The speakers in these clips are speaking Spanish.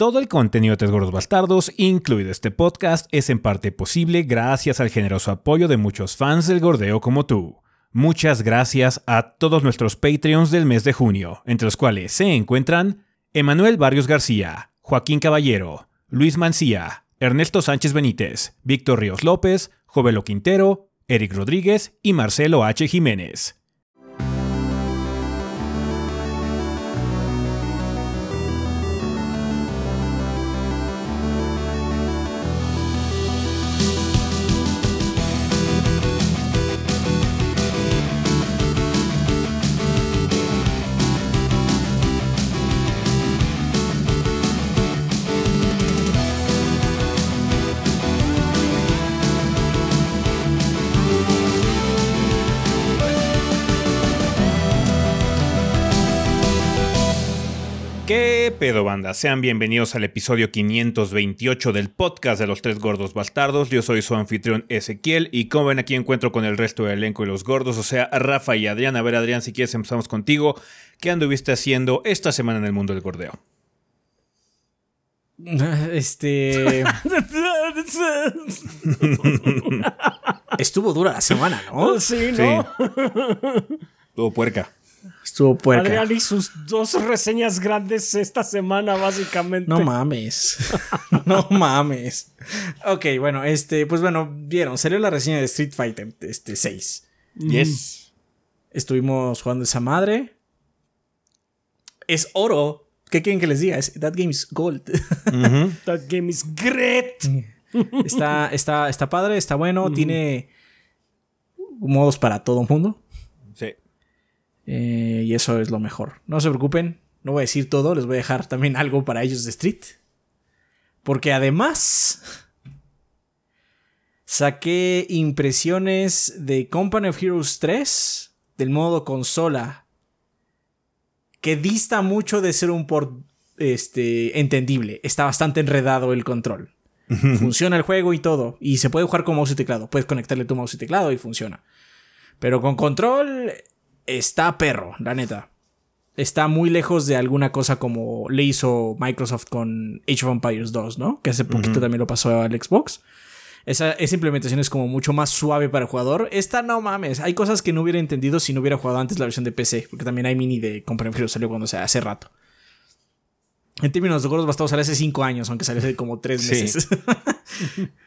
Todo el contenido de Tres Gordos Bastardos, incluido este podcast, es en parte posible gracias al generoso apoyo de muchos fans del gordeo como tú. Muchas gracias a todos nuestros Patreons del mes de junio, entre los cuales se encuentran Emanuel Barrios García, Joaquín Caballero, Luis Mancía, Ernesto Sánchez Benítez, Víctor Ríos López, Jovelo Quintero, Eric Rodríguez y Marcelo H. Jiménez. Pedo banda? Sean bienvenidos al episodio 528 del podcast de los tres gordos bastardos. Yo soy su anfitrión Ezequiel y como ven aquí encuentro con el resto del elenco de los gordos, o sea, Rafa y Adrián. A ver Adrián, si quieres empezamos contigo. ¿Qué anduviste haciendo esta semana en el mundo del gordeo? Este. Estuvo dura la semana, ¿no? Sí, ¿no? Todo puerca. Estuvo puerca. Adrián y sus dos reseñas grandes esta semana, básicamente. No mames. no mames. Ok, bueno, este, pues bueno, vieron, salió la reseña de Street Fighter este, 6. Yes. Estuvimos jugando esa madre. Es oro. ¿Qué quieren que les diga? Es, that game is gold. That game is great. está, está, está padre, está bueno. Tiene modos para todo el mundo. Eh, y eso es lo mejor. No se preocupen, no voy a decir todo, les voy a dejar también algo para ellos de Street. Porque además saqué impresiones de Company of Heroes 3 del modo consola. Que dista mucho de ser un port este, entendible. Está bastante enredado el control. Funciona el juego y todo. Y se puede jugar con mouse y teclado. Puedes conectarle tu mouse y teclado y funciona. Pero con control está perro, la neta. Está muy lejos de alguna cosa como le hizo Microsoft con Age of Empires 2, ¿no? Que hace poquito también lo pasó al Xbox. Esa, esa, implementación es como mucho más suave para el jugador. Esta no mames. Hay cosas que no hubiera entendido si no hubiera jugado antes la versión de PC. Porque también hay mini de of Heroes salió cuando sea hace rato. En términos de gordos bastados salió hace 5 años, aunque salió hace como 3 meses.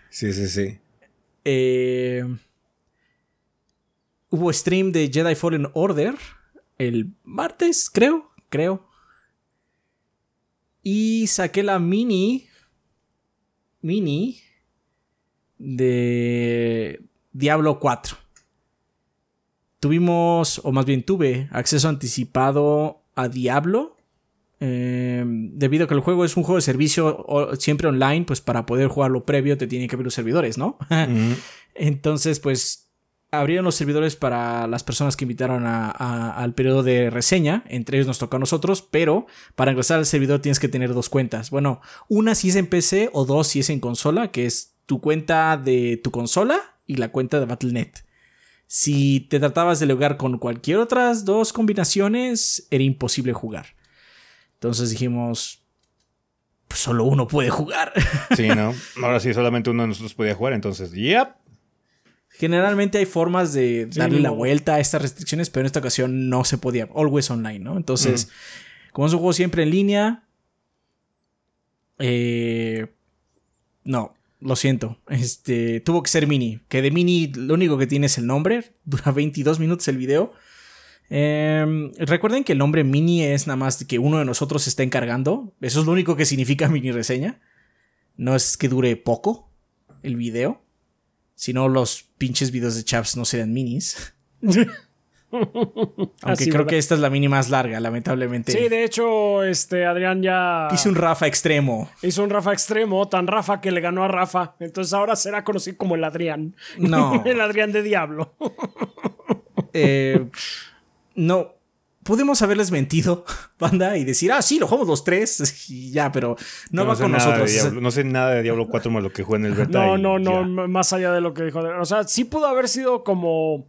Sí, sí, sí. eh, hubo stream de Jedi Fallen Order el martes, creo, creo. Y saqué la mini mini de Diablo 4. Tuvimos, o más bien tuve, acceso anticipado a Diablo. Eh, debido a que el juego es un juego de servicio o, siempre online, pues para poder jugarlo previo te tienen que abrir los servidores, ¿no? Mm. Entonces, pues abrieron los servidores para las personas que invitaron a, a, al periodo de reseña. Entre ellos nos tocó a nosotros, pero para ingresar al servidor tienes que tener dos cuentas. Bueno, una si es en PC o dos si es en consola, que es tu cuenta de tu consola y la cuenta de Battle.net. Si te tratabas de jugar con cualquier otras dos combinaciones, era imposible jugar. Entonces dijimos, pues solo uno puede jugar. Sí, ¿no? Ahora sí, solamente uno de nosotros podía jugar, entonces, yep. Generalmente hay formas de darle sí, la vuelta a estas restricciones, pero en esta ocasión no se podía. Always online, ¿no? Entonces, como es un juego siempre en línea, eh, no, lo siento. Este, tuvo que ser mini. Que de mini lo único que tiene es el nombre. Dura 22 minutos el video. Eh, recuerden que el nombre mini es nada más que uno de nosotros se está encargando. Eso es lo único que significa mini reseña. No es que dure poco el video. Si no, los pinches videos de Chaps no serían minis. Aunque Así, creo ¿verdad? que esta es la mini más larga, lamentablemente. Sí, de hecho, este Adrián ya. Hizo un Rafa extremo. Hizo un Rafa extremo, tan Rafa que le ganó a Rafa. Entonces ahora será conocido como el Adrián. No. el Adrián de Diablo. eh, no. Pudimos haberles mentido, banda, y decir, ah, sí, lo jugamos los tres, y ya, pero no, no va sé con nosotros. no sé nada de Diablo 4 más lo que juega en el beta. No, no, no, ya. más allá de lo que dijo. O sea, sí pudo haber sido como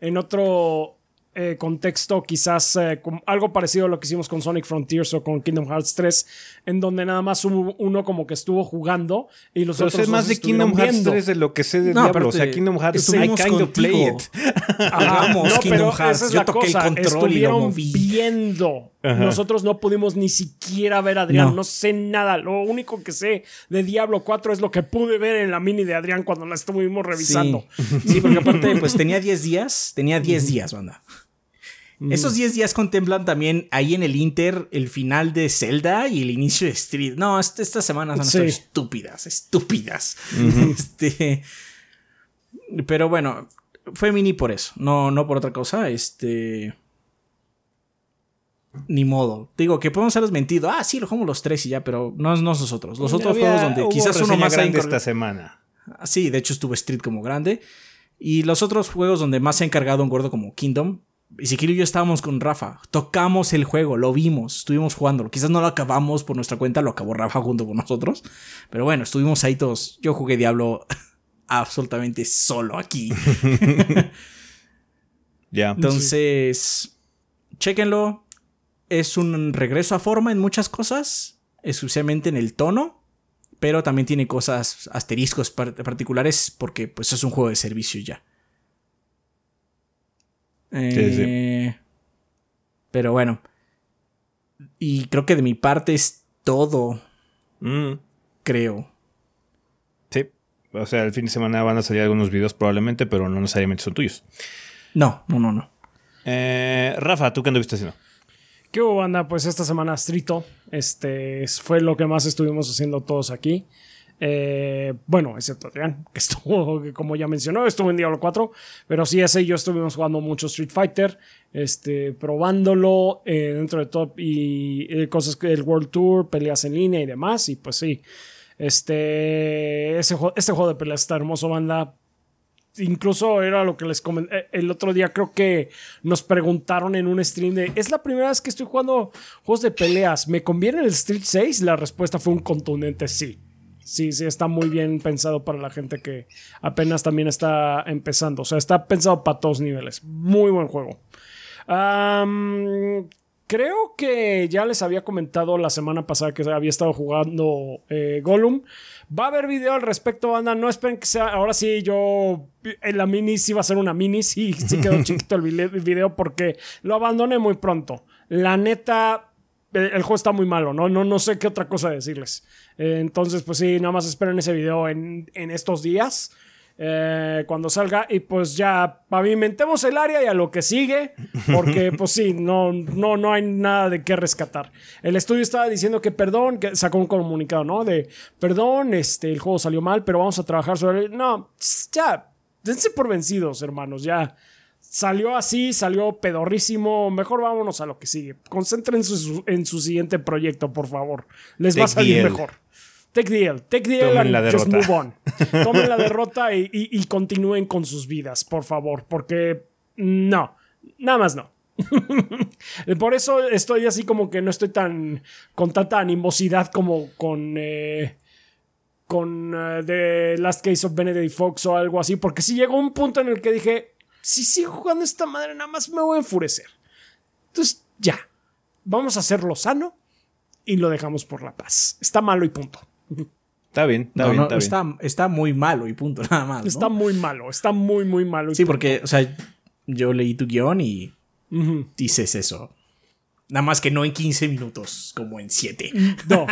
en otro eh, contexto, quizás eh, con algo parecido a lo que hicimos con Sonic Frontiers o con Kingdom Hearts 3, en donde nada más hubo uno como que estuvo jugando y los Pero otros sé más de Kingdom estuvieron Hearts viendo. 3 de lo que sé de No, Diablo. O sea, Kingdom Hearts, I kind of play it. Hagamos no, Kingdom pero Hearts. esa es Yo la toqué el cosa. control y lo Estuvieron moví. viendo. Nosotros no pudimos ni siquiera ver a Adrián. No. No. sé nada. Lo único que sé de Diablo 4 es lo que pude ver en la mini de Adrián cuando la estuvimos revisando. Sí. Sí, porque aparte, pues tenía 10 días. Tenía 10 días, banda. Esos 10 días contemplan también ahí en el Inter el final de Zelda y el inicio de Street. No, est- estas semanas han estado Sí. estúpidas, estúpidas. Este. Pero bueno, fue mini por eso, no, no por otra cosa. Este. Ni modo. Digo que podemos haberles mentido. Ah, sí, lo jugamos los tres y ya, pero no, no nosotros. Los otros Había- juegos donde quizás uno más grande esta semana. Ah, Sí, de hecho estuvo Street como grande. Y los otros juegos donde más se ha encargado un gordo como Kingdom. Ezequiel y yo estábamos con Rafa. Tocamos el juego, lo vimos, estuvimos jugándolo. Quizás no lo acabamos por nuestra cuenta, lo acabó Rafa junto con nosotros. Pero bueno, estuvimos ahí todos. Yo jugué Diablo absolutamente solo aquí. Ya. Entonces, chéquenlo. Es un regreso a forma en muchas cosas, especialmente en el tono, pero también tiene cosas asteriscos par- particulares porque pues es un juego de servicio ya. Eh, Pero bueno. Y creo que de mi parte es todo, Mm, creo. sí. O sea, el fin de semana van a salir algunos videos probablemente, pero no necesariamente son tuyos. No, no, no, no. Eh, Rafa, ¿tú qué anduviste haciendo? ¿Qué hubo, banda? Pues esta semana Strito. Este es- fue lo que más estuvimos haciendo todos aquí. Eh, bueno, excepto Adrián, que estuvo, como ya mencionó, estuvo en Diablo 4. Pero sí, ese y yo estuvimos jugando mucho Street Fighter. Este, probándolo eh, dentro de top y eh, cosas que el World Tour, peleas en línea y demás. Y pues sí. Este, ese, este juego de peleas está hermoso, banda incluso era lo que les comenté el otro día creo que nos preguntaron en un stream de es la primera vez que estoy jugando juegos de peleas ¿me conviene el Street 6? la respuesta fue un contundente sí sí sí está muy bien pensado para la gente que apenas también está empezando o sea está pensado para todos niveles muy buen juego creo que ya les había comentado la semana pasada que había estado jugando eh, Gollum. Va a haber video al respecto, banda. No esperen que sea. Ahora sí, yo. En la mini sí va a ser una mini. Sí, sí quedó chiquito el video porque lo abandoné muy pronto. La neta. El el juego está muy malo, ¿no? No, no sé qué otra cosa decirles. Eh, entonces, pues sí, nada más esperen ese video en, en estos días. eh, cuando salga. Y pues ya pavimentemos el área y a lo que sigue. Porque, pues sí, no, no, no hay nada de qué rescatar. El estudio estaba diciendo que perdón, que sacó un comunicado, ¿no? De perdón, este, el juego salió mal, pero vamos a trabajar sobre él. No, ya, dense por vencidos, hermanos, ya. Salió así, salió pedorrísimo. Mejor vámonos a lo que sigue. Concéntrense en su, en su siguiente proyecto, por favor. Les va a salir mejor. Take the L. Take the L Tomen and la just move on. Tomen la derrota y, y- y continúen con sus vidas, por favor. Porque no, nada más no. por eso estoy así como que no estoy tan con tanta animosidad como con eh, con eh, The Last Case of Benedict Fox o algo así, porque sí llegó un punto en el que dije, si sigo jugando esta madre, nada más me voy a enfurecer. Entonces, ya, vamos a hacerlo sano y lo dejamos por la paz. Está malo y punto. Está bien, está No, bien, no, está bien. está, está muy malo y punto, nada más. ¿no? Está muy malo, está muy, muy malo. Sí, punto. porque, o sea, yo leí tu guion y dices eso. Nada más que no en 15 minutos, como en 7. No.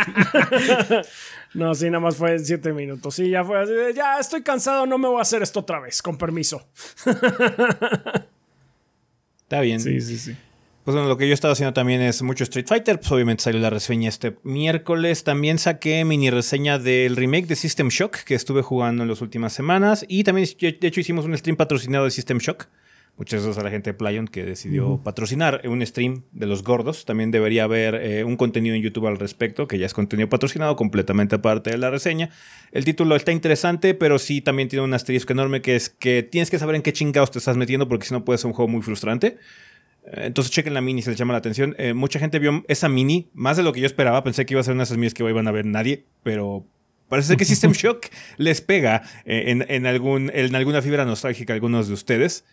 no, sí, nada más fue en siete minutos. Sí, ya fue así de, ya estoy cansado, no me voy a hacer esto otra vez, con permiso. Está bien. sí, sí. Pues bueno, lo que yo he estado haciendo también es mucho Street Fighter. Pues obviamente salió la reseña este miércoles. También saqué mini reseña del remake de System Shock que estuve jugando en las últimas semanas. Y también, de hecho, hicimos un stream patrocinado de System Shock. Muchas gracias a la gente de Playon que decidió patrocinar un stream de los gordos. También debería haber eh, un contenido en YouTube al respecto, que ya es contenido patrocinado completamente aparte de la reseña. El título está interesante, pero sí también tiene un asterisco enorme que es que tienes que saber en qué chingados te estás metiendo porque si no puede ser un juego muy frustrante. Entonces chequen la mini si les llama la atención. Eh, mucha gente vio esa mini, más de lo que yo esperaba. Pensé que iba a ser una de esas minis que iban a ver nadie, pero parece ser que System Shock les pega eh, en, en algún, en alguna fibra nostálgica a algunos de ustedes.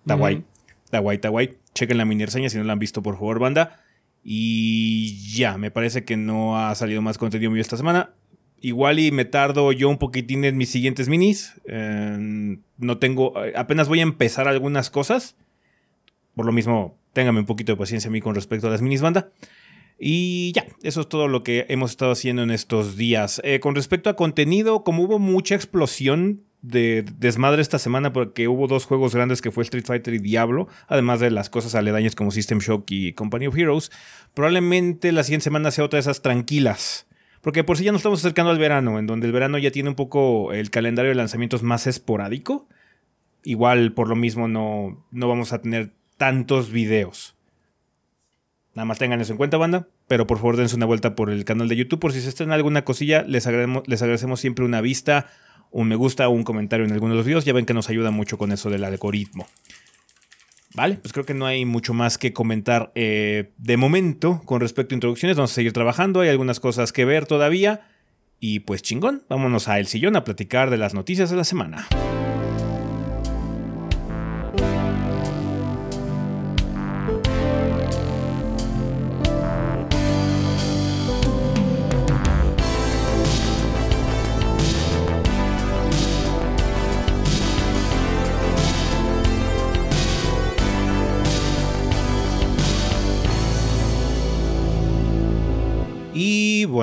Está guay. Está guay, está guay. Chequen la mini reseña si no la han visto, por favor, banda. Y ya, me parece que no ha salido más contenido mío esta semana. Igual y me tardo yo un poquitín en mis siguientes minis. Eh, no tengo. Apenas voy a empezar algunas cosas. Por lo mismo, téngame un poquito de paciencia a mí con respecto a las minis, banda. Y ya, eso es todo lo que hemos estado haciendo en estos días. Eh, con respecto a contenido, como hubo mucha explosión de desmadre esta semana porque hubo dos juegos grandes que fue Street Fighter y Diablo, además de las cosas aledañas como System Shock y Company of Heroes, probablemente la siguiente semana sea otra de esas tranquilas. Porque por si ya nos estamos acercando al verano, en donde el verano ya tiene un poco el calendario de lanzamientos más esporádico. Igual por lo mismo no, no vamos a tener tantos videos. Nada más tengan eso en cuenta, banda. Pero por favor dense una vuelta por el canal de YouTube. Por si se están alguna cosilla, les agradecemos, les agradecemos siempre una vista, un me gusta o un comentario en alguno de los videos. Ya ven que nos ayuda mucho con eso del algoritmo. Vale, pues creo que no hay mucho más que comentar eh, de momento con respecto a introducciones. Vamos a seguir trabajando, hay algunas cosas que ver todavía. Y pues chingón, vámonos a El Sillón a platicar de las noticias de la semana.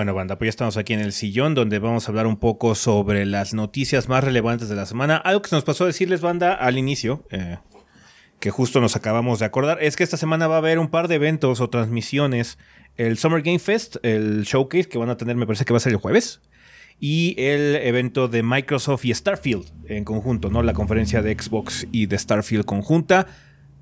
Bueno, banda, pues ya estamos aquí en el sillón donde vamos a hablar un poco sobre las noticias más relevantes de la semana. Algo que se nos pasó a decirles, banda, al inicio, eh, que justo nos acabamos de acordar, es que esta semana va a haber un par de eventos o transmisiones. El Summer Game Fest, el showcase que van a tener, me parece que va a ser el jueves. Y el evento de Microsoft y Starfield en conjunto, ¿no? La conferencia de Xbox y de Starfield conjunta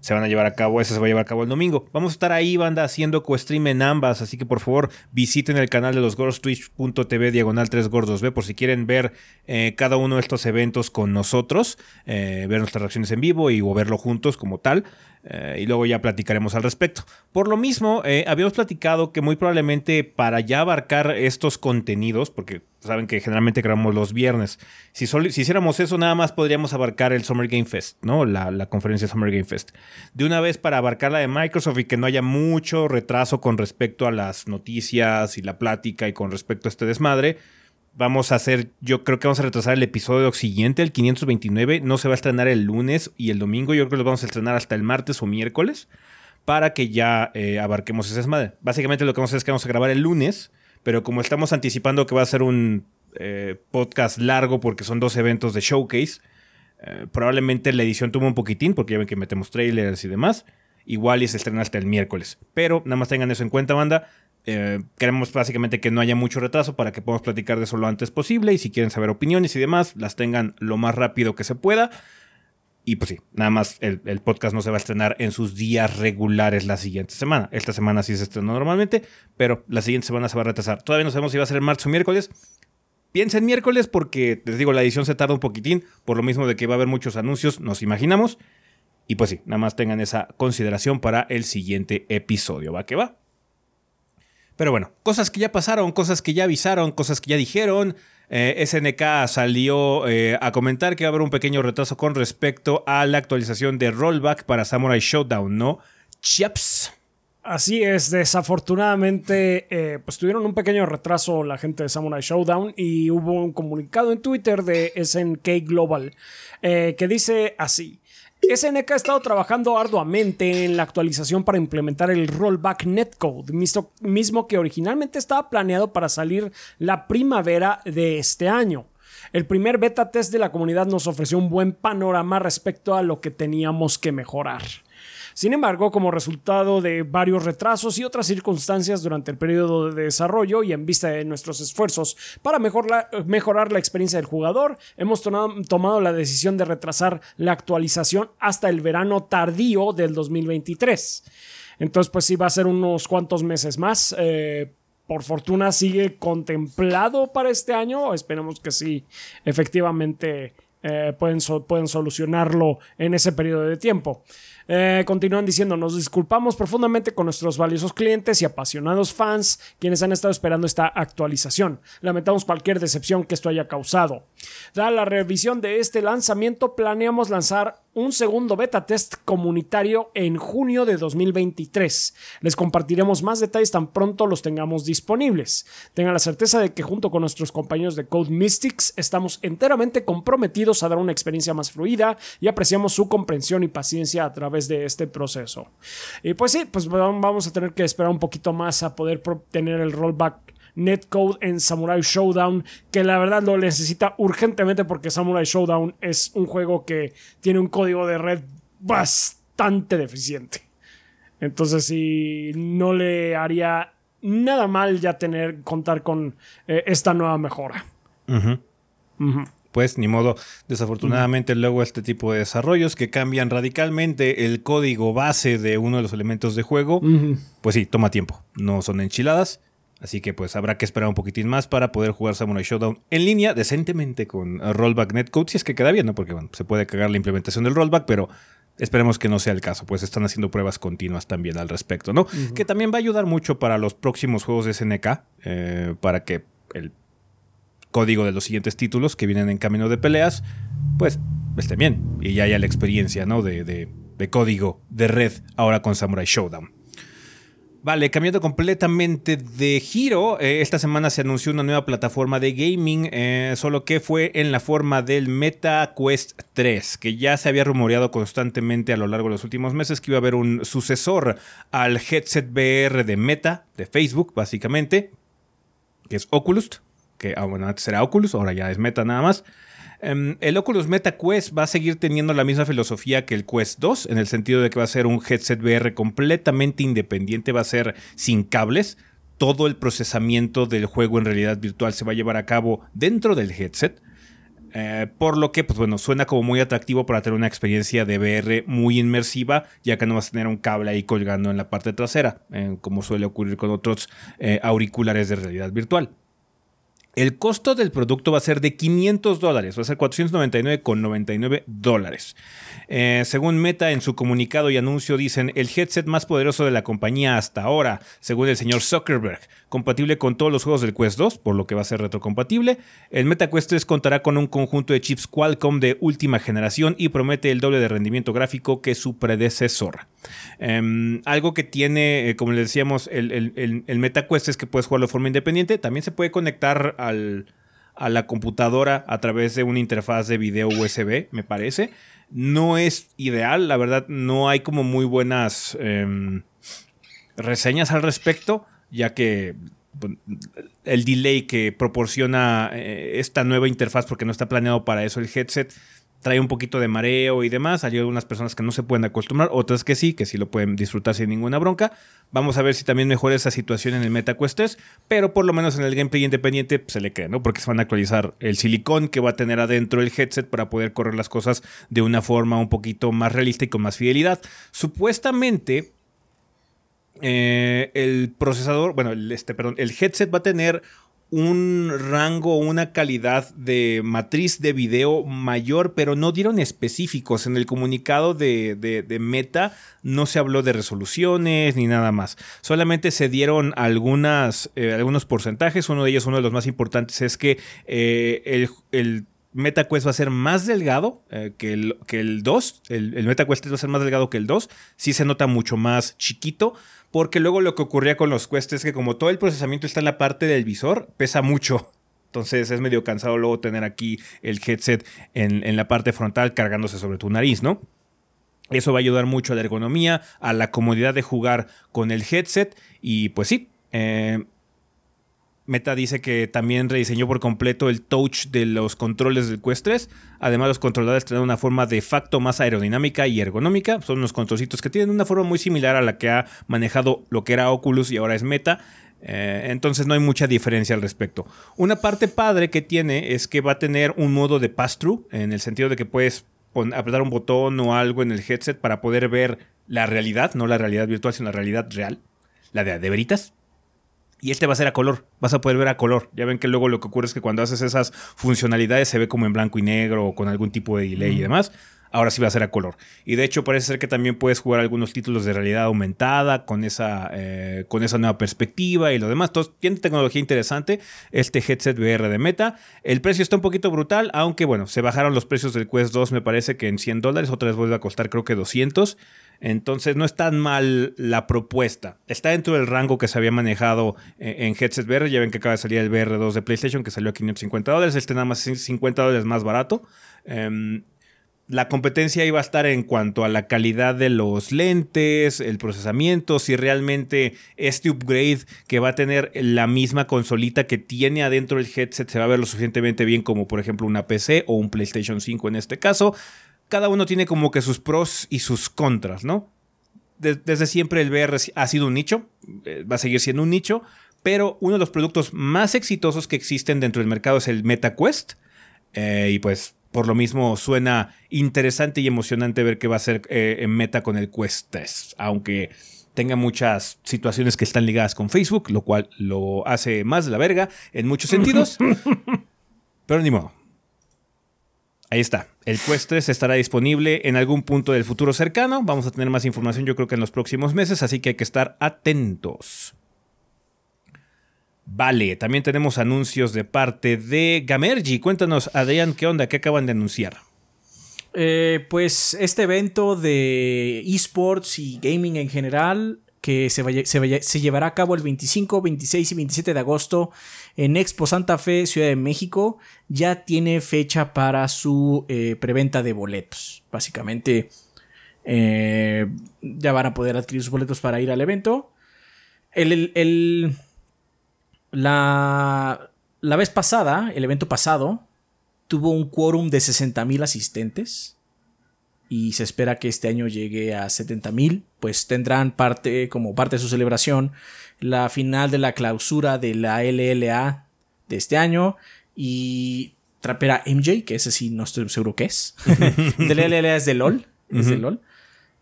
se van a llevar a cabo, esa se va a llevar a cabo el domingo. Vamos a estar ahí, banda, haciendo co-stream en ambas, así que por favor visiten el canal de los gordos, twitch.tv diagonal 3 gordos B, por si quieren ver eh, cada uno de estos eventos con nosotros, eh, ver nuestras reacciones en vivo y o verlo juntos como tal. Eh, y luego ya platicaremos al respecto. Por lo mismo, eh, habíamos platicado que muy probablemente para ya abarcar estos contenidos, porque saben que generalmente grabamos los viernes, si, si hiciéramos eso nada más podríamos abarcar el Summer Game Fest, ¿no? La, la conferencia Summer Game Fest. De una vez para abarcar la de Microsoft y que no haya mucho retraso con respecto a las noticias y la plática y con respecto a este desmadre vamos a hacer, yo creo que vamos a retrasar el episodio siguiente, el 529. No se va a estrenar el lunes y el domingo. Yo creo que lo vamos a estrenar hasta el martes o miércoles para que ya eh, abarquemos esa madre. Básicamente lo que vamos a hacer es que vamos a grabar el lunes, pero como estamos anticipando que va a ser un eh, podcast largo porque son dos eventos de showcase, eh, probablemente la edición toma un poquitín porque ya ven que metemos trailers y demás. Igual y se estrena hasta el miércoles. Pero nada más tengan eso en cuenta, banda. Eh, queremos básicamente que no haya mucho retraso para que podamos platicar de eso lo antes posible y si quieren saber opiniones y demás, las tengan lo más rápido que se pueda. Y pues sí, nada más el, podcast no se va a estrenar en sus días regulares la siguiente semana. Esta semana sí se estrenó normalmente, pero la siguiente semana se va a retrasar. Todavía no sabemos si va a ser martes o miércoles. Piensen miércoles porque, les digo, la edición se tarda un poquitín, por lo mismo de que va a haber muchos anuncios, nos imaginamos. Y pues sí, nada más tengan esa consideración para el siguiente episodio. ¿Va que va? Pero bueno, cosas que ya pasaron, cosas que ya avisaron, cosas que ya dijeron. Eh, SNK salió eh, a comentar que va a haber un pequeño retraso con respecto a la actualización de rollback para Samurai Showdown, ¿no? Chaps. Así es, desafortunadamente, eh, pues tuvieron un pequeño retraso la gente de Samurai Showdown y hubo un comunicado en Twitter de SNK Global que dice así. SNK ha estado trabajando arduamente en la actualización para implementar el rollback netcode, mismo que originalmente estaba planeado para salir la primavera de este año. El primer beta test de la comunidad nos ofreció un buen panorama respecto a lo que teníamos que mejorar. Sin embargo, como resultado de varios retrasos y otras circunstancias durante el periodo de desarrollo y en vista de nuestros esfuerzos para mejorar la experiencia del jugador, hemos tomado la decisión de retrasar la actualización hasta el verano tardío del 2023. Entonces, pues sí, va a ser unos cuantos meses más. Eh, por fortuna sigue contemplado para este año. Esperemos que sí, efectivamente eh, pueden, solucionarlo en ese periodo de tiempo. Eh, continúan diciendo, nos disculpamos profundamente con nuestros valiosos clientes y apasionados fans quienes han estado esperando esta actualización. Lamentamos cualquier decepción que esto haya causado. Dada la revisión de este lanzamiento, planeamos lanzar un segundo beta test comunitario en junio de 2023. Les compartiremos más detalles tan pronto los tengamos disponibles. Tengan la certeza de que junto con nuestros compañeros de Code Mystics estamos enteramente comprometidos a dar una experiencia más fluida y apreciamos su comprensión y paciencia a través de este proceso. Y pues sí, pues vamos a tener que esperar un poquito más a poder tener el rollback netcode en Samurai Showdown, que la verdad lo necesita urgentemente porque Samurai Showdown es un juego que tiene un código de red bastante deficiente. Entonces, si no le haría nada mal ya tener contar con eh, esta nueva mejora. Pues ni modo, desafortunadamente luego este tipo de desarrollos que cambian radicalmente el código base de uno de los elementos de juego, pues sí, toma tiempo. No son enchiladas, Así que pues habrá que esperar un poquitín más para poder jugar Samurai Showdown en línea decentemente con Rollback Netcode, si es que queda bien, ¿no? Porque bueno, se puede cagar la implementación del rollback, pero esperemos que no sea el caso, pues están haciendo pruebas continuas también al respecto, ¿no? Que también va a ayudar mucho para los próximos juegos de SNK, eh, para que el código de los siguientes títulos que vienen en camino de peleas, pues esté bien y ya haya la experiencia, ¿no? De, de, de código de red ahora con Samurai Showdown. Vale, cambiando completamente de giro, eh, esta semana se anunció una nueva plataforma de gaming, eh, solo que fue en la forma del Meta Quest 3, que ya se había rumoreado constantemente a lo largo de los últimos meses que iba a haber un sucesor al headset VR de Meta, de Facebook, básicamente, que es Oculus, que ah, antes era Oculus, ahora ya es Meta nada más. Em, el Oculus Meta Quest va a seguir teniendo la misma filosofía que el Quest 2, en el sentido de que va a ser un headset VR completamente independiente, va a ser sin cables. Todo el procesamiento del juego en realidad virtual se va a llevar a cabo dentro del headset. Eh, por lo que, pues bueno, suena como muy atractivo para tener una experiencia de VR muy inmersiva, ya que no vas a tener un cable ahí colgando en la parte trasera, eh, como suele ocurrir con otros eh, auriculares de realidad virtual. El costo del producto va a ser de 500 dólares, va a ser 499,99 dólares. Eh, según Meta en su comunicado y anuncio dicen el headset más poderoso de la compañía hasta ahora, según el señor Zuckerberg, compatible con todos los juegos del Quest 2, por lo que va a ser retrocompatible. El Meta Quest 3 contará con un conjunto de chips Qualcomm de última generación y promete el doble de rendimiento gráfico que su predecesor. Em, algo que tiene, eh, como les decíamos, el, el, Meta Quest es que puedes jugarlo de forma independiente, también se puede conectar a la computadora a través de una interfaz de video USB, me parece. No es ideal, la verdad, no hay como muy buenas em, reseñas al respecto, ya que pues, el delay que proporciona eh, esta nueva interfaz, porque no está planeado para eso el headset, trae un poquito de mareo y demás. Hay algunas personas que no se pueden acostumbrar, otras que sí, que sí lo pueden disfrutar sin ninguna bronca. Vamos a ver si también mejora esa situación en el MetaQuest 3, pero por lo menos en el gameplay independiente pues, se le cree, ¿no? Porque se van a actualizar el silicón que va a tener adentro el headset para poder correr las cosas de una forma un poquito más realista y con más fidelidad. Supuestamente. Eh, el procesador, bueno, este, perdón, el headset va a tener un rango, una calidad de matriz de video mayor, pero no dieron específicos. En el comunicado de, Meta no se habló de resoluciones ni nada más. Solamente se dieron eh, algunos porcentajes. Uno de ellos, uno de los más importantes, es que eh, el, el MetaQuest va a ser más delgado eh, que, el, que el 2. El, el MetaQuest va a ser más delgado que el 2. Sí se nota mucho más chiquito porque luego lo que ocurría con los Quest es que como todo el procesamiento está en la parte del visor, pesa mucho. Entonces es medio cansado luego tener aquí el headset en, la parte frontal cargándose sobre tu nariz, ¿no? Eso va a ayudar mucho a la ergonomía, a la comodidad de jugar con el headset y pues sí, eh, Meta dice que también rediseñó por completo el touch de los controles del Quest 3. Además, los controladores tienen una forma de facto más aerodinámica y ergonómica. Son unos controlcitos que tienen una forma muy similar a la que ha manejado lo que era Oculus y ahora es Meta. Eh, entonces no hay mucha diferencia al respecto. Una parte padre que tiene es que va a tener un modo de pass-through, en el sentido de que puedes apretar un botón o algo en el headset para poder ver la realidad, no la realidad virtual, sino la realidad real, la de, de veritas. Y este va a ser a color, vas a poder ver a color. Ya ven que luego lo que ocurre es que cuando haces esas funcionalidades se ve como en blanco y negro o con algún tipo de delay y demás. ahora sí va a ser a color. Y de hecho parece ser que también puedes jugar algunos títulos de realidad aumentada con esa, eh, con esa nueva perspectiva y lo demás. Entonces tiene tecnología interesante este headset VR de Meta. El precio está un poquito brutal, aunque bueno, se bajaron los precios del Quest 2 me parece que en 100 dólares, otra vez vuelve a costar creo que 200. Entonces no es tan mal la propuesta. Está dentro del rango que se había manejado eh, en headset VR. Ya ven que acaba de salir el VR2 de PlayStation que salió a 550 dólares. Este nada más 50 dólares más barato. Em, la competencia iba a estar en cuanto a la calidad de los lentes, el procesamiento, si realmente este upgrade que va a tener la misma consolita que tiene adentro el headset se va a ver lo suficientemente bien como por ejemplo una PC o un PlayStation 5 en este caso cada uno tiene como que sus pros y sus contras, ¿no? desde siempre el VR ha sido un nicho, eh, va a seguir siendo un nicho, pero uno de los productos más exitosos que existen dentro del mercado es el MetaQuest. Eh, y pues por lo mismo suena interesante y emocionante ver qué va a ser eh, en Meta con el Quest 3, aunque tenga muchas situaciones que están ligadas con Facebook, lo cual lo hace más de la verga en muchos sentidos. pero ni modo. Ahí está. El Quest 3 estará disponible en algún punto del futuro cercano. Vamos a tener más información yo creo que en los próximos meses, así que hay que estar atentos. Vale, también tenemos anuncios de parte de Gamergy. Cuéntanos, Adrián, ¿qué onda? ¿Qué acaban de anunciar? Eh, pues este evento de esports y gaming en general que se, se, llevará a cabo el 25, 26 y 27 de agosto en Expo Santa Fe, Ciudad de México, ya tiene fecha para su eh, preventa de boletos. Básicamente, eh, ya van a poder adquirir sus boletos para ir al evento. El, la, la vez pasada, el evento pasado, tuvo un quórum de 60.000 asistentes y se espera que este año llegue a 70 mil, pues tendrán parte, como parte de su celebración, la final de la clausura de la LLA de este año y trapera MJ, que ese sí no estoy seguro qué es. de la LLA es de LOL, es de LOL.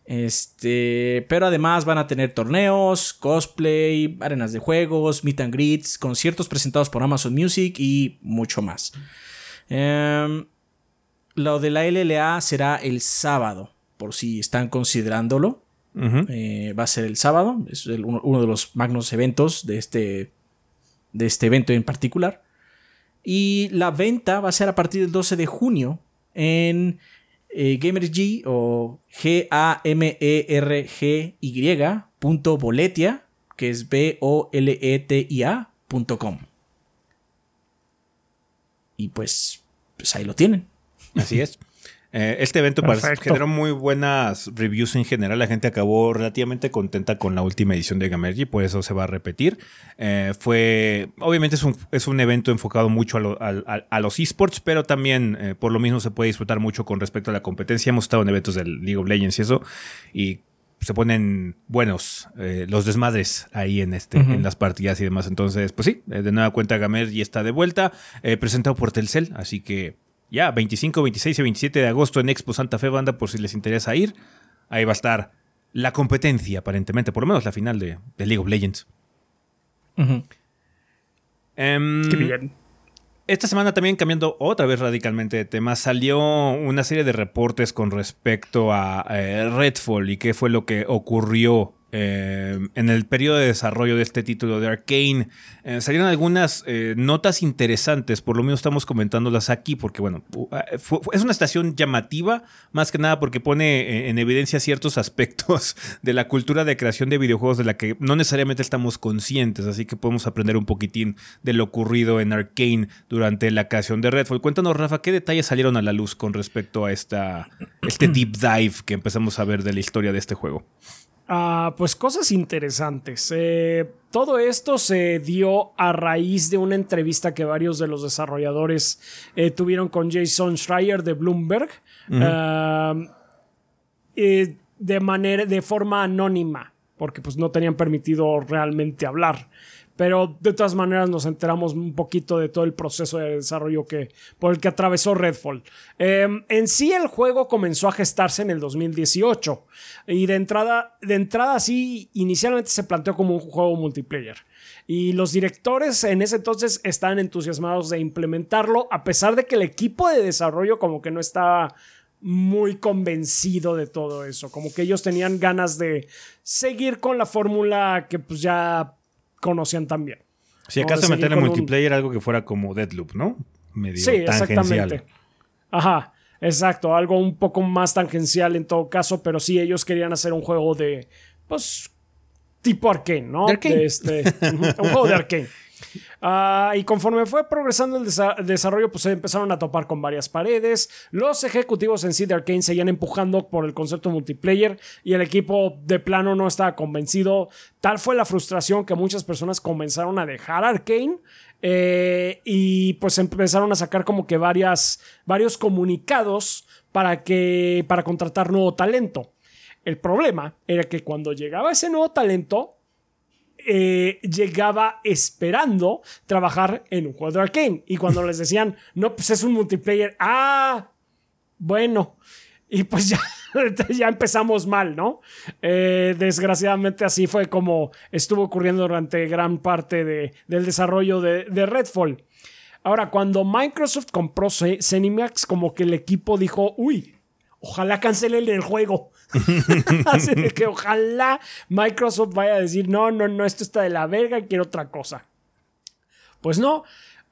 Este, pero además van a tener torneos, cosplay, arenas de juegos, meet and greets, conciertos presentados por Amazon Music y mucho más. Eh, lo de la LLA será el sábado, por si están considerándolo. Eh, va a ser el sábado, es uno de los magnos eventos de este, de este evento en particular. Y la venta va a ser a partir del 12 de junio en eh, GamerG o G-A-M-E-R-G-Y punto boletia, que es B-O-L-E-T-I-A.com. Y pues, pues ahí lo tienen. Así es. Eh, este evento generó muy buenas reviews en general. La gente acabó relativamente contenta con la última edición de Gamergy, por eso se va a repetir. Eh, fue, obviamente es un, es un, evento enfocado mucho a, los esports, pero también eh, por lo mismo se puede disfrutar mucho con respecto a la competencia. Hemos estado en eventos del League of Legends y eso, y se ponen buenos los desmadres ahí en este en las partidas y demás. Entonces, pues sí, de nueva cuenta Gamergy está de vuelta, presentado por Telcel, así que ya 25, 26 y 27 de agosto en Expo Santa Fe Banda por si les interesa ir. Ahí va a estar la competencia, aparentemente, por lo menos la final de, League of Legends. Em, Qué bien. Esta semana también cambiando otra vez radicalmente de tema, salió una serie de reportes con respecto a eh, Redfall y qué fue lo que ocurrió eh, en el periodo de desarrollo de este título de Arkane eh, salieron algunas eh, notas interesantes, por lo menos estamos comentándolas aquí, porque bueno, es una estación llamativa, más que nada porque pone en evidencia ciertos aspectos de la cultura de creación de videojuegos de la que no necesariamente estamos conscientes, así que podemos aprender un poquitín de lo ocurrido en Arkane durante la creación de Redfall. Cuéntanos, Rafa, ¿qué detalles salieron a la luz con respecto a esta, este deep dive que empezamos a ver de la historia de este juego? Ah, pues cosas interesantes. Eh, todo esto se dio a raíz de una entrevista que varios de los desarrolladores eh, tuvieron con Jason Schreier de Bloomberg. Ah, de manera, de forma anónima, porque pues no tenían permitido realmente hablar pero de todas maneras nos enteramos un poquito de todo el proceso de desarrollo que, por el que atravesó Redfall. Em, en sí el juego comenzó a gestarse en el 2018 y de entrada, de entrada sí, inicialmente se planteó como un juego multiplayer. Y los directores en ese entonces estaban entusiasmados de implementarlo, a pesar de que el equipo de desarrollo como que no estaba muy convencido de todo eso. Como que ellos tenían ganas de seguir con la fórmula que pues ya conocían también. Si acaso meter en multiplayer algo que fuera como Deadloop, ¿no? Medio sí, exactamente. Ajá, exacto. Algo un poco más tangencial en todo caso, pero sí, ellos querían hacer un juego de, pues, tipo arcane, ¿no? De este, un juego de arcane. Ah, y conforme fue progresando el desarrollo, pues se empezaron a topar con varias paredes. Los ejecutivos en sí de Arkane seguían empujando por el concepto multiplayer y el equipo de plano no estaba convencido. Tal fue la frustración que muchas personas comenzaron a dejar Arkane. Eh, y pues empezaron a sacar como que varias, varios comunicados para, que, para contratar nuevo talento. El problema era que cuando llegaba ese nuevo talento, eh, llegaba esperando trabajar en un juego de Arkane. Y cuando les decían, no, pues es un multiplayer, ah, bueno. Y pues ya, ya empezamos mal, ¿no? Eh, desgraciadamente así fue como estuvo ocurriendo durante gran parte de, del desarrollo de, de Redfall. Ahora, cuando Microsoft compró Zenimax, como que el equipo dijo, uy, ojalá cancelen el juego. Así de que ojalá Microsoft vaya a decir, no, no, no, esto está de la verga, quiero otra cosa. Pues no.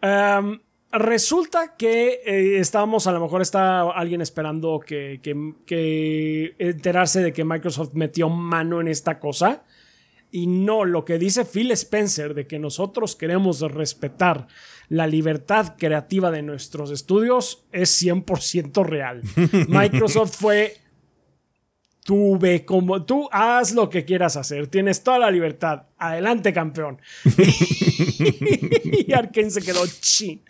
Em, resulta que eh, estábamos, a lo mejor está alguien esperando que, que, enterarse de que Microsoft metió mano en esta cosa. Y no, lo que dice Phil Spencer de que nosotros queremos respetar la libertad creativa de nuestros estudios es 100% real. Microsoft fue Tú ve como tú haz lo que quieras hacer, tienes toda la libertad. Adelante, campeón. y Arkane se quedó chin.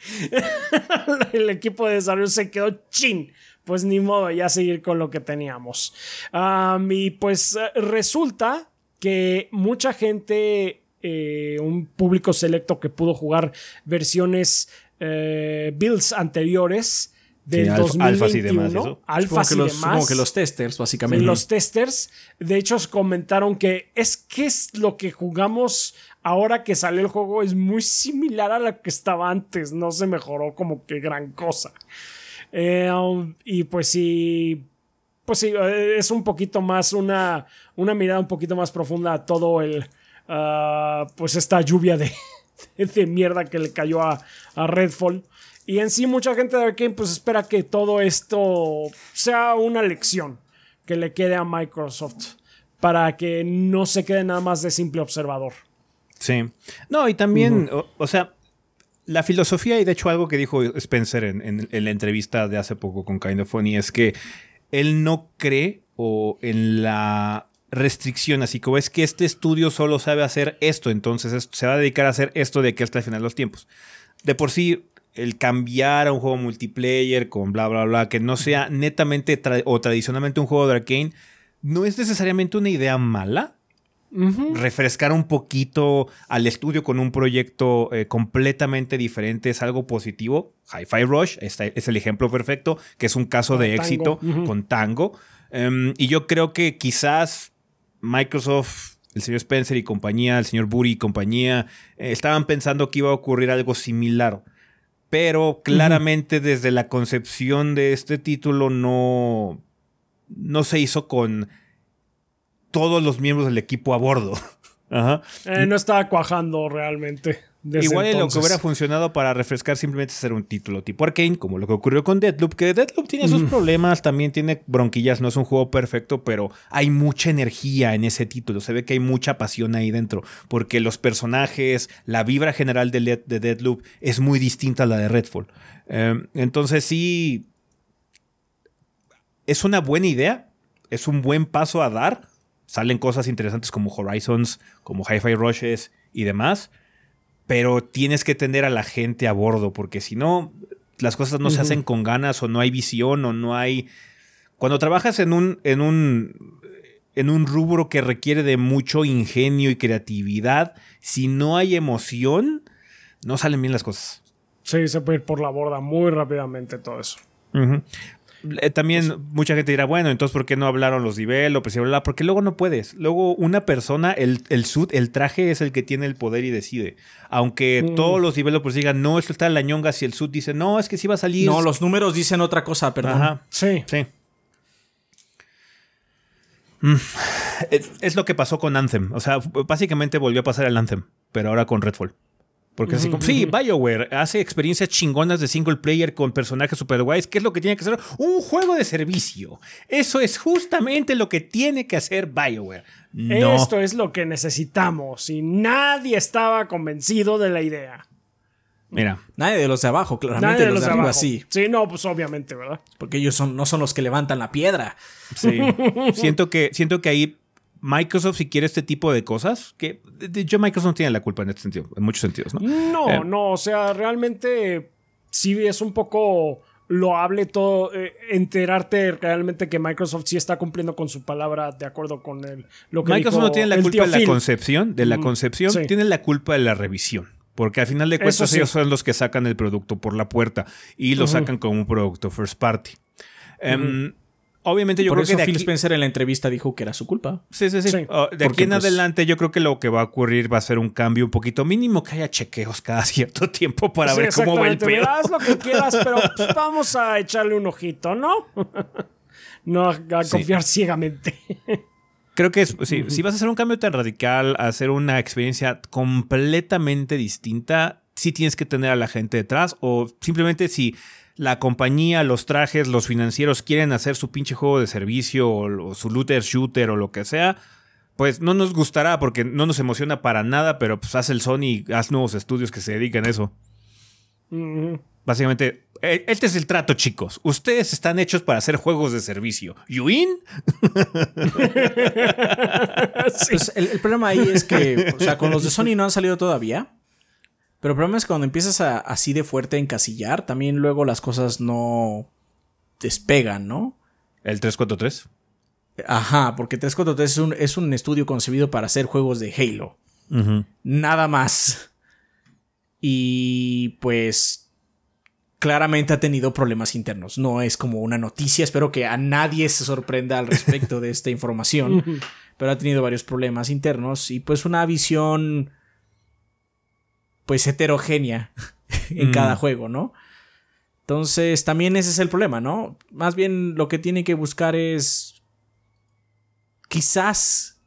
El equipo de desarrollo se quedó chin. Pues ni modo, ya seguir con lo que teníamos. y pues eh, resulta que mucha gente, eh, un público selecto que pudo jugar versiones eh, builds anteriores, del 2021, y demás. Alfas y los, demás. Como que los testers, básicamente. Los testers, de hecho, comentaron que es que es lo que jugamos ahora que salió el juego es muy similar a lo que estaba antes. No se mejoró como que gran cosa. Eh, um, y pues sí. Pues sí, eh, es un poquito más una, una mirada un poquito más profunda a todo el. Ah, pues esta lluvia de, de mierda que le cayó a, a Redfall. Y en sí mucha gente de Arkane pues espera que todo esto sea una lección que le quede a Microsoft para que no se quede nada más de simple observador. Sí. No, y también, o, sea, la filosofía y de hecho algo que dijo Spencer en, la entrevista de hace poco con Kind of Funny es que él no cree o en la restricción, así como es que este estudio solo sabe hacer esto, entonces se va a dedicar a hacer esto de aquí hasta el final de los tiempos. De por sí, el cambiar a un juego multiplayer con bla, bla, bla, que no sea netamente o tradicionalmente un juego de arcane, no es necesariamente una idea mala. Refrescar un poquito al estudio con un proyecto eh, completamente diferente es algo positivo. Hi-Fi Rush es el ejemplo perfecto, que es un caso de éxito con Tango. Em, y yo creo que quizás Microsoft el señor Spencer y compañía, el señor Buri y compañía, eh, estaban pensando que iba a ocurrir algo similar pero claramente desde la concepción de este título no, no se hizo con todos los miembros del equipo a bordo. Eh, no estaba cuajando realmente. Igual lo que hubiera funcionado para refrescar simplemente ser un título tipo Arkane, como lo que ocurrió con Deadloop, que Deadloop tiene sus problemas, también tiene bronquillas, no es un juego perfecto, pero hay mucha energía en ese título, se ve que hay mucha pasión ahí dentro, porque los personajes, la vibra general de, de Deadloop es muy distinta a la de Redfall. Em, entonces sí, es una buena idea, es un buen paso a dar, salen cosas interesantes como Horizons, como Hi-Fi Rushes y demás pero tienes que tener a la gente a bordo, porque si no, las cosas no se hacen con ganas o no hay visión o no hay... Cuando trabajas en un, en un, en un rubro que requiere de mucho ingenio y creatividad, si no hay emoción, no salen bien las cosas. Sí, se puede ir por la borda muy rápidamente todo eso. Eh, también pues- mucha gente dirá, bueno, entonces ¿por qué no hablaron los developers pues, y bla, Porque luego no puedes. Luego una persona, el, el el traje es el que tiene el poder y decide. Aunque mm. todos los developers pues, digan, no, esto está en la ñonga, si el suit dice, no, es que sí va a salir. No, los números dicen otra cosa, perdón. Ajá. Sí. Sí. Mm. Es, es lo que pasó con Anthem. O sea, básicamente volvió a pasar el Anthem, pero ahora con Redfall. Porque así como, sí, BioWare hace experiencias chingonas de single player con personajes super guays. ¿Qué es lo que tiene que hacer? Un juego de servicio. Eso es justamente lo que tiene que hacer BioWare. No. Esto es lo que necesitamos y nadie estaba convencido de la idea. Mira, Nadie de los de abajo, claramente. Nadie de los, los de de arriba abajo. sí. Sí, no, pues obviamente, ¿verdad? Porque ellos son, no son los que levantan la piedra. sí. siento, que, siento que ahí Microsoft, si quiere este tipo de cosas, que de- hecho Microsoft no tiene la culpa en este sentido, en muchos sentidos, ¿no? No, Eh. no, o sea, realmente sí es un poco loable todo, eh, enterarte realmente que Microsoft sí está cumpliendo con su palabra de acuerdo con el, lo que Microsoft dijo no tiene la culpa de la Phil. concepción, de la Mm, concepción, sí. tiene la culpa de la revisión. Porque al final de cuentas sí. ellos son los que sacan el producto por la puerta y lo sacan como un producto first party. Em, Obviamente yo Por creo eso que de Phil aquí, Spencer en la entrevista dijo que era su culpa. Sí, sí, sí. Sí. Oh, de Porque, aquí en pues- adelante yo creo que lo que va a ocurrir va a ser un cambio un poquito mínimo, que haya chequeos cada cierto tiempo para Sí, ver cómo va el exactamente. pedo. Mira, Haz lo que quieras, pero pues, vamos a echarle un ojito, ¿no? no a, a Sí. confiar ciegamente. Creo que es, sí, si vas a hacer un cambio tan radical, a hacer una experiencia completamente distinta, sí tienes que tener a la gente detrás o simplemente si la compañía, los trajes, los financieros quieren hacer su pinche juego de servicio o, o su looter shooter o lo que sea, pues no nos gustará porque no nos emociona para nada, pero pues haz el Sony, haz nuevos estudios que se dedican a eso. Básicamente, eh, este es el trato, chicos. Ustedes están hechos para hacer juegos de servicio. ¿You in? Pues el, el problema ahí es que, o sea, con los de Sony no han salido todavía. Pero el problema es que cuando empiezas a, así de fuerte a encasillar, también luego las cosas no despegan, ¿no? El 343. Ajá, porque 343 es un, es un estudio concebido para hacer juegos de Halo. Nada más. Y pues claramente ha tenido problemas internos. No es como una noticia. Espero que a nadie se sorprenda al respecto de esta información. Pero ha tenido varios problemas internos y pues una visión pues heterogénea en Mm. cada juego, ¿no? Entonces también ese es el problema, ¿no? Más bien lo que tiene que buscar es quizás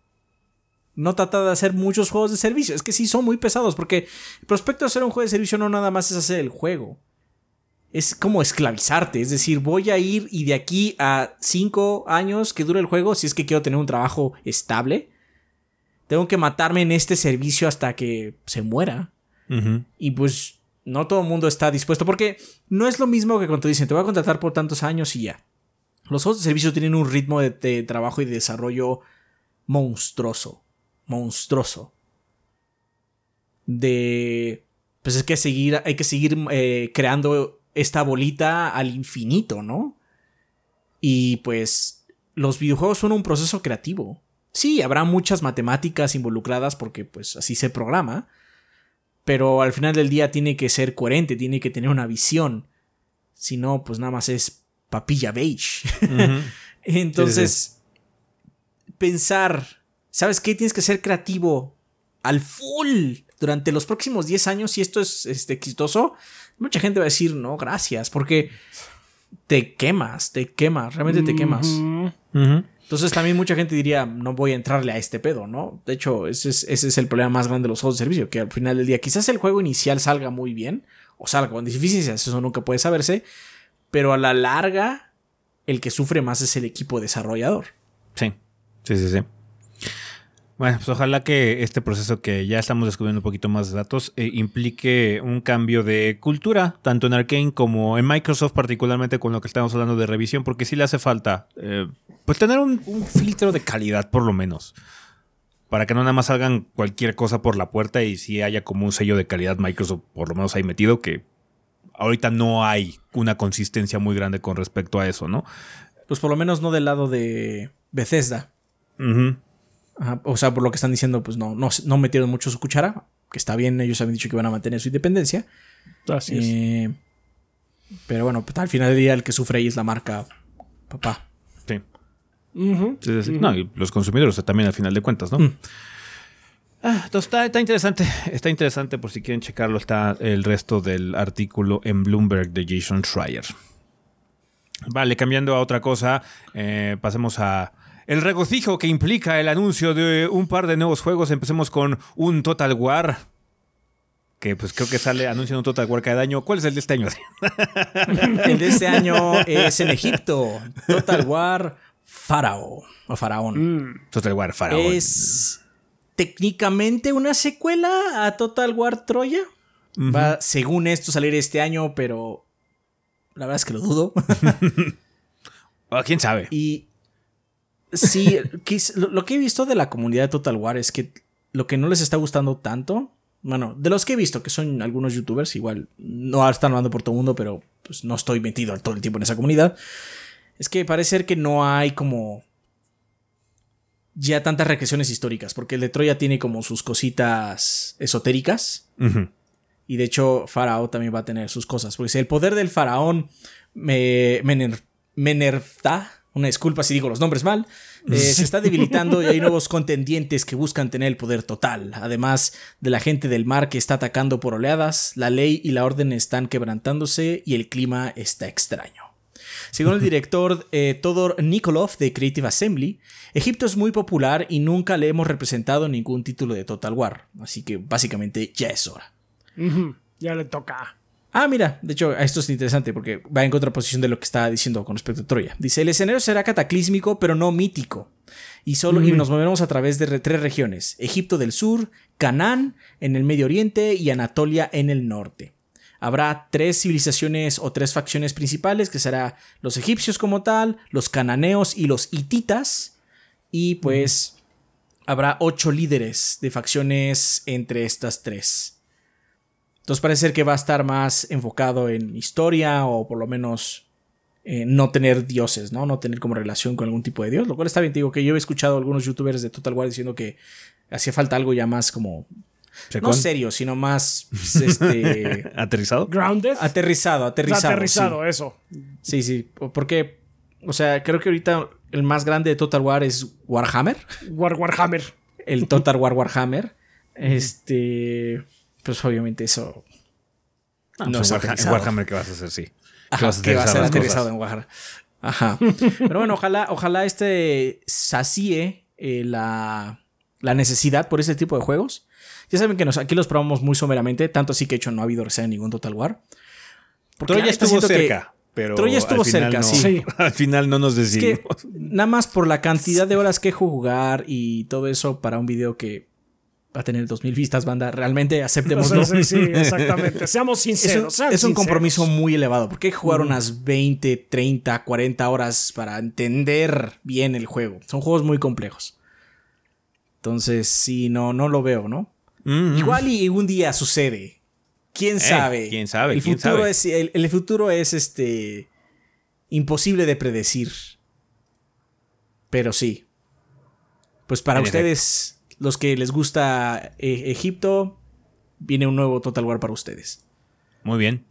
no trata de hacer muchos juegos de servicio. Es que sí son muy pesados porque el prospecto de hacer un juego de servicio no nada más es hacer el juego. Es como esclavizarte, es decir, voy a ir y de aquí a cinco años que dure el juego, si es que quiero tener un trabajo estable, tengo que matarme en este servicio hasta que se muera. Y pues no todo el mundo está dispuesto porque no es lo mismo que cuando te dicen te voy a contratar por tantos años y ya. Los juegos de servicio tienen un ritmo de, de trabajo y de desarrollo monstruoso. Monstruoso. De... Pues es que seguir, hay que seguir eh, creando esta bolita al infinito, ¿no? Y pues los videojuegos son un proceso creativo. Sí, habrá muchas matemáticas involucradas porque pues así se programa pero al final del día tiene que ser coherente, tiene que tener una visión. Si no, pues nada más es papilla beige. Entonces, pensar, ¿sabes qué? Tienes que ser creativo al full durante los próximos 10 años. Si esto es este, exitoso, mucha gente va a decir, no, gracias, porque te quemas, te quemas, realmente te quemas. Entonces también mucha gente diría, no voy a entrarle a este pedo, ¿no? De hecho, ese es, ese es el problema más grande de los juegos de servicio, que al final del día quizás el juego inicial salga muy bien, o salga con deficiencias, eso nunca puede saberse, pero a la larga el que sufre más es el equipo desarrollador. Sí, sí, sí, sí. Bueno, pues ojalá que este proceso que ya estamos descubriendo un poquito más de datos eh, implique un cambio de cultura, tanto en Arkane como en Microsoft, particularmente con lo que estamos hablando de revisión, porque sí le hace falta eh, pues tener un, un filtro de calidad, por lo menos. Para que no nada más salgan cualquier cosa por la puerta y si haya como un sello de calidad Microsoft, por lo menos ahí metido, que ahorita no hay una consistencia muy grande con respecto a eso, ¿no? Pues por lo menos no del lado de Bethesda. Ujú. Ajá, O sea, por lo que están diciendo, pues no, no, no metieron mucho su cuchara, que está bien, ellos habían dicho que iban a mantener su independencia. Así es. Eh, pero bueno, pues, al final del día el que sufre ahí es la marca papá. Sí. Ujú. Sí, sí, sí. No, y los consumidores también al final de cuentas, ¿no? Mm. Ah, entonces está, está interesante. Está interesante por si quieren checarlo. Está el resto del artículo en Bloomberg de Jason Schreier. Vale, cambiando a otra cosa, eh, pasemos a el regocijo que implica el anuncio de un par de nuevos juegos. Empecemos con un Total War. Que pues creo que sale anuncio de un Total War cada año. ¿Cuál es el de este año? El de este año es en Egipto. Total War Farao. O Faraón. Total War Faraón. Es técnicamente una secuela a Total War Troya. Va, según esto, salir este año, pero la verdad es que lo dudo. Ah, ¿Quién sabe? y sí, quis- lo, que he visto de la comunidad de Total War es que lo que no les está gustando tanto, bueno, de los que he visto, que son algunos youtubers, igual no están hablando por todo el mundo, pero pues no estoy metido todo el tiempo en esa comunidad, es que parece ser que no hay como ya tantas regresiones históricas, porque el de Troya tiene como sus cositas esotéricas. Y de hecho, Faraón también va a tener sus cosas. Porque si el poder del faraón me, mener- Menerfta, una disculpa si digo los nombres mal, eh, se está debilitando y hay nuevos contendientes que buscan tener el poder total. Además de la gente del mar que está atacando por oleadas, la ley y la orden están quebrantándose y el clima está extraño. Según el director eh, Todor Nikolov de Creative Assembly, Egipto es muy popular y nunca le hemos representado en ningún título de Total War. Así que básicamente ya es hora. Ya le toca. Ah, mira, de hecho, esto es interesante porque va en contraposición de lo que estaba diciendo con respecto a Troya. Dice, el escenario será cataclísmico, pero no mítico. Y solo y nos moveremos a través de re- tres regiones: Egipto del sur, Canaán en el Medio Oriente y Anatolia en el norte. Habrá tres civilizaciones o tres facciones principales, que será los egipcios como tal, los cananeos y los hititas. Y pues habrá ocho líderes de facciones entre estas tres. Entonces parece ser que va a estar más enfocado en historia o por lo menos eh, no tener dioses, ¿no? No tener como relación con algún tipo de dios. Lo cual está bien, te digo que yo he escuchado a algunos youtubers de Total War diciendo que hacía falta algo ya más como... No serio, sino más este, ¿Aterrizado? Grounded. aterrizado, aterrizado. aterrizado, eso. Sí, sí, sí, porque, o sea, creo que ahorita el más grande de Total War es Warhammer. War Warhammer. el Total War Warhammer. Este. Pues obviamente eso. Ah, no pues es. Warhammer, ¿qué vas a hacer? Sí. Ajá, vas a que va a ser aterrizado en Warhammer. Ajá. Pero bueno, ojalá, ojalá este sacie eh, la, la necesidad por este tipo de juegos. Ya saben que nos, aquí los probamos muy someramente, tanto así que de hecho no ha habido reseña en ningún Total War. Porque Troya estuvo que- cerca, pero Troya estuvo cerca, no- sí. Al final no nos Es que decidimos. nada más por la cantidad de horas que jugar y todo eso para un video que va a tener 2000 vistas, banda, realmente aceptémoslo. Sí, sí, sí, exactamente. Seamos Es un, sinceros. es un sinceros. compromiso muy elevado, porque hay que jugar unas 20, 30, 40 horas para entender bien el juego. Son juegos muy complejos. Entonces, sí, no, no lo veo, ¿no? Mm, Igual y un día sucede. ¿Quién sabe? quién sabe, El quién futuro sabe. es el, el futuro es este imposible de predecir. Pero sí. Pues para En ustedes, los que les gusta eh, Egipto, viene un nuevo Total War para ustedes. Muy bien.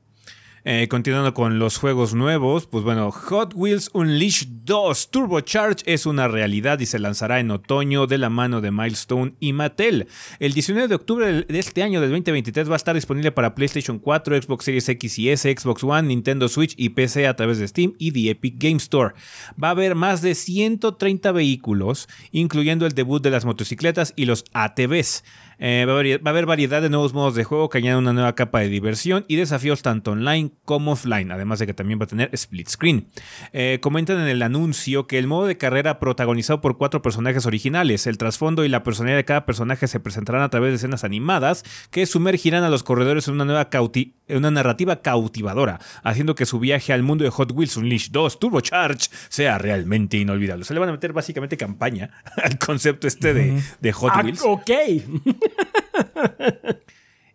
Eh, continuando con los juegos nuevos, pues bueno, Hot Wheels Unleashed 2 Turbocharge es una realidad y se lanzará en otoño de la mano de Milestone y Mattel. El 19 de octubre de este año del 2023 va a estar disponible para PlayStation 4, Xbox Series X y S, Xbox One, Nintendo Switch y PC a través de Steam y The Epic Game Store. Va a haber más de 130 vehículos, incluyendo el debut de las motocicletas y los ATVs. Eh, va, a haber, va a haber variedad de nuevos modos de juego que añaden una nueva capa de diversión y desafíos tanto online como offline, además de que también va a tener split screen. Eh, comentan en el anuncio que el modo de carrera protagonizado por cuatro personajes originales, el trasfondo y la personalidad de cada personaje se presentarán a través de escenas animadas que sumergirán a los corredores en una nueva cauti- una narrativa cautivadora, haciendo que su viaje al mundo de Hot Wheels Unleashed 2 Turbocharge sea realmente inolvidable. Se le van a meter básicamente campaña al concepto este de, de Hot Ah, Wheels. ok.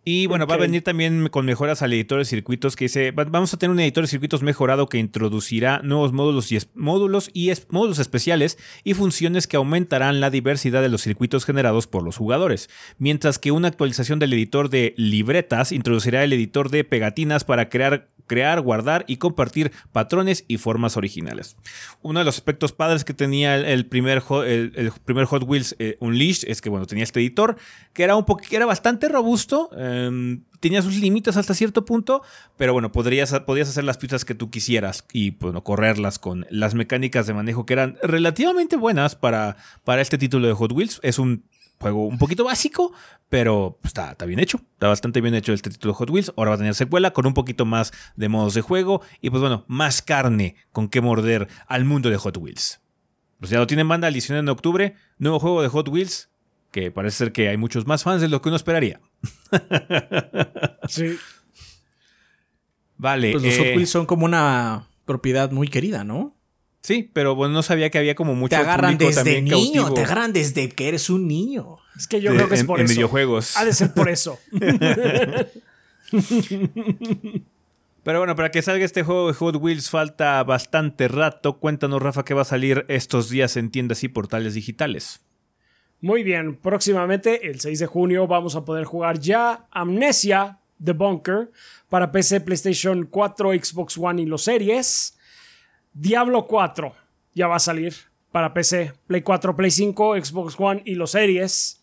Y bueno, va a venir también con mejoras al editor de circuitos que dice, "Va- vamos a tener un editor de circuitos mejorado que introducirá nuevos módulos y, es- módulos, y es- módulos especiales y funciones que aumentarán la diversidad de los circuitos generados por los jugadores, mientras que una actualización del editor de libretas introducirá el editor de pegatinas para crear crear, guardar y compartir patrones y formas originales. Uno de los aspectos padres que tenía el, primer, el, primer Hot Wheels eh, Unleashed es que, bueno, tenía este editor que era, un que era bastante robusto, em, tenía sus límites hasta cierto punto, pero bueno, podrías, podías hacer las pistas que tú quisieras y, bueno, correrlas con las mecánicas de manejo que eran relativamente buenas para, para este título de Hot Wheels. Es un juego un poquito básico, pero pues, está, está, bien hecho. Está bastante bien hecho este título de Hot Wheels. Ahora va a tener secuela con un poquito más de modos de juego y pues bueno, más carne con que morder al mundo de Hot Wheels. Pues ya lo tienen banda el 19 de octubre, nuevo juego de Hot Wheels, que parece ser que hay muchos más fans de lo que uno esperaría. sí. Vale. Pues los Hot eh, Wheels son como una propiedad muy querida, ¿no? Sí, pero bueno, no sabía que había como mucho Te agarran desde niño, te agarran desde que eres un niño. Es que yo creo que es por en eso. videojuegos. Ha de ser por eso. Pero bueno, para que salga este juego de Hot Wheels falta bastante rato. Cuéntanos, Rafa, qué va a salir estos días en tiendas y portales digitales. Muy bien, próximamente, el 6 de junio, vamos a poder jugar ya Amnesia The Bunker para PC, PlayStation 4, Xbox One y los series. Diablo 4 ya va a salir para PC, Play 4, Play 5, Xbox One y los series.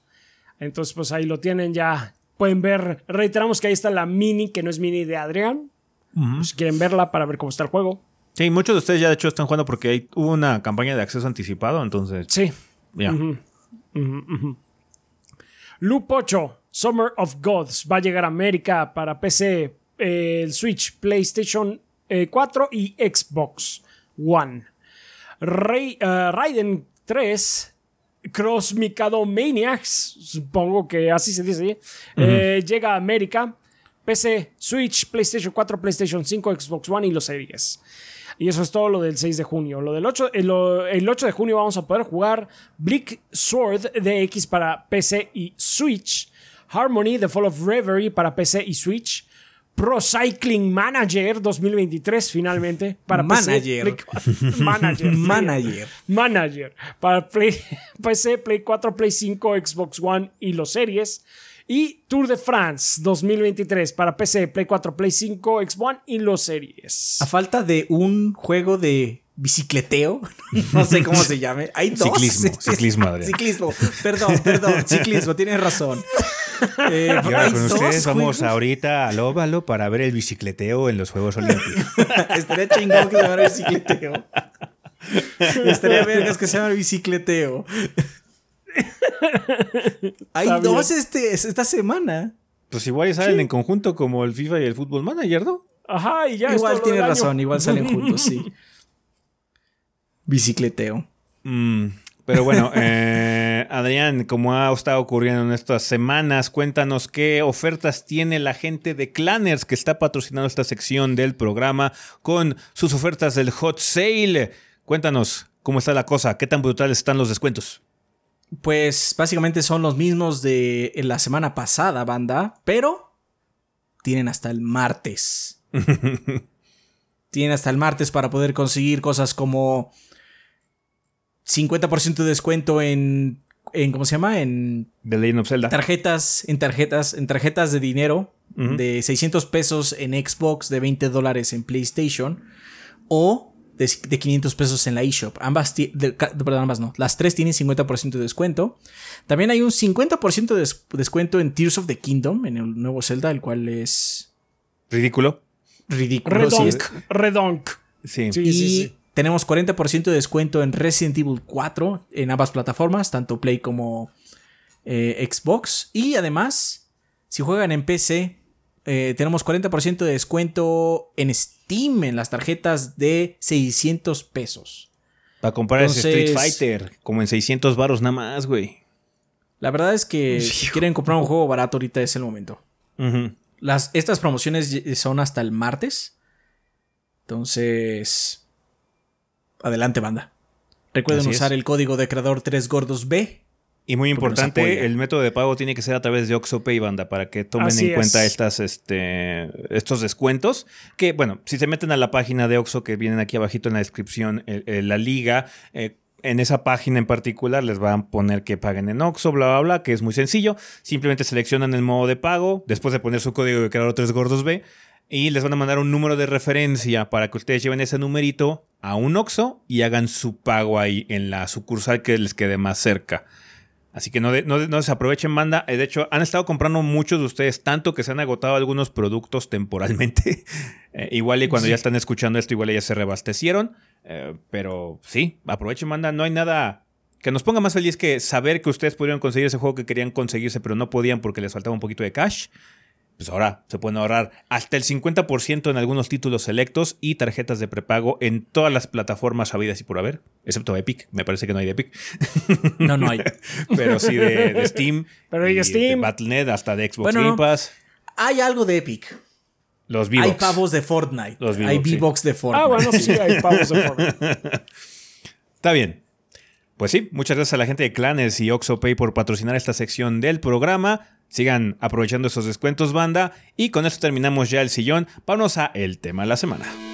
Entonces, pues ahí lo tienen ya. Pueden ver, reiteramos que ahí está la mini, que no es mini de Adrián. Pues, si quieren verla para ver cómo está el juego. Sí, muchos de ustedes ya de hecho están jugando porque hay, hubo una campaña de acceso anticipado, entonces. Sí. Ya. Loop 8, Summer of Gods, va a llegar a América para PC, eh, el Switch, PlayStation 4 eh, y Xbox. One. Rey, uh, Raiden 3, Cross Mikado Maniacs, supongo que así se dice, eh, llega a América, PC, Switch, PlayStation 4, PlayStation 5, Xbox One y los series. Y eso es todo lo del 6 de junio. Lo del 8, el, el 8 de junio vamos a poder jugar Bleak Sword DX para PC y Switch, Harmony, The Fall of Reverie para PC y Switch, Pro Cycling Manager 2023 finalmente para Manager. PC, Manager. Manager. Manager para Play, PC, Play 4, Play 5, Xbox One y los series. Y Tour de France 2023 para PC, Play 4, Play 5, Xbox One y los series. A falta de un juego de bicicleteo, no sé cómo se llame. Hay dos. Ciclismo, ciclismo, Adrián. Ciclismo, perdón, perdón, ciclismo, tienes razón. Eh, con ustedes vamos ahorita al óvalo para ver el bicicleteo en los Juegos Olímpicos. Estaría chingón que se llame bicicleteo. Estaría vergas que se llame bicicleteo. Hay dos este, esta semana. Pues igual salen en conjunto como el FIFA y el Football Manager, ¿no? Ajá, y ya Igual tiene razón, igual salen juntos, sí. Bicicleteo. Mm, pero bueno, eh, Adrián, como ha estado ocurriendo en estas semanas, cuéntanos qué ofertas tiene la gente de Clanners que está patrocinando esta sección del programa con sus ofertas del Hot Sale. Cuéntanos cómo está la cosa, qué tan brutales están los descuentos. Pues básicamente son los mismos de la semana pasada, banda, pero tienen hasta el martes. tienen hasta el martes para poder conseguir cosas como 50% de descuento en, en. ¿Cómo se llama? En. The Legend of Zelda. Tarjetas. En tarjetas. En tarjetas de dinero. De 600 pesos en Xbox. De 20 dólares en PlayStation. O de, 500 pesos en la eShop. Ambas. perdón, ambas no. Las tres tienen 50% de descuento. También hay un 50% de descuento en Tears of the Kingdom. En el nuevo Zelda. El cual es. Ridículo. Ridículo. Redonk. Redonk. Sí. Sí, sí, sí. Tenemos 40% de descuento en Resident Evil 4 en ambas plataformas, tanto Play como eh, Xbox. Y además, si juegan en PC, eh, tenemos 40% de descuento en Steam en las tarjetas de 600 pesos. Para comprar ese Street Fighter, como en 600 baros nada más, güey. La verdad es que si quieren comprar un juego barato, ahorita es el momento. Las, estas promociones son hasta el martes. Entonces, Adelante, banda. Recuerden usar el código de creador 3 gordos B. Y muy importante, el método de pago tiene que ser a través de OxoPay, banda, para que tomen en cuenta estas, este, estos descuentos. Que, bueno, si se meten a la página de Oxo, que vienen aquí abajito en la descripción, la liga, eh, en esa página en particular les van a poner que paguen en Oxo, bla, bla, bla, que es muy sencillo. Simplemente seleccionan el modo de pago, después de poner su código de creador 3 gordos B, y les van a mandar un número de referencia para que ustedes lleven ese numerito a un Oxxo y hagan su pago ahí en la sucursal que les quede más cerca. Así que no, de- no, no desaprovechen, banda. Eh, De hecho, han estado comprando muchos de ustedes, tanto que se han agotado algunos productos temporalmente. Eh, igual y cuando ya están escuchando esto, igual ya se reabastecieron. Eh, pero sí, aprovechen, banda. No hay nada que nos ponga más feliz que saber que ustedes pudieron conseguir ese juego que querían conseguirse, pero no podían porque les faltaba un poquito de cash. Pues ahora se pueden ahorrar hasta el 50% en algunos títulos selectos y tarjetas de prepago en todas las plataformas habidas y por haber, excepto Epic. Me parece que no hay de Epic. No, no hay. Pero sí de, de Steam. Pero y de Steam. Battle.net hasta de Xbox Bueno, Game. Pass. Hay algo de Epic. Los Hay V-Bucks. pavos de Fortnite. Los V-Bucks, hay sí. V-Box de Fortnite. Ah, bueno, sí, hay pavos de Fortnite. Está bien. Pues sí, muchas gracias a la gente de Clanes y OxoPay por patrocinar esta sección del programa. Sigan aprovechando esos descuentos, banda. Y con esto terminamos ya el sillón. Vámonos a el tema de la semana.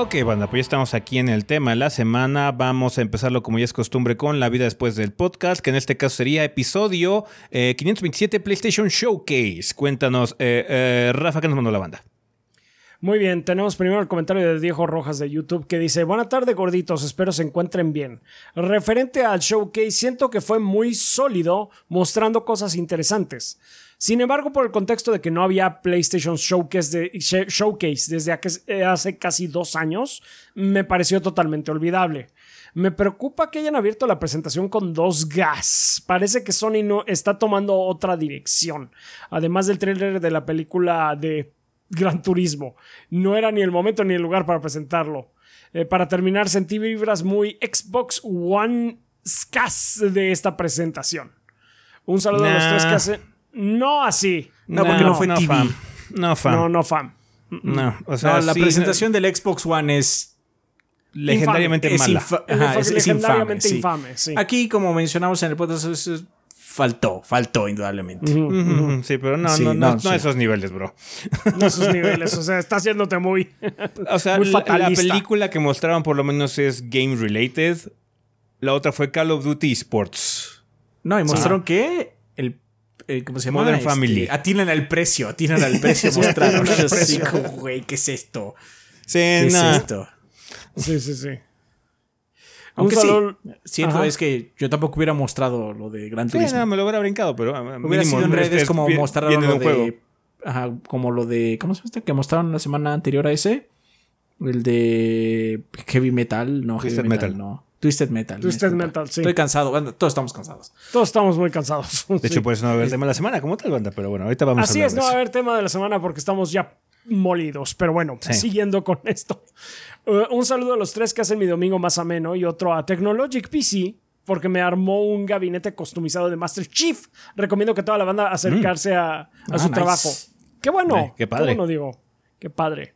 Ok, banda, pues ya estamos aquí en el tema de la semana. Vamos a empezarlo como ya es costumbre con la vida después del podcast, que en este caso sería episodio eh, 527 PlayStation Showcase. Cuéntanos, eh, eh, Rafa, ¿qué nos mandó la banda? Muy bien, tenemos primero el comentario de Diego Rojas de YouTube que dice, Buena tarde gorditos, espero se encuentren bien. Referente al showcase, siento que fue muy sólido, mostrando cosas interesantes. Sin embargo, por el contexto de que no había PlayStation Showcase, de- sh- showcase desde eh, hace casi dos años, me pareció totalmente olvidable. Me preocupa que hayan abierto la presentación con dos gas. Parece que Sony no está tomando otra dirección. Además del tráiler de la película de Gran Turismo. No era ni el momento ni el lugar para presentarlo. Eh, para terminar, sentí vibras muy Xbox One scas de esta presentación. Un saludo a los tres que hacen. No así. No, porque no fue TV. Fam. No, fam. No, no, fam. No, o sea, No, la sí, presentación del Xbox One es legendariamente es mala. infa- Fue Ajá, es- es legendariamente infame, infame, sí. Aquí, como mencionamos en el podcast, es- faltó, faltó indudablemente. Sí, pero no, Sí, no, no, no, no sí. esos niveles, bro. No esos niveles. O sea, está haciéndote muy. O sea, Muy la, película que mostraron por lo menos es game related. La otra fue Call of Duty Sports. No, y mostraron que el, el- ¿cómo se llama? Modern Este, Family. Atinan al precio, atinan al precio Sí, mostraron. así precio. güey, ¿qué es esto? Sí, ¿Qué es esto? Sí, sí, sí. Aunque Un sí, cierto Ajá. es que yo tampoco hubiera mostrado lo de Gran Sí, Turismo. no, me lo hubiera brincado, pero ah, Hubiera mínimo, sido en redes es- como vi- mostraron lo de. juego. Ajá, como lo de. ¿Cómo se llama este? Que mostraron la semana anterior a ese. El de Heavy Metal. No, Heavy Metal, Metal. no. Twisted Metal. Twisted. Metal, sí. Estoy cansado. todos estamos cansados. Todos estamos muy cansados. De hecho, por eso no va a haber tema de la semana como tal, banda. Pero bueno, ahorita vamos Así a hablar es, de no va a haber tema de la semana porque estamos ya molidos. Pero bueno, Sí. siguiendo con esto. Uh, un saludo a los tres que hacen mi domingo más ameno y otro a Technologic PC porque me armó un gabinete customizado de Master Chief. Recomiendo que toda la banda acercarse a, a Ah, su nice. trabajo. Qué bueno. Ay, qué padre. bueno, digo. Qué padre.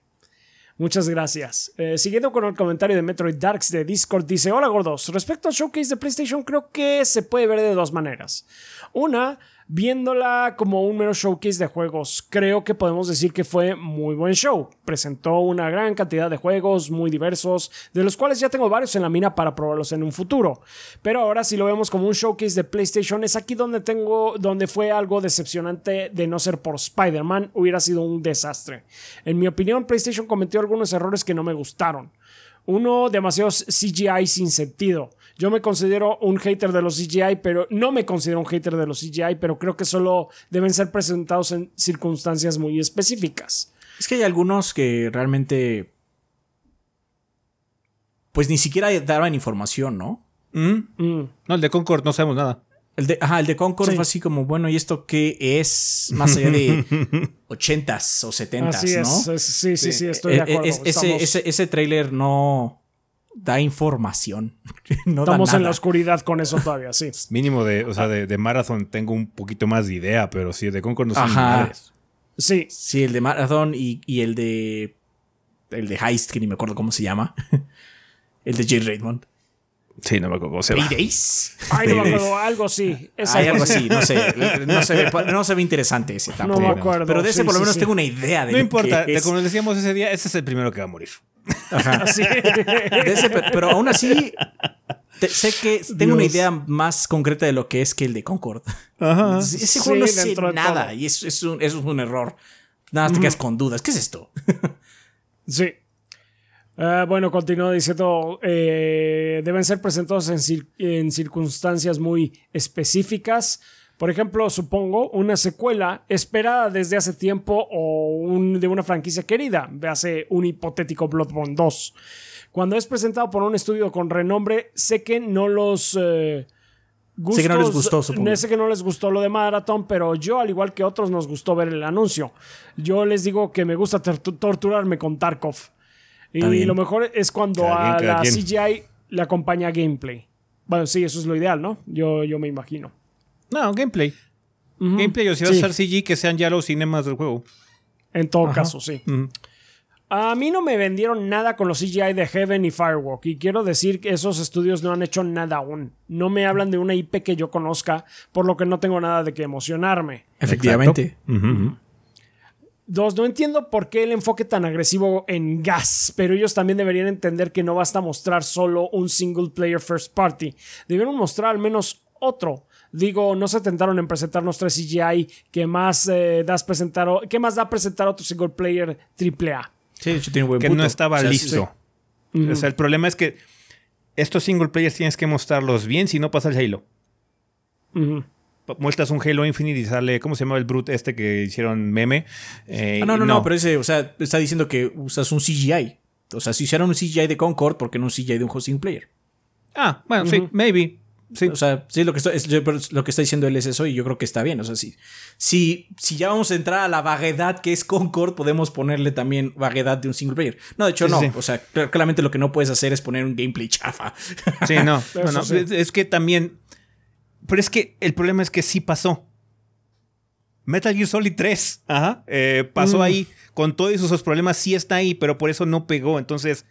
Muchas gracias. Eh, siguiendo con el comentario de Metroid Darks de Discord, dice: Hola gordos, respecto al showcase de PlayStation, creo que se puede ver de dos maneras. Una, viéndola como un mero showcase de juegos, creo que podemos decir que fue muy buen show. Presentó una gran cantidad de juegos muy diversos, de los cuales ya tengo varios en la mina para probarlos en un futuro. Pero ahora, si lo vemos como un showcase de PlayStation, es aquí donde tengo, donde fue algo decepcionante de no ser por Spider-Man, hubiera sido un desastre. En mi opinión, PlayStation cometió algunos errores que no me gustaron. Uno, demasiado CGI sin sentido. Yo me considero un hater de los CGI, pero no me considero un hater de los CGI, pero creo que solo deben ser presentados en circunstancias muy específicas. Es que hay algunos que realmente. Pues ni siquiera daban información, ¿no? ¿Mm? Mm. No, el de Concord no sabemos nada. El de, ajá, el de Concord Sí. fue así como, bueno, ¿y esto qué es? Más allá de 80s o 70s, Así es, ¿no? es- Sí, sí, sí, Sí. estoy de Eh, eh, acuerdo. es- ese, estamos ese, ese trailer no da información. no da estamos en la oscuridad con eso todavía, sí. Mínimo de, o sea, de, de Marathon tengo un poquito más de idea, pero sí, de Concord no Ajá. Sí, Sí, el de Marathon y, y el de. El de Heist, que ni me acuerdo cómo se llama. El de Jay Raymond. Sí, no me acuerdo cómo se llama. Paydays. Ay, no me acuerdo, algo sí. Es Hay algo así, no sé. No se ve, no se ve interesante ese tampoco. me acuerdo. Pero de ese Sí, por lo menos sí. tengo una idea de No importa, que de es. como decíamos ese día, ese es el primero que va a morir. Ajá. así. De ese, pero, pero aún así, te- sé que tengo una idea más concreta de lo que es que el de Concord. Ajá. Ese Sí, juego no sé nada todo. y es, es un, es un error. Nada más te quedas con dudas. ¿Qué es esto? Sí. Eh, bueno, continúa diciendo, eh, deben ser presentados en, cir- en circunstancias muy específicas. Por ejemplo, supongo una secuela esperada desde hace tiempo o un- de una franquicia querida. Véase un hipotético Bloodborne 2. Cuando es presentado por un estudio con renombre, sé que no los... eh, Sé que no les gustó, supongo. Sé que no les gustó lo de Marathon, pero yo, al igual que otros, nos gustó ver el anuncio. Yo les digo que me gusta tortu- torturarme con Tarkov. Y lo mejor es cuando Cada a la quien. CGI le acompaña gameplay. Bueno, sí, eso es lo ideal, ¿no? Yo, yo me imagino. No, gameplay. Gameplay, o si vas Sí. a hacer CG, que sean ya los cinemas del juego. En todo caso, sí. A mí no me vendieron nada con los CGI de Heaven y Firewalk. Y quiero decir que esos estudios no han hecho nada aún. No me hablan de una IP que yo conozca, por lo que no tengo nada de que emocionarme. Efectivamente. Dos, no entiendo por qué el enfoque tan agresivo en gas, pero ellos también deberían entender que no basta mostrar solo un single player first party. Debieron mostrar al menos otro. Digo, no se tentaron en presentarnos tres CGI que más, eh, das presentar, o- ¿qué más da presentar otro single player AAA. Sí, de hecho tiene un buen Que punto. no estaba O sea, listo. O sea, el problema es que estos single players tienes que mostrarlos bien si no pasa el Halo. Muestras un Halo Infinite y sale, ¿cómo se llama el brute este que hicieron meme? Eh, Ah, no, no, no, pero ese, o sea, está diciendo que usas un CGI. O sea, si hicieran un CGI de Concord, ¿por qué no un CGI de un hosting player? Ah, bueno, sí, maybe. Sí. O sea, sí, lo que, está, es- yo- pero lo que está diciendo él es eso y yo creo que está bien. O sea, si, si, si ya vamos a entrar a la vaguedad que es Concord, podemos ponerle también vaguedad de un single player. No, de hecho, Sí, no. sí, sí. O sea, cl- claramente lo que no puedes hacer es poner un gameplay chafa. Sí, no, no, no. sí. Es que también. Pero es que el problema es que sí pasó. Metal Gear Solid 3, ajá, eh, pasó Mm. ahí. Con todos esos problemas, sí está ahí, pero por eso no pegó. Entonces,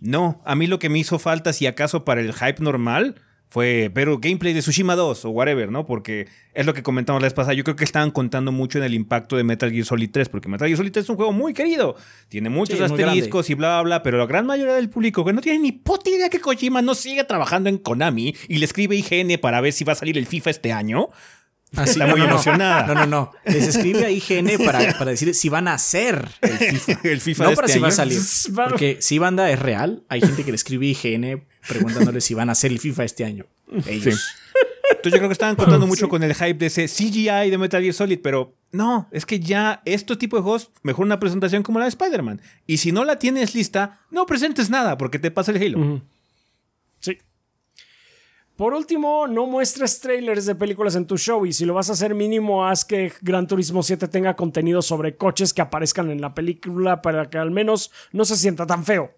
no. A mí lo que me hizo falta, si acaso para el hype normal, fue ver gameplay de Tsushima 2 o whatever, ¿no? Porque es lo que comentamos la vez pasada. Yo creo que estaban contando mucho en el impacto de Metal Gear Solid 3, porque Metal Gear Solid 3 es un juego muy querido. Tiene muchos Sí, asteriscos y bla, bla, bla, pero la gran mayoría del público que no tiene ni puta idea que Kojima no sigue trabajando en Konami y le escribe IGN para ver si va a salir el FIFA este año. Así, Está muy emocionada. No, no, no. Les escribe a IGN para, para decir si van a hacer el FIFA. El FIFA no de para este si va a salir. Porque si banda es real, hay gente que le escribe a IGN preguntándole si van a hacer el FIFA este año. Ellos. Entonces yo creo que estaban contando mucho con el hype de ese CGI de Metal Gear Solid, pero no, es que ya este tipo de juegos, mejor una presentación como la de Spider-Man. Y si no la tienes lista, no presentes nada porque te pasa el Halo. Sí. Por último, no muestres trailers de películas en tu show y si lo vas a hacer mínimo, haz que Gran Turismo 7 tenga contenido sobre coches que aparezcan en la película para que al menos no se sienta tan feo.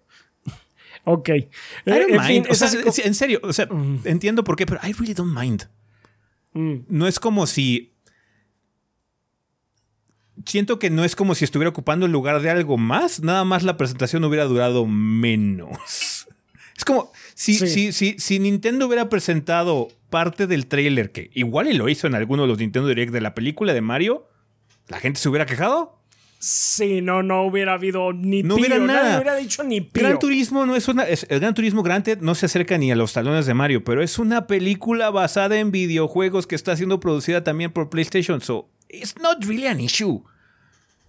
Ok. Eh, I don't en fin, mind. O sea, en serio, o sea, entiendo por qué, pero I really don't mind. Mm, No es como si. Siento que no es como si estuviera ocupando el lugar de algo más, nada más la presentación hubiera durado menos. Es como si, Sí. si, si, si Nintendo hubiera presentado parte del tráiler, que igual y lo hizo en alguno de los Nintendo Direct de la película de Mario, ¿la gente se hubiera quejado? Sí, no, no hubiera habido ni No pío, hubiera nadie nada. hubiera dicho ni pío. Gran Turismo no es una. es- el Gran Turismo Granted no se acerca ni a los talones de Mario, pero es una película basada en videojuegos que está siendo producida también por PlayStation. So, it's not really an issue.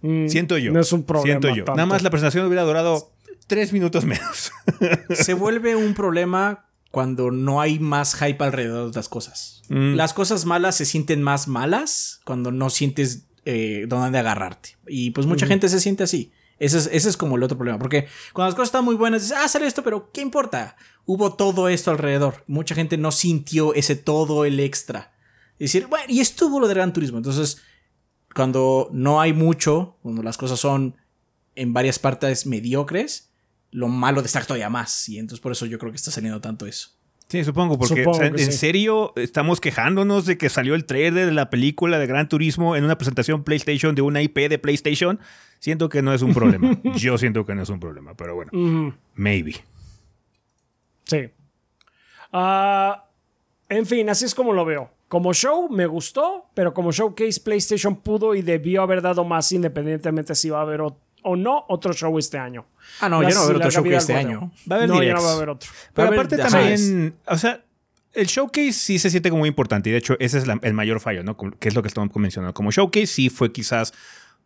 Mm, Siento yo. No es un problema. Siento yo. tanto. Nada más la presentación hubiera durado tres minutos menos. Se vuelve un problema cuando no hay más hype alrededor de las cosas. Mm. Las cosas malas se sienten más malas cuando no sientes eh, dónde agarrarte. Y pues mucha gente se siente así. Ese es, ese es como el otro problema. Porque cuando las cosas están muy buenas, dices, ah, sale esto, pero ¿qué importa? Hubo todo esto alrededor. Mucha gente no sintió ese todo el extra. Y decir, bueno, y estuvo lo de Gran Turismo. Entonces, cuando no hay mucho, cuando las cosas son en varias partes mediocres, lo malo destaca todavía más. Y entonces por eso yo creo que está saliendo tanto eso. Sí, supongo, porque Supongo o sea, que en sí. serio estamos quejándonos de que salió el trailer de la película de Gran Turismo en una presentación PlayStation de una IP de PlayStation. Siento que no es un problema. Yo siento que no es un problema, pero bueno, maybe. Sí. Ah, en fin, así es como lo veo. Como show me gustó, pero como showcase PlayStation pudo y debió haber dado más independientemente si va a haber o no otro show este año. Ah, no, ya no va a haber otro showcase este año. Va a haber no, ya no va a haber otro. Pero aparte también, o sea, el showcase sí se siente como muy importante y de hecho ese es el mayor fallo, ¿no? Que es lo que estamos mencionando. Como showcase sí fue quizás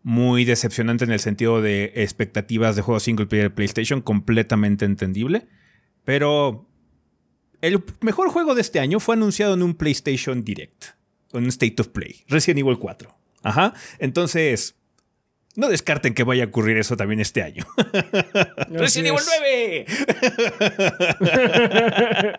muy decepcionante en el sentido de expectativas de juegos single player de PlayStation, completamente entendible. Pero el mejor juego de este año fue anunciado en un PlayStation Direct, en un State of Play, Resident Evil 4. Ajá. Entonces, no descarten que vaya a ocurrir eso también este año. ¡Resident Evil 9!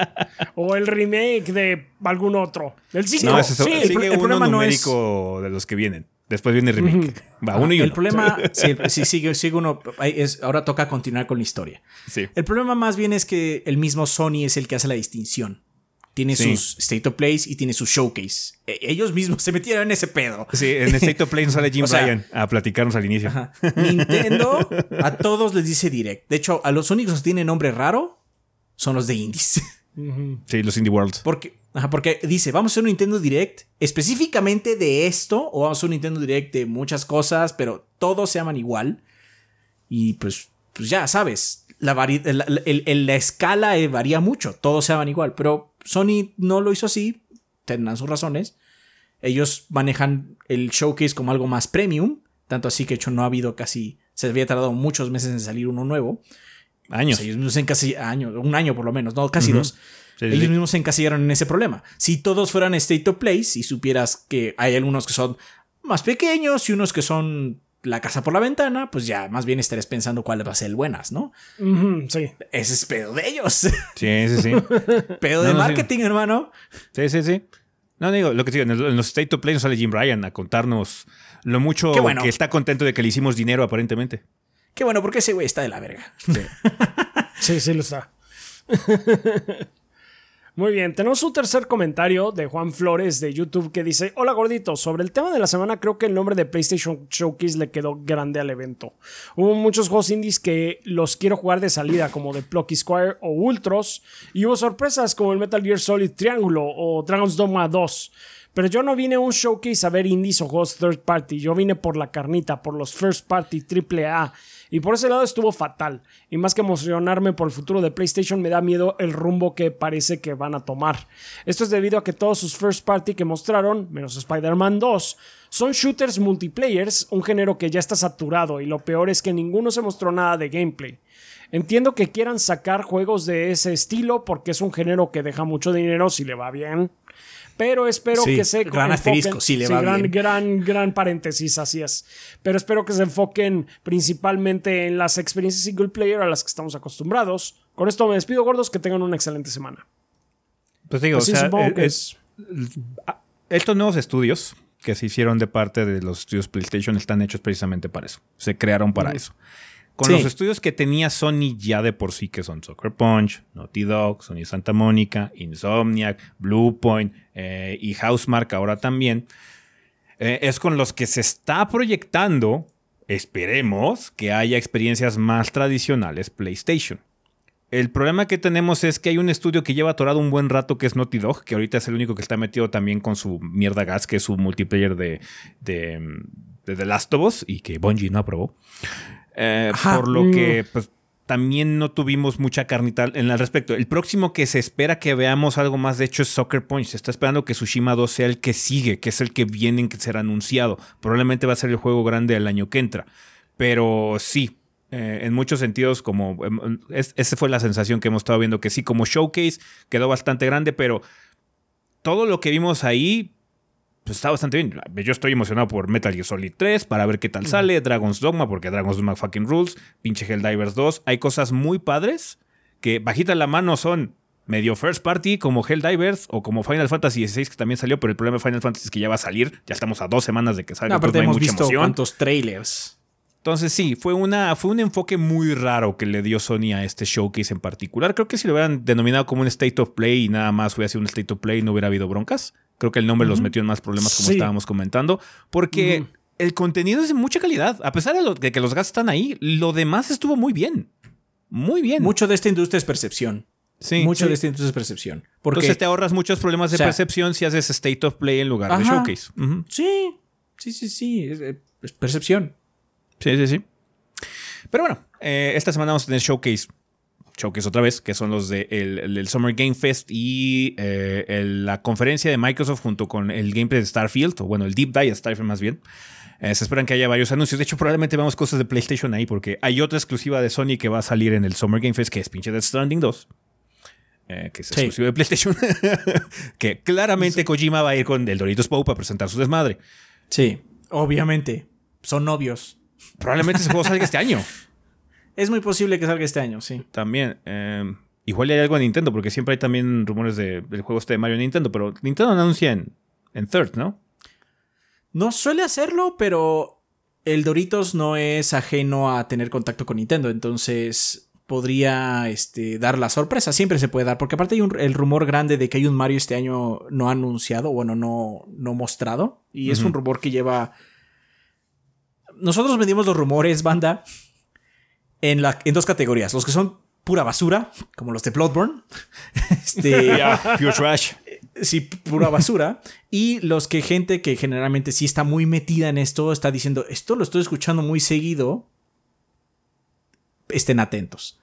o el remake de algún otro. El 5. No, sí, sigue el, uno numérico de los que vienen. Después viene el remake. Va, uno y uno. El problema, sí, sigue, sigue uno. Es, ahora toca continuar con la historia. Sí. El problema más bien es que el mismo Sony es el que hace la distinción. Tiene sus State of Plays y tiene su showcase. E, ellos mismos se metieron en ese pedo. Sí, en State of Play nos sale Jim Ryan a platicarnos al inicio. Nintendo a todos les dice direct. De hecho, a los únicos que tienen nombre raro son los de indies. Sí, los Indie Worlds. Porque, porque dice, vamos a hacer un Nintendo Direct específicamente de esto, o vamos a hacer un Nintendo Direct de muchas cosas, pero todos se llaman igual. Y pues, pues ya sabes, la, la escala eh, varía mucho, todos se llaman igual, pero Sony no lo hizo así, tendrán sus razones. Ellos manejan el showcase como algo más premium, tanto así que hecho no ha habido casi, se había tardado muchos meses en salir uno nuevo. Años. ellos mismos casi años, un año por lo menos, no, casi dos. ellos mismos se encasillaron en ese problema. Si todos fueran State of Place y supieras que hay algunos que son más pequeños y unos que son la casa por la ventana, pues ya más bien estarías pensando cuál va a ser el buenas, ¿no? sí. Ese es pedo de ellos. Sí, sí, sí. pedo de marketing, hermano. Sí, sí, sí. No, digo, lo que digo, en los State of Play nos sale Jim Ryan a contarnos lo mucho que está contento de que le hicimos dinero, aparentemente. Qué bueno, porque ese güey está de la verga. Sí, sí, lo está. Muy bien, tenemos un tercer comentario de Juan Flores de YouTube que dice, hola gordito, sobre el tema de la semana creo que el nombre de PlayStation Showcase le quedó grande al evento. Hubo muchos juegos indies que los quiero jugar de salida como de Plucky Squire o Ultros y hubo sorpresas como el Metal Gear Solid Triángulo o Dragon's Dogma 2. Pero yo no vine a un showcase a ver indies o juegos third party, yo vine por la carnita, por los first party AAA y por ese lado estuvo fatal. Y más que emocionarme por el futuro de PlayStation, me da miedo el rumbo que parece que van a tomar. Esto es debido a que todos sus first party que mostraron, menos Spider-Man 2, son shooters multiplayers, un género que ya está saturado y lo peor es que ninguno se mostró nada de gameplay. Entiendo que quieran sacar juegos de ese estilo porque es un género que deja mucho dinero si le va bien, pero espero que se gran asterisco, sí, le va gran, gran, gran paréntesis, así es. Pero espero que se enfoquen principalmente en las experiencias single player a las que estamos acostumbrados. Con esto me despido, gordos, que tengan una excelente semana. Pues digo, o sea, es, estos nuevos estudios que se hicieron de parte de los estudios PlayStation están hechos precisamente para eso. Se crearon para eso. Con los estudios que tenía Sony ya de por sí, que son Soccer Punch, Naughty Dog, Sony Santa Mónica, Insomniac, Bluepoint eh, y Housemark ahora también, eh, es con los que se está proyectando, esperemos, que haya experiencias más tradicionales PlayStation. El problema que tenemos es que hay un estudio que lleva atorado un buen rato que es Naughty Dog, que ahorita es el único que está metido también con su mierda gas, que es su multiplayer de, de, de The Last of Us y que Bungie no aprobó. Eh, por lo mm. que pues, también no tuvimos mucha carnita en el respecto. El próximo que se espera que veamos algo más, de hecho, es Soccer Punch. Se está esperando que Tsushima 2 sea el que sigue, que es el que viene que será anunciado. Probablemente va a ser el juego grande del año que entra. Pero sí, eh, en muchos sentidos, como em, esa fue la sensación que hemos estado viendo, que sí, como showcase quedó bastante grande, pero todo lo que vimos ahí pues está bastante bien. Yo estoy emocionado por Metal Gear Solid 3 para ver qué tal sale, Dragon's Dogma, porque Dragon's Dogma fucking rules, pinche Helldivers 2. Hay cosas muy padres que bajita la mano son medio first party como Helldivers o como Final Fantasy XVI que también salió, pero el problema de Final Fantasy es que ya va a salir, ya estamos a dos semanas de que salga. No, aparte hemos visto cuántos trailers. Entonces sí, fue, una, fue un enfoque muy raro que le dio Sony a este showcase en particular. Creo que si lo hubieran denominado como un State of Play y nada más hubiera sido un State of Play no hubiera habido broncas. Creo que el nombre los metió en más problemas como estábamos comentando. Porque el contenido es de mucha calidad. A pesar de, lo, de, que los gastos están ahí, lo demás estuvo muy bien. Muy bien. Mucho de esta industria es percepción. Sí, Mucho sí. de este entonces es percepción. Porque Entonces te ahorras muchos problemas de o sea- percepción si haces state of play en lugar de showcase. Sí, sí, sí, sí, es, es percepción. Sí, sí, sí. Pero bueno, eh, esta semana vamos a tener showcase. Showcase otra vez, que son los del de el- el Summer Game Fest y eh, el- la conferencia de Microsoft junto con el gameplay de Starfield, o bueno, el Deep Dive de Starfield más bien. Eh, se esperan que haya varios anuncios. De hecho, probablemente veamos cosas de PlayStation ahí, porque hay otra exclusiva de Sony que va a salir en el Summer Game Fest, que es pinche Death Stranding 2. eh, que es Sí. exclusivo de PlayStation. que claramente Kojima va a ir con el Doritos Pope a presentar su desmadre. Sí, obviamente. Son novios. Probablemente ese juego salga este año. Es muy posible que salga este año, sí. También. eh, igual hay algo en Nintendo, porque siempre hay también rumores de- del juego este de Mario en Nintendo, pero Nintendo no anuncia en, en Third, ¿no? No suele hacerlo, pero el Doritos no es ajeno a tener contacto con Nintendo, entonces podría este, dar la sorpresa. Siempre se puede dar, porque aparte hay un- el rumor grande de que hay un Mario este año no anunciado, bueno, no, no mostrado, y es un rumor que lleva... Nosotros medimos los rumores, banda, en, la, en dos categorías. Los que son pura basura, como los de Bloodborne. este, Pure Trash. sí, pura basura. y los que gente que generalmente sí está muy metida en esto, está diciendo, esto lo estoy escuchando muy seguido, estén atentos.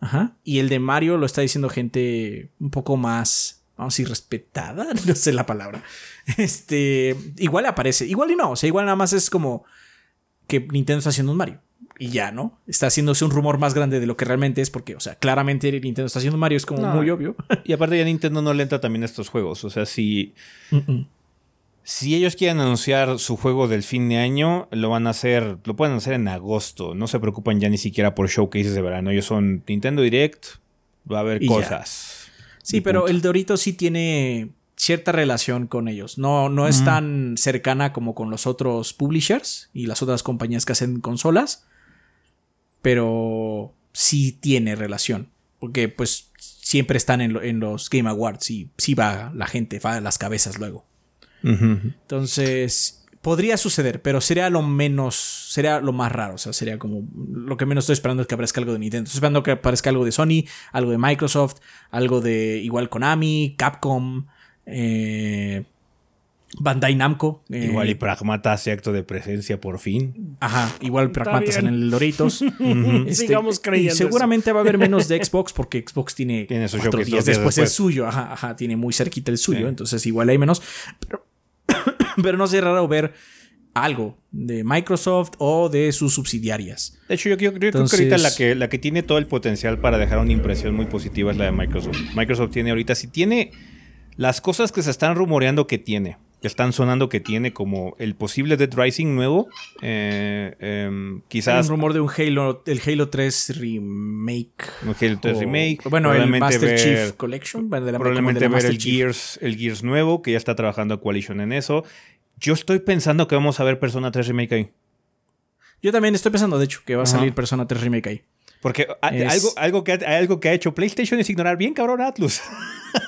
Ajá. Y el de Mario lo está diciendo gente un poco más, vamos a decir, respetada, no sé la palabra. Este, igual aparece, igual y no, o sea, igual nada más es como que Nintendo está haciendo un Mario. Y ya, ¿no? Está haciéndose un rumor más grande de lo que realmente es, porque, o sea, claramente Nintendo está haciendo Mario, es como No. muy obvio. Y aparte ya Nintendo no le entra también a estos juegos. O sea, si, si ellos quieren anunciar su juego del fin de año, lo van a hacer, lo pueden hacer en agosto. No se preocupan ya ni siquiera por showcases de verano. Ellos son Nintendo Direct, va a haber Y ya. cosas. Sí, pero punto. el Dorito sí tiene cierta relación con ellos. No, no es tan cercana como con los otros publishers y las otras compañías que hacen consolas. Pero sí tiene relación. Porque pues siempre están en, lo- en los Game Awards y sí va la gente, va a las cabezas luego. Entonces, podría suceder, pero sería lo menos, sería lo más raro. O sea, sería como lo que menos estoy esperando es que aparezca algo de Nintendo. Estoy esperando que aparezca algo de Sony, algo de Microsoft, algo de igual Konami, Capcom, eh, Bandai Namco. eh, Igual y Pragmata hace acto de presencia por fin. Ajá, igual Pragmatas en el Doritos. Este, Sigamos creyendo Y seguramente va a haber menos de Xbox porque Xbox tiene, Tiene cuatro días días después el después. suyo. Ajá, ajá, tiene muy cerquita el suyo, Sí. entonces igual hay menos. Pero, pero no sería raro ver algo de Microsoft o de sus subsidiarias. De hecho, yo, yo- yo creo que ahorita la que, la que tiene todo el potencial para dejar una impresión muy positiva es la de Microsoft. Microsoft tiene ahorita, si tiene las cosas que se están rumoreando que tiene, que están sonando que tiene, como el posible Dead Rising nuevo, eh, em, quizás un rumor de un Halo, el Halo 3 remake. un Halo 3 o- remake, Bueno, el Master ver- Chief Collection. de la- probablemente de la ver el Chief. Gears, el Gears nuevo, que ya está trabajando Coalition en eso. Yo estoy pensando que vamos a ver Persona 3 Remake ahí. Yo también estoy pensando, de hecho, que va a Ajá. salir Persona 3 Remake ahí. Porque a- Es- algo, algo, que, ha- algo que ha hecho PlayStation es ignorar bien cabrón a Atlus.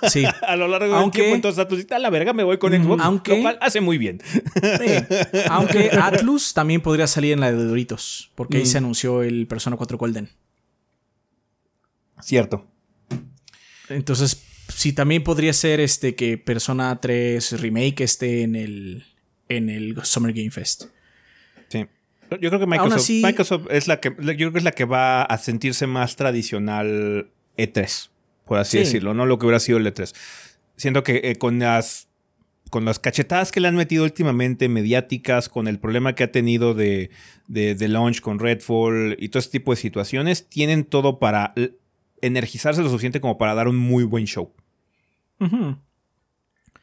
Sí. a lo largo Aunque- del tiempo, entonces Atlus a la verga, me voy con Xbox, Aunque- lo cual hace muy bien. Aunque Atlus también podría salir en la de Doritos, porque ahí Mm. se anunció el Persona 4 Golden. Cierto. Entonces, sí, también podría ser este que Persona 3 Remake esté en el, en el Summer Game Fest. Yo creo que Microsoft, así- Microsoft es la que yo creo que es la que va a sentirse más tradicional E3, por así Sí. decirlo, no lo que hubiera sido el E3. Siento que eh, con las con las cachetadas que le han metido últimamente mediáticas, con el problema que ha tenido de, de, de launch con Redfall y todo este tipo de situaciones, tienen todo para energizarse lo suficiente como para dar un muy buen show. Ujú.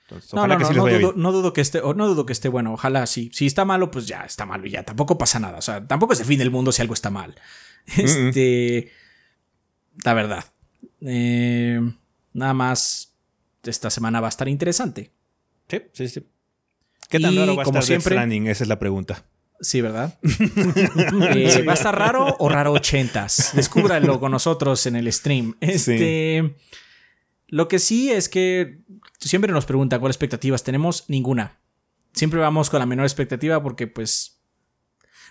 Entonces, No, no, que no, sí dudo, no dudo que esté, no dudo que esté bueno. Ojalá sí. Si está malo, pues ya está malo y ya. Tampoco pasa nada. O sea, tampoco es el fin del mundo si algo está mal. Este. La verdad. Eh, nada más. Esta semana va a estar interesante. Sí, sí, sí. ¿Qué tan Y raro va a como estar siempre- Stranding? Esa es la pregunta. Sí, ¿verdad? Eh, ¿Va a estar raro o raro ochentas? Descúbralo con nosotros en el stream. Este. Lo que sí es que siempre nos preguntan cuáles expectativas tenemos. Ninguna. Siempre vamos con la menor expectativa porque, pues.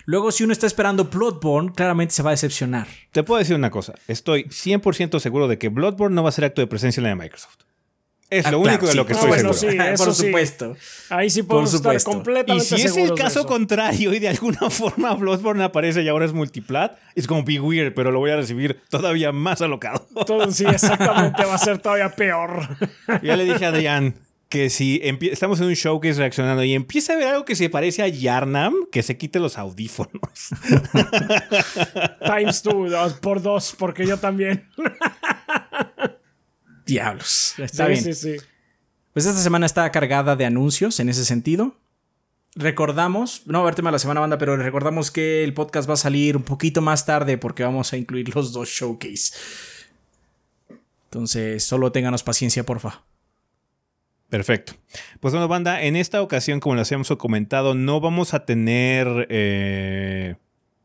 Luego, si uno está esperando Bloodborne, claramente se va a decepcionar. Te puedo decir una cosa. Estoy 100% seguro de que Bloodborne no va a ser acto de presencia en la de Microsoft. Es Ah, lo claro, único de sí. lo que Ah, estoy bueno, seguro. sí, eso Por sí. supuesto. Ahí sí podemos estar supuesto. Y completamente si es el de caso contrario y de alguna forma Bloodborne aparece y ahora es multiplat, es como be weird, pero lo voy a recibir todavía más alocado. Todo, sí, exactamente, va a ser todavía peor. ya le dije a Adrián que si estamos en un showcase reaccionando y empieza a ver algo que se parece a Yarnam, que se quite los audífonos. Times two, dos por dos, porque yo también. Diablos. Está sí, bien. sí, sí. Pues esta semana está cargada de anuncios en ese sentido. Recordamos, no va a haber tema de la semana banda, pero recordamos que el podcast va a salir un poquito más tarde porque vamos a incluir los dos showcase. Entonces, solo ténganos paciencia, porfa. Perfecto. Pues bueno, banda, en esta ocasión, como les habíamos comentado, no vamos a tener eh,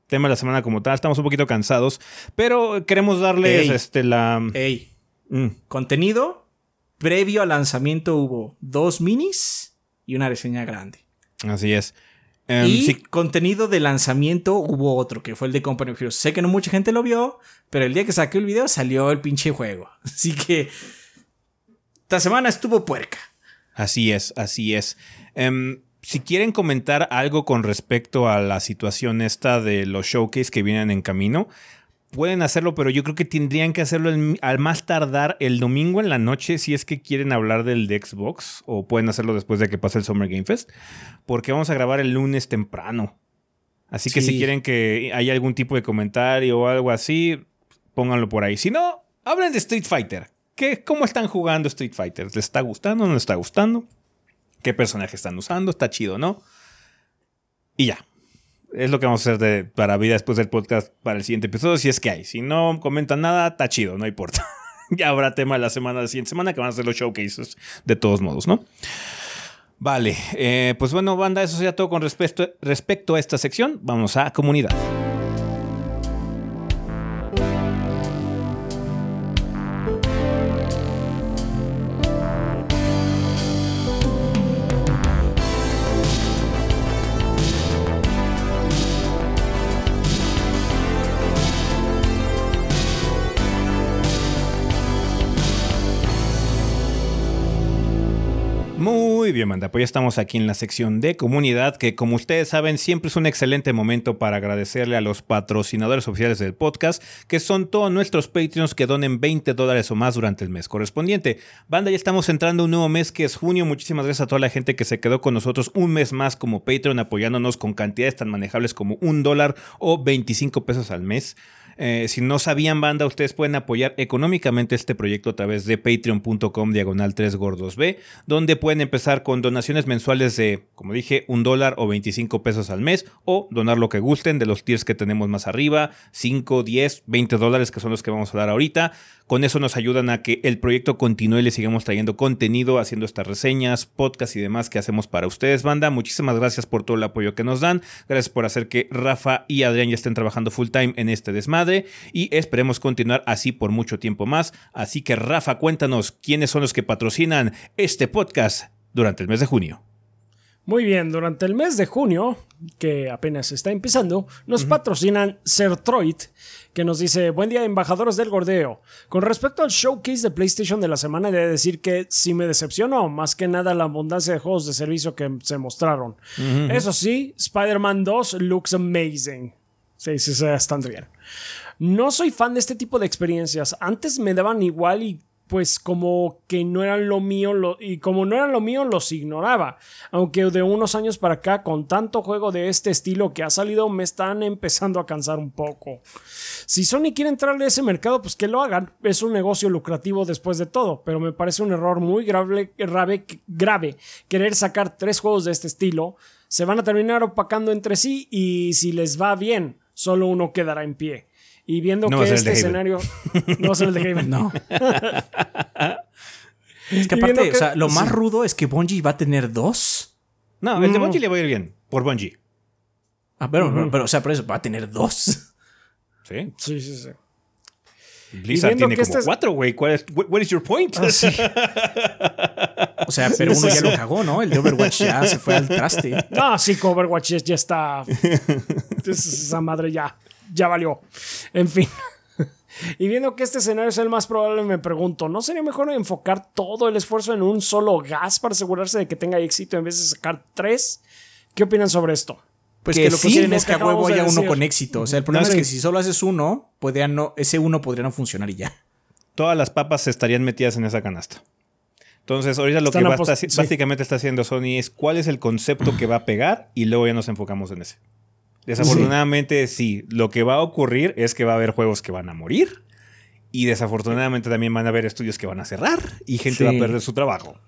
tema de la semana como tal. Estamos un poquito cansados, pero queremos darles Ey. este, la... Ey, Mm, contenido. Previo al lanzamiento hubo dos minis y una reseña grande. así es. Em, y sí, contenido de lanzamiento hubo otro, que fue el de Company of Heroes. Sé que no mucha gente lo vio, pero el día que saqué el video salió el pinche juego. Así que esta semana estuvo puerca. Así es, así es. Em, si quieren comentar algo con respecto a la situación esta de los showcase que vienen en camino, pueden hacerlo, pero yo creo que tendrían que hacerlo el- al más tardar el domingo en la noche si es que quieren hablar del de Xbox, o pueden hacerlo después de que pase el Summer Game Fest, porque vamos a grabar el lunes temprano. Así que si quieren que haya algún tipo de comentario o algo así, pónganlo por ahí. Si no, hablen de Street Fighter. ¿Qué, ¿Cómo están jugando Street Fighter? ¿Les está gustando? ¿No les está gustando? ¿Qué personaje están usando? ¿Está chido no? Y ya. Es lo que vamos a hacer de- para vida después del podcast para el siguiente episodio, si es que hay. Si no comentan nada, está chido, no importa. ya habrá tema la semana de siguiente semana que van a ser los showcases de todos modos, ¿no? Vale, eh, pues bueno, banda, eso sería todo con respecto, respecto a esta sección. Vamos a comunidad. Pues ya estamos aquí en la sección de comunidad, que como ustedes saben, siempre es un excelente momento para agradecerle a los patrocinadores oficiales del podcast, que son todos nuestros Patreons que donen 20 dólares o más durante el mes correspondiente. Banda, ya estamos entrando un nuevo mes que es junio. Muchísimas gracias a toda la gente que se quedó con nosotros un mes más como Patreon, apoyándonos con cantidades tan manejables como un dólar o 25 pesos al mes. Eh, si no sabían, banda, ustedes pueden apoyar económicamente este proyecto a través de patreon.com diagonal 3 gordos B, donde pueden empezar con donaciones mensuales de, como dije, un dólar o 25 pesos al mes, o donar lo que gusten de los tiers que tenemos más arriba, 5, 10, 20 dólares, que son los que vamos a dar ahorita. Con eso nos ayudan a que el proyecto continúe y le sigamos trayendo contenido, haciendo estas reseñas, podcasts y demás que hacemos para ustedes, banda. Muchísimas gracias por todo el apoyo que nos dan. Gracias por hacer que Rafa y Adrián ya estén trabajando full time en este desmadre y esperemos continuar así por mucho tiempo más. Así que Rafa, cuéntanos quiénes son los que patrocinan este podcast durante el mes de junio. Muy bien, durante el mes de junio, que apenas está empezando, nos patrocinan Sertroid, que nos dice, buen día embajadores del gordeo. Con respecto al showcase de PlayStation de la semana, he de decir que sí me decepcionó, más que nada la abundancia de juegos de servicio que se mostraron. Eso sí, Spider-Man 2 looks amazing. Sí, sí, sí, bastante bien. No soy fan de este tipo de experiencias. Antes me daban igual y pues como que no eran lo mío y como no eran lo mío los ignoraba. Aunque de unos años para acá con tanto juego de este estilo que ha salido me están empezando a cansar un poco. Si Sony quiere entrarle a ese mercado pues que lo hagan. Es un negocio lucrativo después de todo. Pero me parece un error muy grave, grave, grave querer sacar tres juegos de este estilo. Se van a terminar opacando entre sí y si les va bien solo uno quedará en pie. Y viendo No que este escenario no va a ser el de Halo. No. es que aparte, que- o sea, lo más rudo es que Bungie va a tener dos. No, el de No. Bungie le va a ir bien, por Bungie. Ah, pero, pero, pero, o sea, por eso va a tener dos. Sí. Sí, sí, sí. Blizzard tiene como este es- cuatro, güey. ¿Cuál es, what is your point? O sea, pero uno ya lo cagó, ¿no? El de Overwatch ya se fue al traste. No, sí, que Overwatch ya- ya está Entonces, esa madre ya, ya valió. En fin. Y viendo que este escenario es el más probable, me pregunto, ¿no sería mejor enfocar todo el esfuerzo en un solo gas para asegurarse de que tenga éxito en vez de sacar tres? ¿Qué opinan sobre esto? Pues Que que, lo sí, quieren es que a huevo haya uno con éxito. O sea, el problema No, es sí. que si solo haces uno, podría no, ese uno podría no funcionar y ya. Todas las papas estarían metidas en esa canasta. Entonces, ahorita lo Están que va a sí. básicamente está haciendo Sony es cuál es el concepto que va a pegar y luego ya nos enfocamos en ese. Desafortunadamente, sí. Lo que va a ocurrir es que va a haber juegos que van a morir y desafortunadamente también van a haber estudios que van a cerrar y gente Sí. va a perder su trabajo.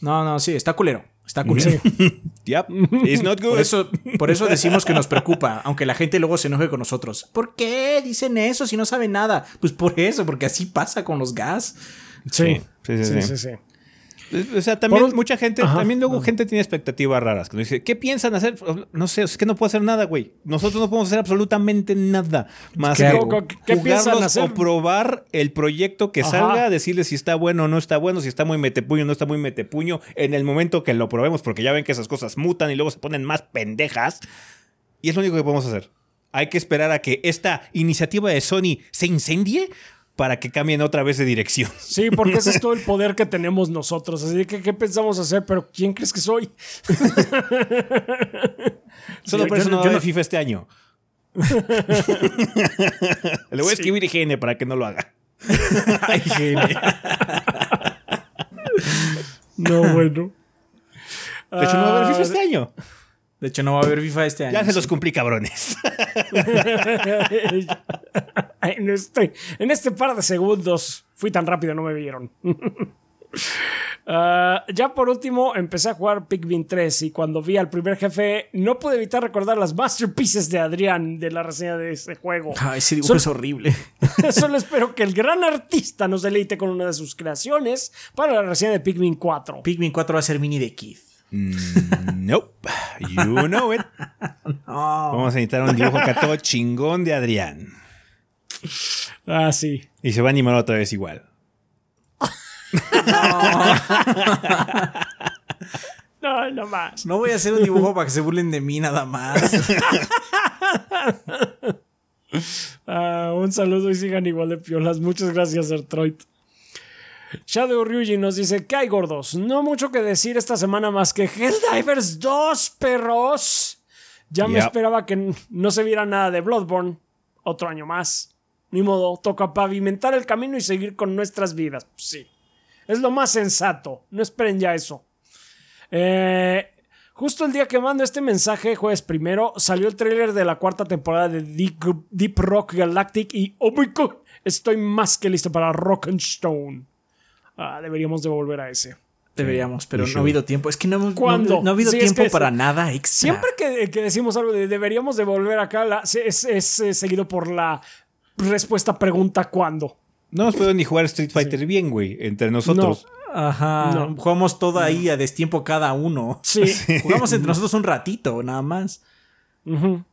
No, no, sí, está culero. Está culero. Yep, it's not good. Por eso, por eso decimos que nos preocupa, aunque la gente luego se enoje con nosotros. ¿Por qué dicen eso si no saben nada? Pues por eso, porque así pasa con los gas. Sí, sí, sí, sí, sí. sí, sí. O sea, también un- mucha gente, Ajá. también luego gente tiene expectativas raras. Que nos dice, ¿qué piensan hacer? No sé, es que no puedo hacer nada, güey. Nosotros no podemos hacer absolutamente nada más ¿Qué que? ¿Qué- piensan hacer? o probar el proyecto que Ajá. salga, decirles si está bueno o no está bueno, si está muy metepuño o no está muy metepuño, en el momento que lo probemos, porque ya ven que esas cosas mutan y luego se ponen más pendejas. Y es lo único que podemos hacer. Hay que esperar a que esta iniciativa de Sony se incendie para que cambien otra vez de dirección. Sí, porque ese es todo el poder que tenemos nosotros. Así que, ¿qué pensamos hacer? Pero, ¿quién crees que soy? Solo por eso yo- no va FIFA este año. Le voy a escribir IGN para que no lo haga. Genio. No, bueno. De hecho, no va a haber FIFA Ah, este año. De hecho, no va a haber FIFA este año. Ya se los cumplí, cabrones. En, este, en este par de segundos fui tan rápido, no me vieron. Ah, ya por último, empecé a jugar Pikmin 3 y cuando vi al primer jefe, no pude evitar recordar las masterpieces de Adrián de la reseña de ese juego. Ah, ese dibujo Sol- es horrible. Solo espero que el gran artista nos deleite con una de sus creaciones para la reseña de Pikmin 4. Pikmin 4 va a ser mini de Kid. nope. You know it. Vamos a necesitar un dibujo acá todo chingón de Adrián. Ah, sí. Y se va a animar otra vez igual. No, no más. No voy a hacer un dibujo para que se burlen de mí nada más. Ah, un saludo y sigan igual de piolas. Muchas gracias, Ertroid. Shadow Ryuji nos dice: ¿Qué hay, gordos? No mucho que decir esta semana más que Helldivers 2, perros. Ya me esperaba que no se viera nada de Bloodborne. Otro año más. Ni modo, toca pavimentar el camino y seguir con nuestras vidas. Sí. Es lo más sensato. No esperen ya eso. Eh, justo el día que mando este mensaje, jueves primero, salió el tráiler de la cuarta temporada de Deep, Rock Galactic y oh my god, estoy más que listo para Rock and Stone. Ah, deberíamos de volver a ese. Deberíamos, pero no ha habido tiempo. Es que no, hemos- no, no ha habido Sí, es tiempo que para nada extra. Siempre que, que decimos algo de deberíamos de volver acá, la- es, es, eh, seguido por la respuesta pregunta ¿cuándo? No nos puedo ni jugar Street Fighter bien, güey, entre nosotros. Ajá. No. Jugamos todo ahí a destiempo cada uno. Sí. Jugamos entre nosotros un ratito, nada más. Ujú.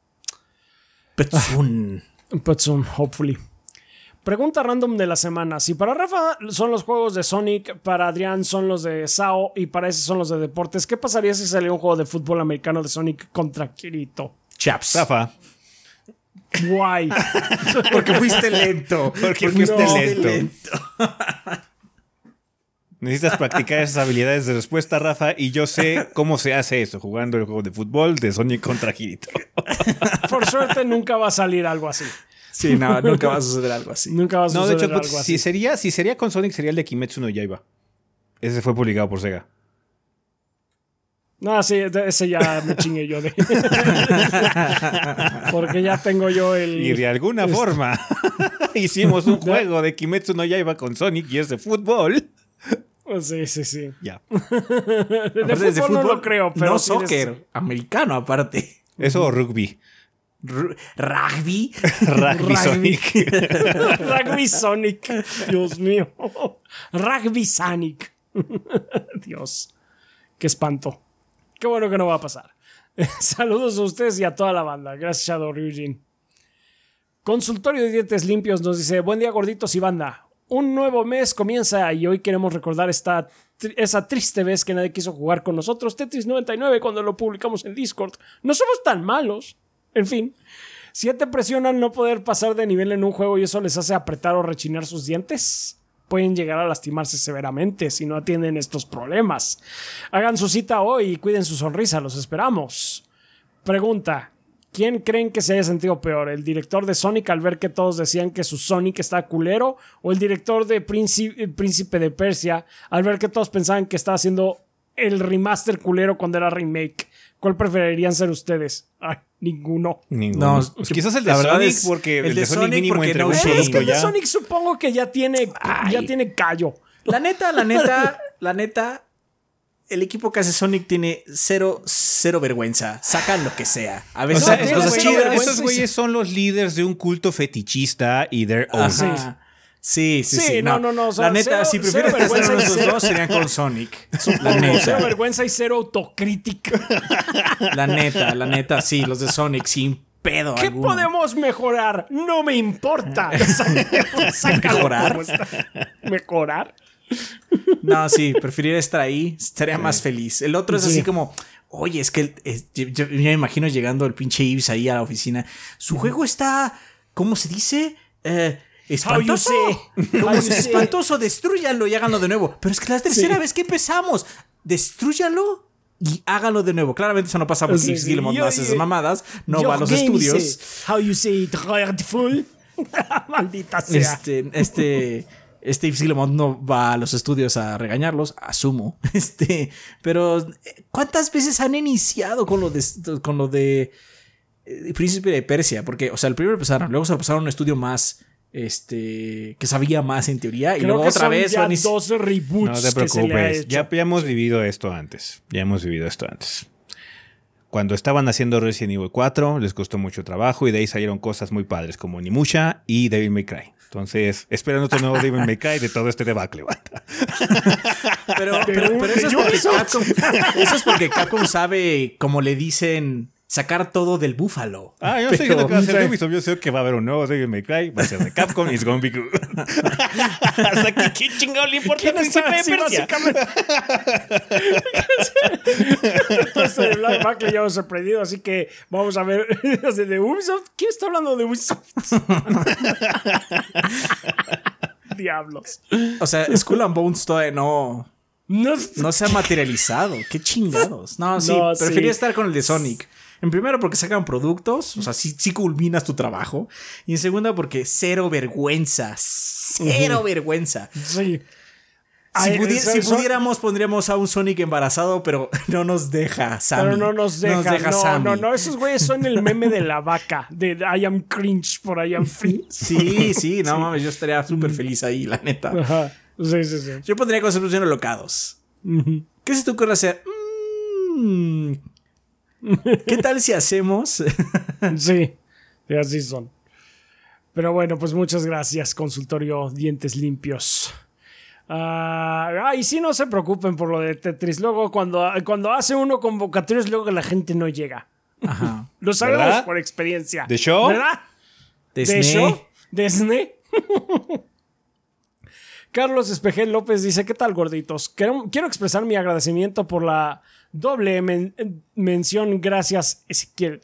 Petsun. But soon, hopefully. Pregunta random de la semana. Si para Rafa son los juegos de Sonic, para Adrián son los de Sao y para ese son los de deportes, ¿qué pasaría si saliera un juego de fútbol americano de Sonic contra Kirito? Chaps. Rafa, Guay. Porque fuiste lento. Porque fuiste no. lento. necesitas practicar esas habilidades de respuesta, Rafa, y yo sé cómo se hace eso, jugando el juego de fútbol de Sonic contra Kirito. Por suerte nunca va a salir algo así. Sí, no, nunca va a suceder algo así. Nunca va a No, suceder de hecho, algo pues, así. si sería, si sería con Sonic, sería el de Kimetsu no Yaiba. Ese fue publicado por Sega. No, sí, ese ya me chingué yo de. Porque ya tengo yo el. Y de alguna forma hicimos un juego de Kimetsu no Yaiba con Sonic y es de fútbol. Sí, sí, sí. Ya. De, Aparte, fútbol, no lo creo, pero. No soccer. Americano, aparte. Eso o rugby. R- rugby. Rugby Rugby. Sonic. Rugby Sonic. Dios mío. Rugby Sonic. Dios. Qué espanto. Qué bueno que no va a pasar. Saludos a ustedes y a toda la banda. Gracias, Shadow Ryujin. Consultorio de Dientes Limpios nos dice: Buen día, gorditos y banda. Un nuevo mes comienza y hoy queremos recordar esta, esa triste vez que nadie quiso jugar con nosotros. Tetris 99 cuando lo publicamos en Discord. No somos tan malos. En fin. Si te presionan no poder pasar de nivel en un juego y eso les hace apretar o rechinar sus dientes, pueden llegar a lastimarse severamente si no atienden estos problemas. Hagan su cita hoy y cuiden su sonrisa, los esperamos. Pregunta. ¿Quién creen que se haya sentido peor? ¿El director de Sonic al ver que todos decían que su Sonic está culero? ¿O el director de Príncipe, Príncipe de Persia al ver que todos pensaban que estaba haciendo el remaster culero cuando era remake? ¿Cuál preferirían ser ustedes? Ay, ninguno. Ninguno. No, Pues quizás el de Sonic, es- porque el el, de de Sonic Sonic mínimo entregó no un es- es que producto el de. Sonic supongo que ya tiene, ya tiene callo. La neta, la neta, la neta, el equipo que hace Sonic tiene cero, cero vergüenza. Sacan lo que sea. A O veces sea, cosas chidas. vergüenza. esos güeyes son los líderes de un culto fetichista y they're own. Sí, sí, sí. Sí, no, no, no, o sea, la neta, cero- si prefieres cero que y los cero- dos, serían con Sonic. La Cero neta, vergüenza y cero autocrítica. la neta, la neta, sí, los de Sonic, sin pedo ¿Qué alguno. podemos mejorar? No me importa. ¿Mejorar? ¿Mejorar? No, sí, preferiría estar ahí, estaría más feliz. El otro es Sí. así como, oye, es que es- yo me imagino llegando el pinche Ives ahí a la oficina. Su juego está, ¿cómo se dice? Eh, espantoso. espantoso, destruyanlo y háganlo de nuevo. Pero es que la tercera Sí. vez que empezamos, destrúyanlo y háganlo de nuevo. Claramente eso no pasa porque Yves no Yo- hace esas mamadas, no va a los estudios. How you say it, dreadful. Maldita sea. Este, este, este Yves Guillemot no va a los estudios a regañarlos, asumo. Este, pero ¿cuántas veces han iniciado con lo de, con lo de eh, Príncipe de Persia? Porque, o sea, el primero empezaron, luego se lo pasaron a un estudio más, este, que sabía más en teoría, y Creo luego que otra son vez ya van y- dos reboots No te preocupes, ya, ya hemos vivido esto antes. Ya hemos vivido esto antes. Cuando estaban haciendo Resident Evil 4, les costó mucho trabajo y de ahí salieron cosas muy padres como Nimusha y Devil May Cry. Entonces, esperan otro nuevo Devil May Cry de todo este debacle, banda. Pero, pero, pero eso, es porque Capcom, eso es porque Capcom sabe, como le dicen, sacar todo del búfalo. Ah, yo no sé Pero- qué va a hacer Ubisoft. Yo sé que va a haber un nuevo Devil May Cry. Va a ser de Capcom y it's gonna be good. Hasta que qué chingado le importa el ¿Quién está príncipe de Persia. básicamente? Entonces, el Black Buck ya hemos sorprendido, así que vamos a ver de Ubisoft. ¿Quién está hablando de Ubisoft? Diablos. O sea, Skull and Bones todavía no, No, no se ha materializado. Qué chingados. No, sí, No, prefería sí. estar con el de Sonic. En primero porque sacan productos, o sea, sí, sí culminas tu trabajo. Y en segunda porque cero vergüenza, cero vergüenza. sí. Si, Ay, pudi- eso- si eso- pudiéramos pondríamos a un Sonic embarazado, pero no nos deja Sammy. Pero no nos deja. no, Sammy. no, no. Esos güeyes son el meme de la vaca. De I am cringe por I am free. Sí, sí, no mames, yo estaría súper feliz ahí, la neta. Ajá. Sí, sí, sí. Yo pondría concepción locados. ¿Qué se te ocurre hacer? Mm, ¿Qué tal si hacemos? Sí, así son. Pero bueno, pues muchas gracias, consultorio Dientes Limpios. Ah, ah, y sí, no se preocupen por lo de Tetris. Luego, cuando, cuando hace uno convocatorios, luego la gente no llega. Ajá. Lo sabemos ¿Verdad? por experiencia. ¿De show? ¿Verdad? ¿De Disney. show? ¿De SNE? Carlos Espejel López dice, ¿qué tal gorditos? Quiero, quiero expresar mi agradecimiento por la doble men- mención. Gracias, Ezequiel.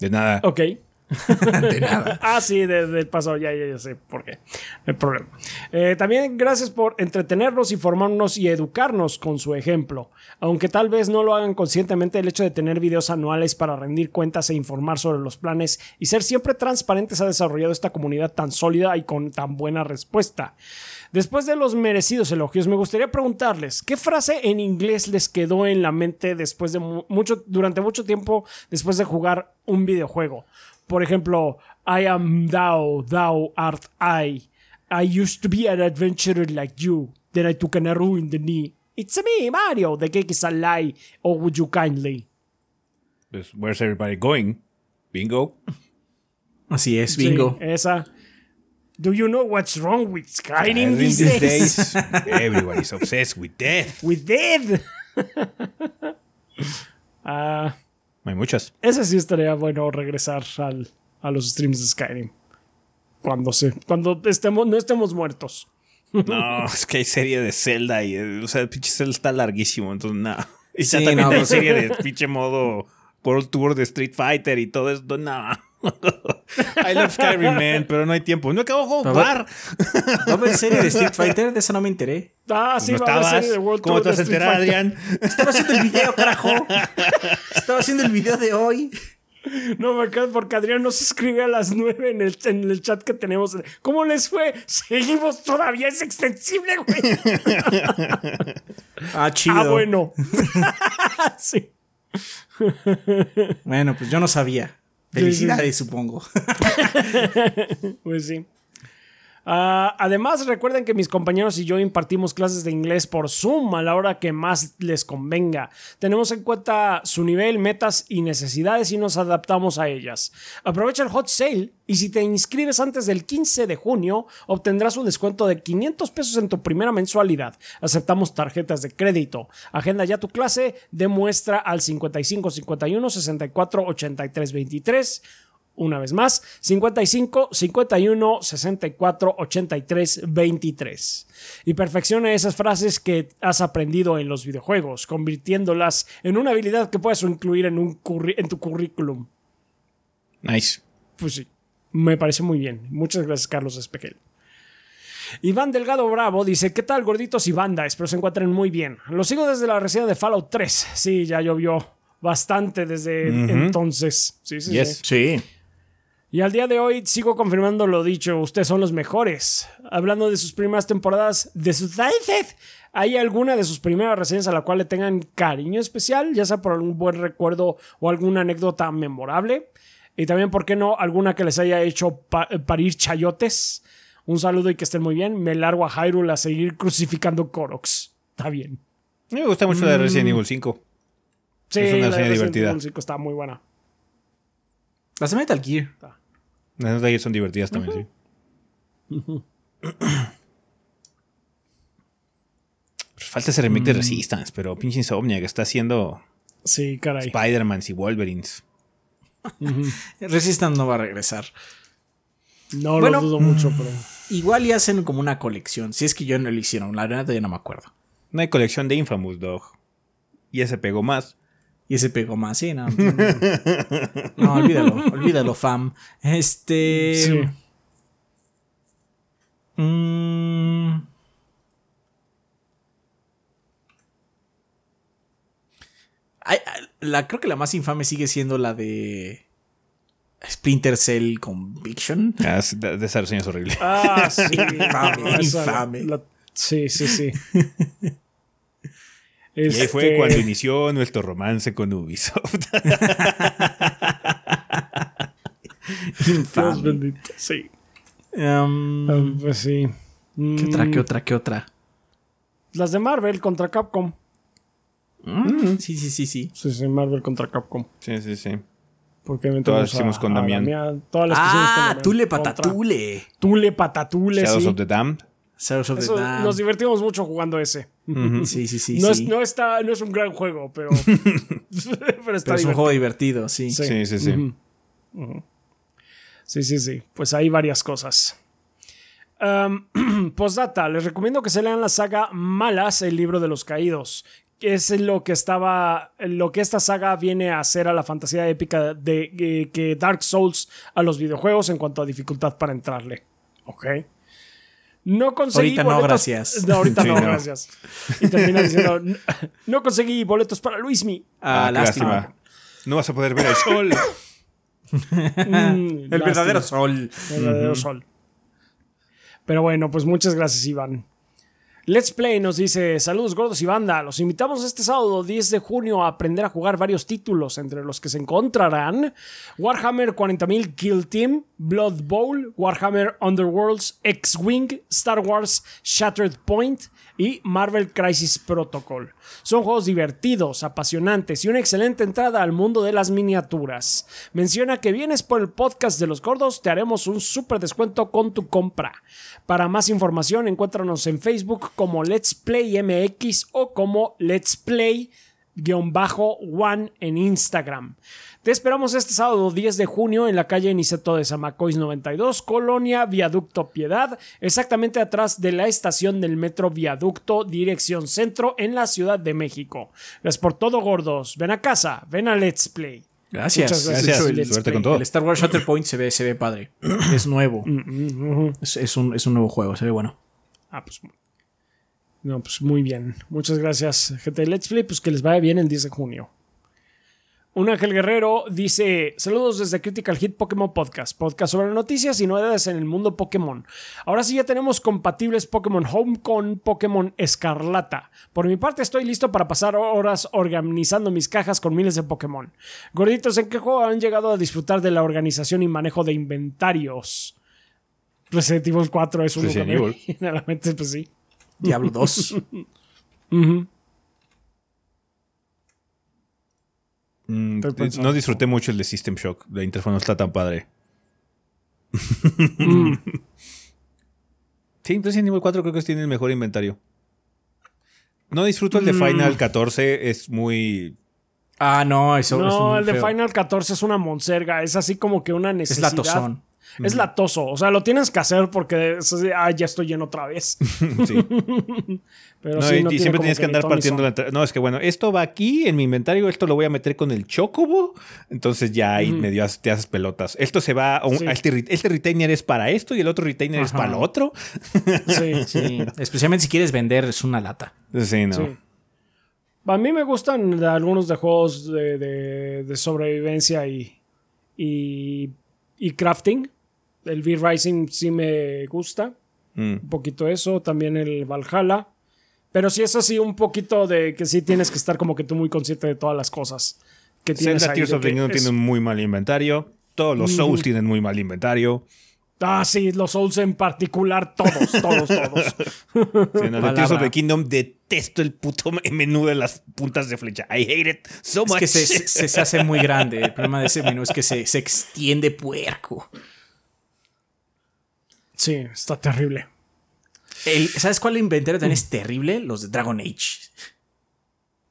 De nada. Ok. De nada. Ah, sí, de- del pasado, ya, ya, ya sé por qué. El problema. Eh, también gracias por entretenernos, informarnos y educarnos con su ejemplo. Aunque tal vez no lo hagan conscientemente, el hecho de tener videos anuales para rendir cuentas e informar sobre los planes y ser siempre transparentes ha desarrollado esta comunidad tan sólida y con tan buena respuesta. Después de los merecidos elogios, me gustaría preguntarles, ¿qué frase en inglés les quedó en la mente después de mu- mucho, durante mucho tiempo después de jugar un videojuego? Por ejemplo, I am thou, thou art I. I used to be an adventurer like you. Then I took an arrow in the knee. It's me, Mario. The cake is a lie. Oh, would you kindly? Pues, where's everybody going? Bingo. Así es, bingo. Sí, esa. Do you know what's wrong with Skyrim these these days? days, everybody's obsessed with death. With dead. Ah, Hay muchas. ese sí estaría bueno regresar al, a los streams de Skyrim. Cuando se, cuando estemos, no estemos muertos. No, es que hay serie de Zelda y, eh, o sea, el pinche Zelda está larguísimo, entonces nada. Y ya Sí, también no, hay serie de pinche modo World Tour de Street Fighter y todo esto. No. I love Skyrim, man, pero no hay tiempo. No acabo de jugar. ¿Va a haber serie de Street Fighter? De eso no me enteré. Ah, sí, ¿No va a serie de World ¿Cómo te vas a enterar. Adrián? Estaba haciendo el video, carajo. Estaba haciendo el video de hoy. No me acuerdo porque Adrián nos escribe a las 9 en el, en el chat que tenemos. ¿Cómo les fue? Seguimos todavía, es extensible, güey. Ah, chido. Ah, bueno. sí. Bueno, pues yo no sabía. Felicidades, supongo. Pues sí. Ah, además, recuerden que mis compañeros y yo impartimos clases de inglés por Zoom a la hora que más les convenga. Tenemos en cuenta su nivel, metas y necesidades y nos adaptamos a ellas. Aprovecha el hot sale y si te inscribes antes del 15 de junio, obtendrás un descuento de 500 pesos en tu primera mensualidad. Aceptamos tarjetas de crédito. Agenda ya tu clase, demuestra al 55 51 64 83 23 una vez más, 55 51 64 83 23. Y perfecciona esas frases que has aprendido en los videojuegos, convirtiéndolas en una habilidad que puedes incluir en, un curri- en tu currículum. Nice. Pues sí, me parece muy bien. Muchas gracias, Carlos Espequel. Iván Delgado Bravo dice: ¿Qué tal, gorditos y banda? Espero se encuentren muy bien. Lo sigo desde la reseña de Fallout 3. Sí, ya llovió bastante desde entonces. Sí, sí, Yes. sí. Sí. Y al día de hoy sigo confirmando lo dicho, ustedes son los mejores. Hablando de sus primeras temporadas de sus ¿hay alguna de sus primeras reseñas a la cual le tengan cariño especial, ya sea por algún buen recuerdo o alguna anécdota memorable? Y también, ¿por qué no, alguna que les haya hecho pa- parir chayotes? Un saludo y que estén muy bien. Me largo a Hyrule a seguir crucificando Koroks. Está bien. A mí me gusta mucho la de Resident Evil 5. Sí, Es una la de Resident divertida. Evil 5 está muy buena. Las de Metal Gear. Las de ellas son divertidas también, sí. Falta ese remake de Resistance, pero pinche Insomnia que está haciendo Sí, caray. Spider-Man y Wolverines. Resistance no va a regresar. No Bueno, lo dudo mucho, pero... Igual y hacen como una colección. Si es que yo no lo hicieron. La verdad ya no me acuerdo. No hay colección de Infamous Dog. Y ese pegó más. Y ese pegó más, sí, no. No, olvídalo, olvídalo, fam. Este. Sí. Mm. Ay, la, creo que la más infame sigue siendo la de Splinter Cell Conviction. Ah, de, esa reseña es horrible. Ah, sí. Infame, infame. la- sí, sí, sí. Y ahí fue Este, cuando inició nuestro romance con Ubisoft. Dios bendito, Sí. Um, Ah, Pues sí. ¿Qué otra? Mm, ¿Qué otra? ¿Qué otra? Las de Marvel contra Capcom. Mm, Sí, sí, sí, sí. Sí, sí, Marvel contra Capcom. sí, sí, sí. Porque Todas hicimos con Damián. Todas las que hicimos con Ah, Damián. Tule Patatule. Tule Patatule, Shadows sí. of the Damned. Shadows of the Eso, nos divertimos mucho jugando ese. Sí, sí, sí. no, sí. Es, no, está, no es un gran juego, pero, pero está Pero es un juego divertido, sí. Sí. Sí, sí, sí. Ujú. Sí, sí, sí. Pues hay varias cosas. Um, postdata, les recomiendo que se lean la saga Malas, el libro de los caídos. Que es lo que estaba. Lo que esta saga viene a hacer a la fantasía épica de, eh, que Dark Souls a los videojuegos en cuanto a dificultad para entrarle. Ok. No conseguí Ahorita no, boletos- gracias. No, ahorita Sí, no, no. gracias. Y termina diciendo: "No- No conseguí boletos para Luismi. Ah, Ah, lástima. No vas a poder ver el sol. Mm, El verdadero sol. El verdadero sol. Pero bueno, pues muchas gracias, Iván. Let's Play nos dice: Saludos gordos y banda. Los invitamos este sábado 10 de junio a aprender a jugar varios títulos, entre los que se encontrarán Warhammer 40.000 Kill Team, Blood Bowl, Warhammer Underworlds, X-Wing, Star Wars Shattered Point y Marvel Crisis Protocol. Son juegos divertidos, apasionantes y una excelente entrada al mundo de las miniaturas. Menciona que vienes por el podcast de los gordos, te haremos un súper descuento con tu compra. Para más información, encuéntranos en Facebook como Let's Play MX o como Let's Play One en Instagram. Te esperamos este sábado 10 de junio en la calle Niceto de Zamacois 92, Colonia Viaducto Piedad, exactamente atrás de la estación del metro Viaducto, dirección centro en la Ciudad de México. Gracias por todo, gordos. Ven a casa, ven a Let's Play. Gracias. Muchas gracias. Gracias. El Let's Suerte Play. con todo. El Star Wars Shatterpoint se ve, se ve padre. Es nuevo. Mm. Es, es un, es un nuevo juego, se ve bueno. Ah, pues. No, pues muy bien. Muchas gracias, gente de Let's Play. Pues que les vaya bien el 10 de junio. Un Ángel Guerrero dice: Saludos desde Critical Hit Pokémon Podcast, podcast sobre noticias y novedades en el mundo Pokémon. Ahora sí ya tenemos compatibles Pokémon Home con Pokémon Escarlata. Por mi parte, estoy listo para pasar horas organizando mis cajas con miles de Pokémon. Gorditos, ¿en qué juego han llegado a disfrutar de la organización y manejo de inventarios? Resident Evil 4 es uno Resident Evil. pues sí. Diablo 2. Ujú. Mm, no disfruté mucho el de System Shock. La interfaz no está tan padre. Mm. Sí, Resident Evil 4 creo que tiene el mejor inventario. No disfruto el de Mm. Final 14, es muy... ah, no, eso es No, un el de feo. Final 14 es una monserga. Es así como que una Es Es latoso. O sea, lo tienes que hacer porque es así, ah, ya estoy lleno otra vez. sí. Pero No, sí, y, no y siempre tienes que andar partiendo la. No, es que bueno, esto va aquí en mi inventario, esto lo voy a meter con el chocobo. Entonces ya ahí medio te haces pelotas. Esto se va a, un- Sí. a este, este retainer es para esto y el otro retainer es para lo otro. Sí, Sí, especialmente si quieres vender, es una lata. Sí, no. sí. A mí me gustan de- algunos de juegos de, de- de sobrevivencia y, y, y crafting. El V-Rising sí me gusta. Mm. un poquito eso, también el Valhalla. Pero sí es así un poquito de que sí tienes que estar como que tú muy consciente de todas las cosas que tienes Zelda ahí, Tears of the Kingdom es- tiene un muy mal inventario. Todos los Souls tienen muy mal inventario. Ah, sí, los Souls en particular, todos, todos, todos. Sí, no, de Tears of the Kingdom detesto el puto menú de las puntas de flecha. I hate it so Es much. que se, se- se hace muy grande. El problema de ese menú es que se, se extiende puerco. Sí, está terrible. El- ¿Sabes cuál inventario también es terrible? Los de Dragon Age.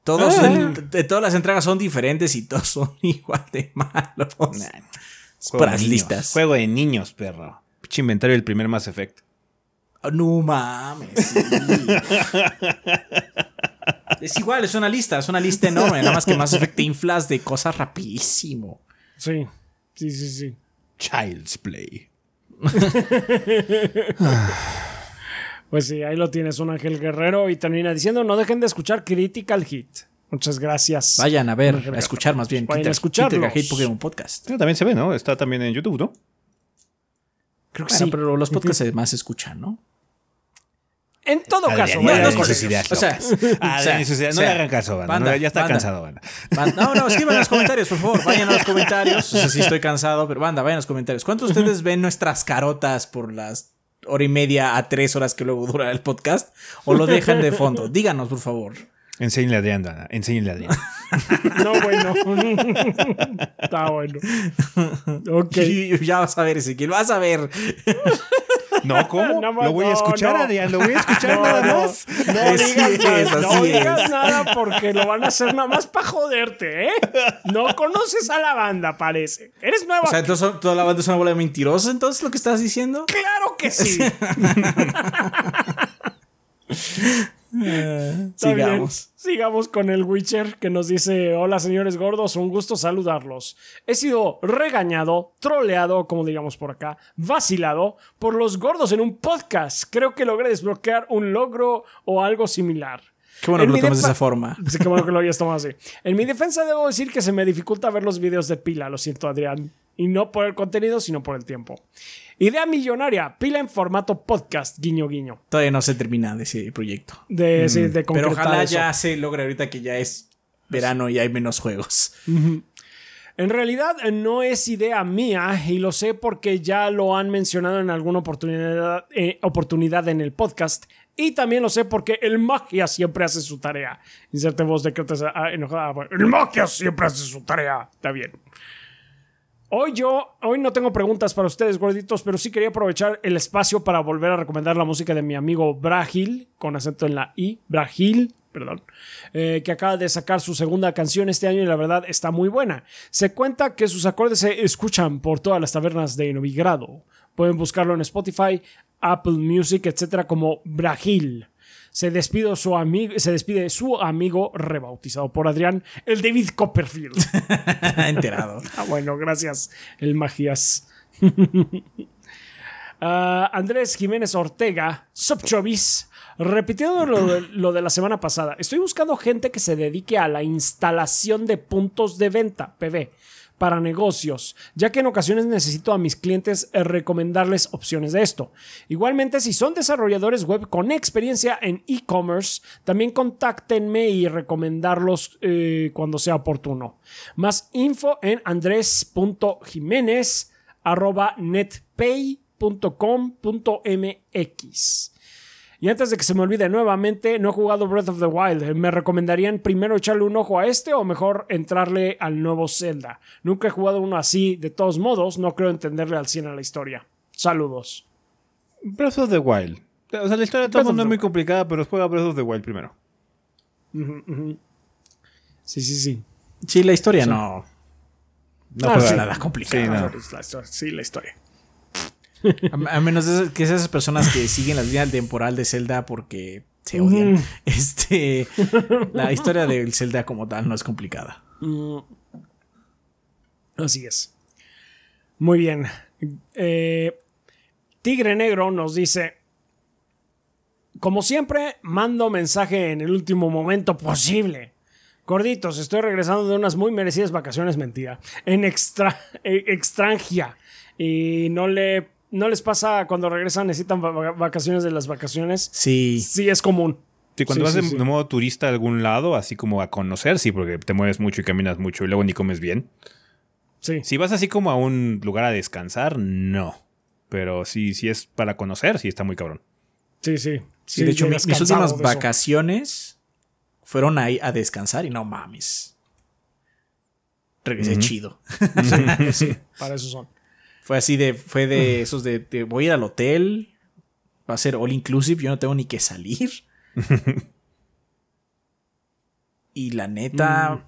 Todos, Ah. de todas las entregas son diferentes y todos son igual de malos. Juego para de las listas. Juego de niños, perro. Pinche inventario del primer Mass Effect. Oh, No mames. sí. es igual, es una lista, es una lista enorme. Nada más que más efecto te inflas de cosas rapidísimo. Sí, sí, sí, sí. Child's Play. Pues sí, ahí lo tienes, un ángel guerrero. Y termina diciendo: no dejen de escuchar Critical Hit. Muchas gracias. Vayan a ver, Ángel a escuchar más bien. Vayan a Critical-. Critical Hate Pokémon Podcast. Pero también se ve, ¿no? Está también en YouTube, ¿no? Creo que Bueno, sí. pero los podcasts más se escuchan, ¿no? En todo Adrián, caso, no escuchar. O sea, Ah, o sea, No le hagan caso, banda. banda, No, ya está banda. cansado, banda. Van- No, no, escriban en los comentarios, por favor. Vayan a los comentarios. O sea, sí estoy cansado, pero banda, vayan a los comentarios. ¿Cuántos de ustedes ven nuestras carotas por las hora y media a tres horas que luego dura el podcast? ¿O lo dejan de fondo? Díganos, por favor. Enséñale a Adrián, Dana. Enséñale a Adrián. No, bueno. Está bueno. Ok. Y ya vas a ver, Ezequiel, vas a ver. No, ¿cómo? Lo voy a escuchar, no. Adrián. Lo voy a escuchar nada más. No digas, es, nada, no digas es. nada porque lo van a hacer nada más para joderte, ¿eh? No conoces a la banda, parece. Eres nueva. O sea, entonces toda la banda es una bola de mentirosos, entonces lo que estás diciendo. claro que sí. Bien. Sigamos. Sigamos con el Witcher que nos dice: Hola señores gordos, un gusto saludarlos. He sido regañado, troleado, como digamos por acá, vacilado por los gordos en un podcast. Creo que logré desbloquear un logro o algo similar. Qué bueno En que lo tomes de esa forma. Sí, qué bueno que lo hayas tomado así. En mi defensa debo decir que se me dificulta ver los videos de pila, lo siento Adrián. Y no por el contenido, sino por el tiempo. Idea millonaria, pila en formato podcast, guiño guiño. Todavía no se termina de ese proyecto. De, sí, de Mm. Pero ojalá eso. ya se logre ahorita que ya es verano y hay menos juegos. En realidad no es idea mía y lo sé porque ya lo han mencionado en alguna oportunidad, eh, oportunidad en el podcast. Y también lo sé porque el magia siempre hace su tarea. Inserte voz de que te ah, enojada. Bueno, El magia siempre hace su tarea. Está bien. Hoy yo, hoy no tengo preguntas para ustedes, gorditos, pero sí quería aprovechar el espacio para volver a recomendar la música de mi amigo Brahil, con acento en la I, Brahil, perdón, eh, que acaba de sacar su segunda canción este año y la verdad está muy buena. Se cuenta que sus acordes se escuchan por todas las tabernas de Novigrado. Pueden buscarlo en Spotify, Apple Music, etcétera, como Brahil. Se despide su amigo, se despide su amigo rebautizado por Adrián, el David Copperfield. Enterado. ah, bueno, gracias, el Magías. Ah, Andrés Jiménez Ortega, Subchovis, repitiendo lo de, lo de la semana pasada. Estoy buscando gente que se dedique a la instalación de puntos de venta, PV, para negocios, ya que en ocasiones necesito a mis clientes eh, recomendarles opciones de esto. Igualmente, si son desarrolladores web con experiencia en e-commerce, también contáctenme y recomendarlos eh, cuando sea oportuno. Más info en andres.jiménez arroba netpay.com.mx. Y antes de que se me olvide nuevamente, no he jugado Breath of the Wild. ¿Me recomendarían primero echarle un ojo a este o mejor entrarle al nuevo Zelda? Nunca he jugado uno así, de todos modos, no creo entenderle al 100 a la historia. Saludos. Breath of the Wild. O sea, la historia de todo no es muy complicada, pero juega Breath of the Wild primero. Sí, sí, sí. Sí, la historia no. No Ah, sí. nada complicado. No. Sí, la historia. A, a menos de que esas personas que siguen la línea temporal de Zelda porque se odian. Mm. Este. La historia del Zelda como tal no es complicada. Mm. Así es. Muy bien. Eh, Tigre Negro nos dice. Como siempre, mando mensaje en el último momento posible. Gorditos, estoy regresando de unas muy merecidas vacaciones, mentira. En extra, eh, extranjia. Y no le. ¿No les pasa cuando regresan necesitan va- vacaciones de las vacaciones? Sí. Sí, es común. Sí, cuando Sí, vas sí, de, sí. de modo turista a algún lado, así como a conocer, sí, porque te mueves mucho y caminas mucho y luego ni comes bien. Sí. Si vas así como a un lugar a descansar, no. Pero sí, sí es para conocer, sí está muy cabrón. Sí, sí. Sí, de hecho, mis últimas vacaciones fueron ahí a descansar y no mames. Regresé chido. Sí, para eso son. Fue así de, fue de esos de, de voy a ir al hotel, va a ser all inclusive, yo no tengo ni que salir. y la neta,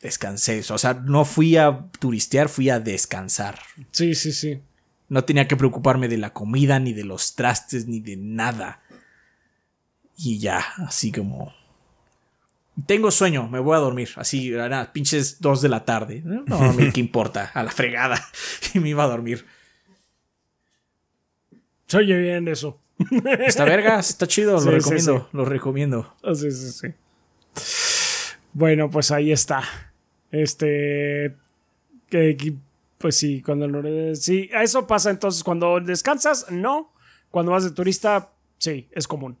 descansé. O sea, no fui a turistear, fui a descansar. Sí, sí, sí. No tenía que preocuparme de la comida, ni de los trastes, ni de nada. Y ya, así como... Tengo sueño, me voy a dormir. Así, nada, pinches dos de la tarde. No, no me- ¿qué importa? A la fregada. Y me iba a dormir. Se oye bien eso. Está vergas, está chido, Sí, lo sí, recomiendo, lo recomiendo. Ah, Sí, sí, sí. Bueno, pues ahí está. Este. Que- pues sí, cuando lo- sí, eso pasa entonces cuando descansas, no. Cuando vas de turista, sí, es común.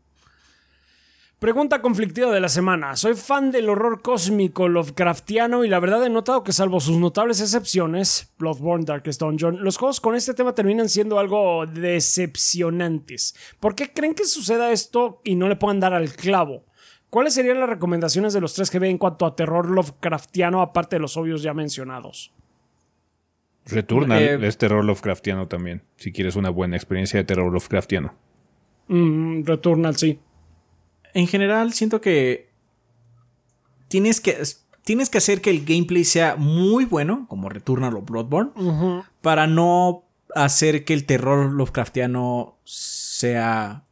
Pregunta conflictiva de la semana. Soy fan del horror cósmico Lovecraftiano y la verdad he notado que salvo sus notables excepciones, Bloodborne, Darkest Dungeon, los juegos con este tema terminan siendo algo decepcionantes. ¿Por qué creen que suceda esto y no le puedan dar al clavo? ¿Cuáles serían las recomendaciones de los 3GB en cuanto a terror Lovecraftiano aparte de los obvios ya mencionados? Returnal Eh, es terror Lovecraftiano también, si quieres una buena experiencia de terror Lovecraftiano. Mm, Returnal, sí. En general, siento que tienes que tienes que hacer que el gameplay sea muy bueno, como Returnal o Bloodborne, para no hacer que el terror Lovecraftiano sea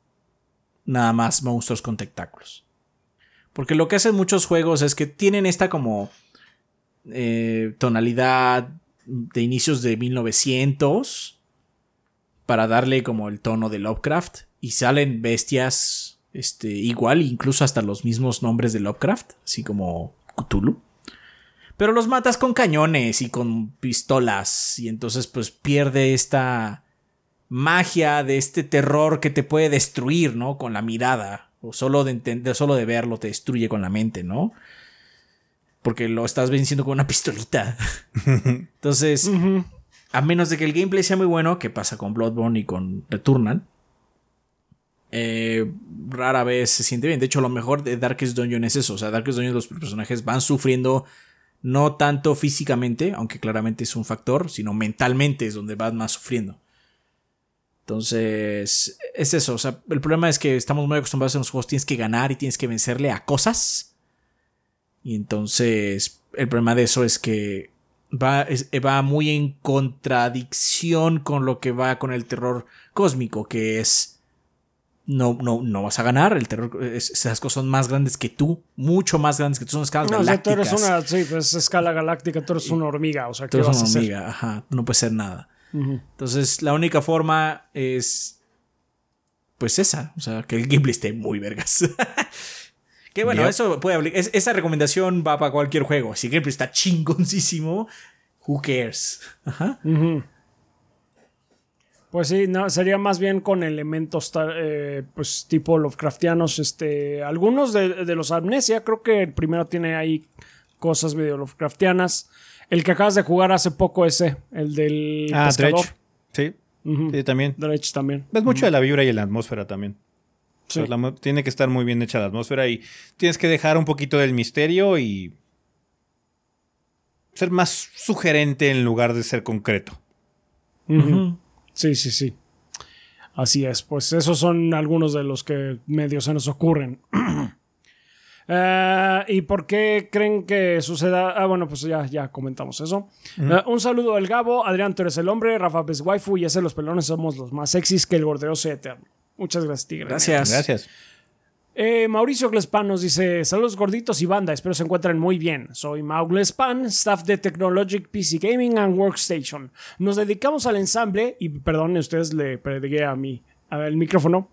nada más monstruos con tentáculos. Porque lo que hacen muchos juegos es que tienen esta como eh, tonalidad de inicios de 1900 para darle como el tono de Lovecraft y salen bestias este igual incluso hasta los mismos nombres de Lovecraft así como Cthulhu. Pero los matas con cañones y con pistolas y entonces pues pierde esta magia de este terror que te puede destruir no con la mirada o solo de entender solo de verlo te destruye con la mente no porque lo estás venciendo con una pistolita. Entonces a menos de que el gameplay sea muy bueno, que pasa con Bloodborne y con Returnal, eh, rara vez se siente bien. De hecho, lo mejor de Darkest Dungeon es eso. O sea, Darkest Dungeon los personajes van sufriendo no tanto físicamente, aunque claramente es un factor, sino mentalmente es donde van más sufriendo. Entonces, es eso. O sea, el problema es que estamos muy acostumbrados en los juegos, tienes que ganar y tienes que vencerle a cosas. Y entonces, el problema de eso es que va, es- va muy en contradicción con lo que va con el terror cósmico, que es no, no, no vas a ganar. El terror, esas cosas son más grandes que tú, mucho más grandes que tú, son escalas No, o sea, tú galácticas. eres una, sí, pues escala galáctica, tú eres una hormiga, o sea, ¿qué Tú eres vas a una hacer? hormiga, ajá, no puedes hacer nada. Entonces, la única forma es. Pues esa, o sea, que el gameplay esté muy vergas. que bueno, Yep. eso puede hablar. es- esa recomendación va para cualquier juego. Si el gameplay está chingoncísimo, who cares? Ajá. Ujú. Pues sí, no, sería más bien con elementos eh, pues tipo Lovecraftianos. Este, algunos de, de los Amnesia, creo que el primero tiene ahí cosas medio Lovecraftianas. El que acabas de jugar hace poco ese, el del Ah, pescador. Dredge. Sí. Sí, también. Dredge también. Ves mucho de la vibra y la atmósfera también. Sí. O sea, la mo- tiene que estar muy bien hecha la atmósfera y tienes que dejar un poquito del misterio y ser más sugerente en lugar de ser concreto. Ujú. Sí, sí, sí. Así es. Pues esos son algunos de los que medio se nos ocurren. Eh, ¿Y por qué creen que suceda? Ah, bueno, pues ya, ya comentamos eso. Eh, un saludo al Gabo, Adrián, tú eres el hombre, Rafa es waifu y ese los pelones somos los más sexys que el gordeo sea eterno. Muchas gracias, Tigre. Gracias. Gracias. Eh, Mauricio Glespan nos dice: Saludos gorditos y banda, espero se encuentren muy bien. Soy Mau Glespan, staff de Technologic PC Gaming and Workstation. Nos dedicamos al ensamble, y perdón, ustedes le pedí a ver, el micrófono.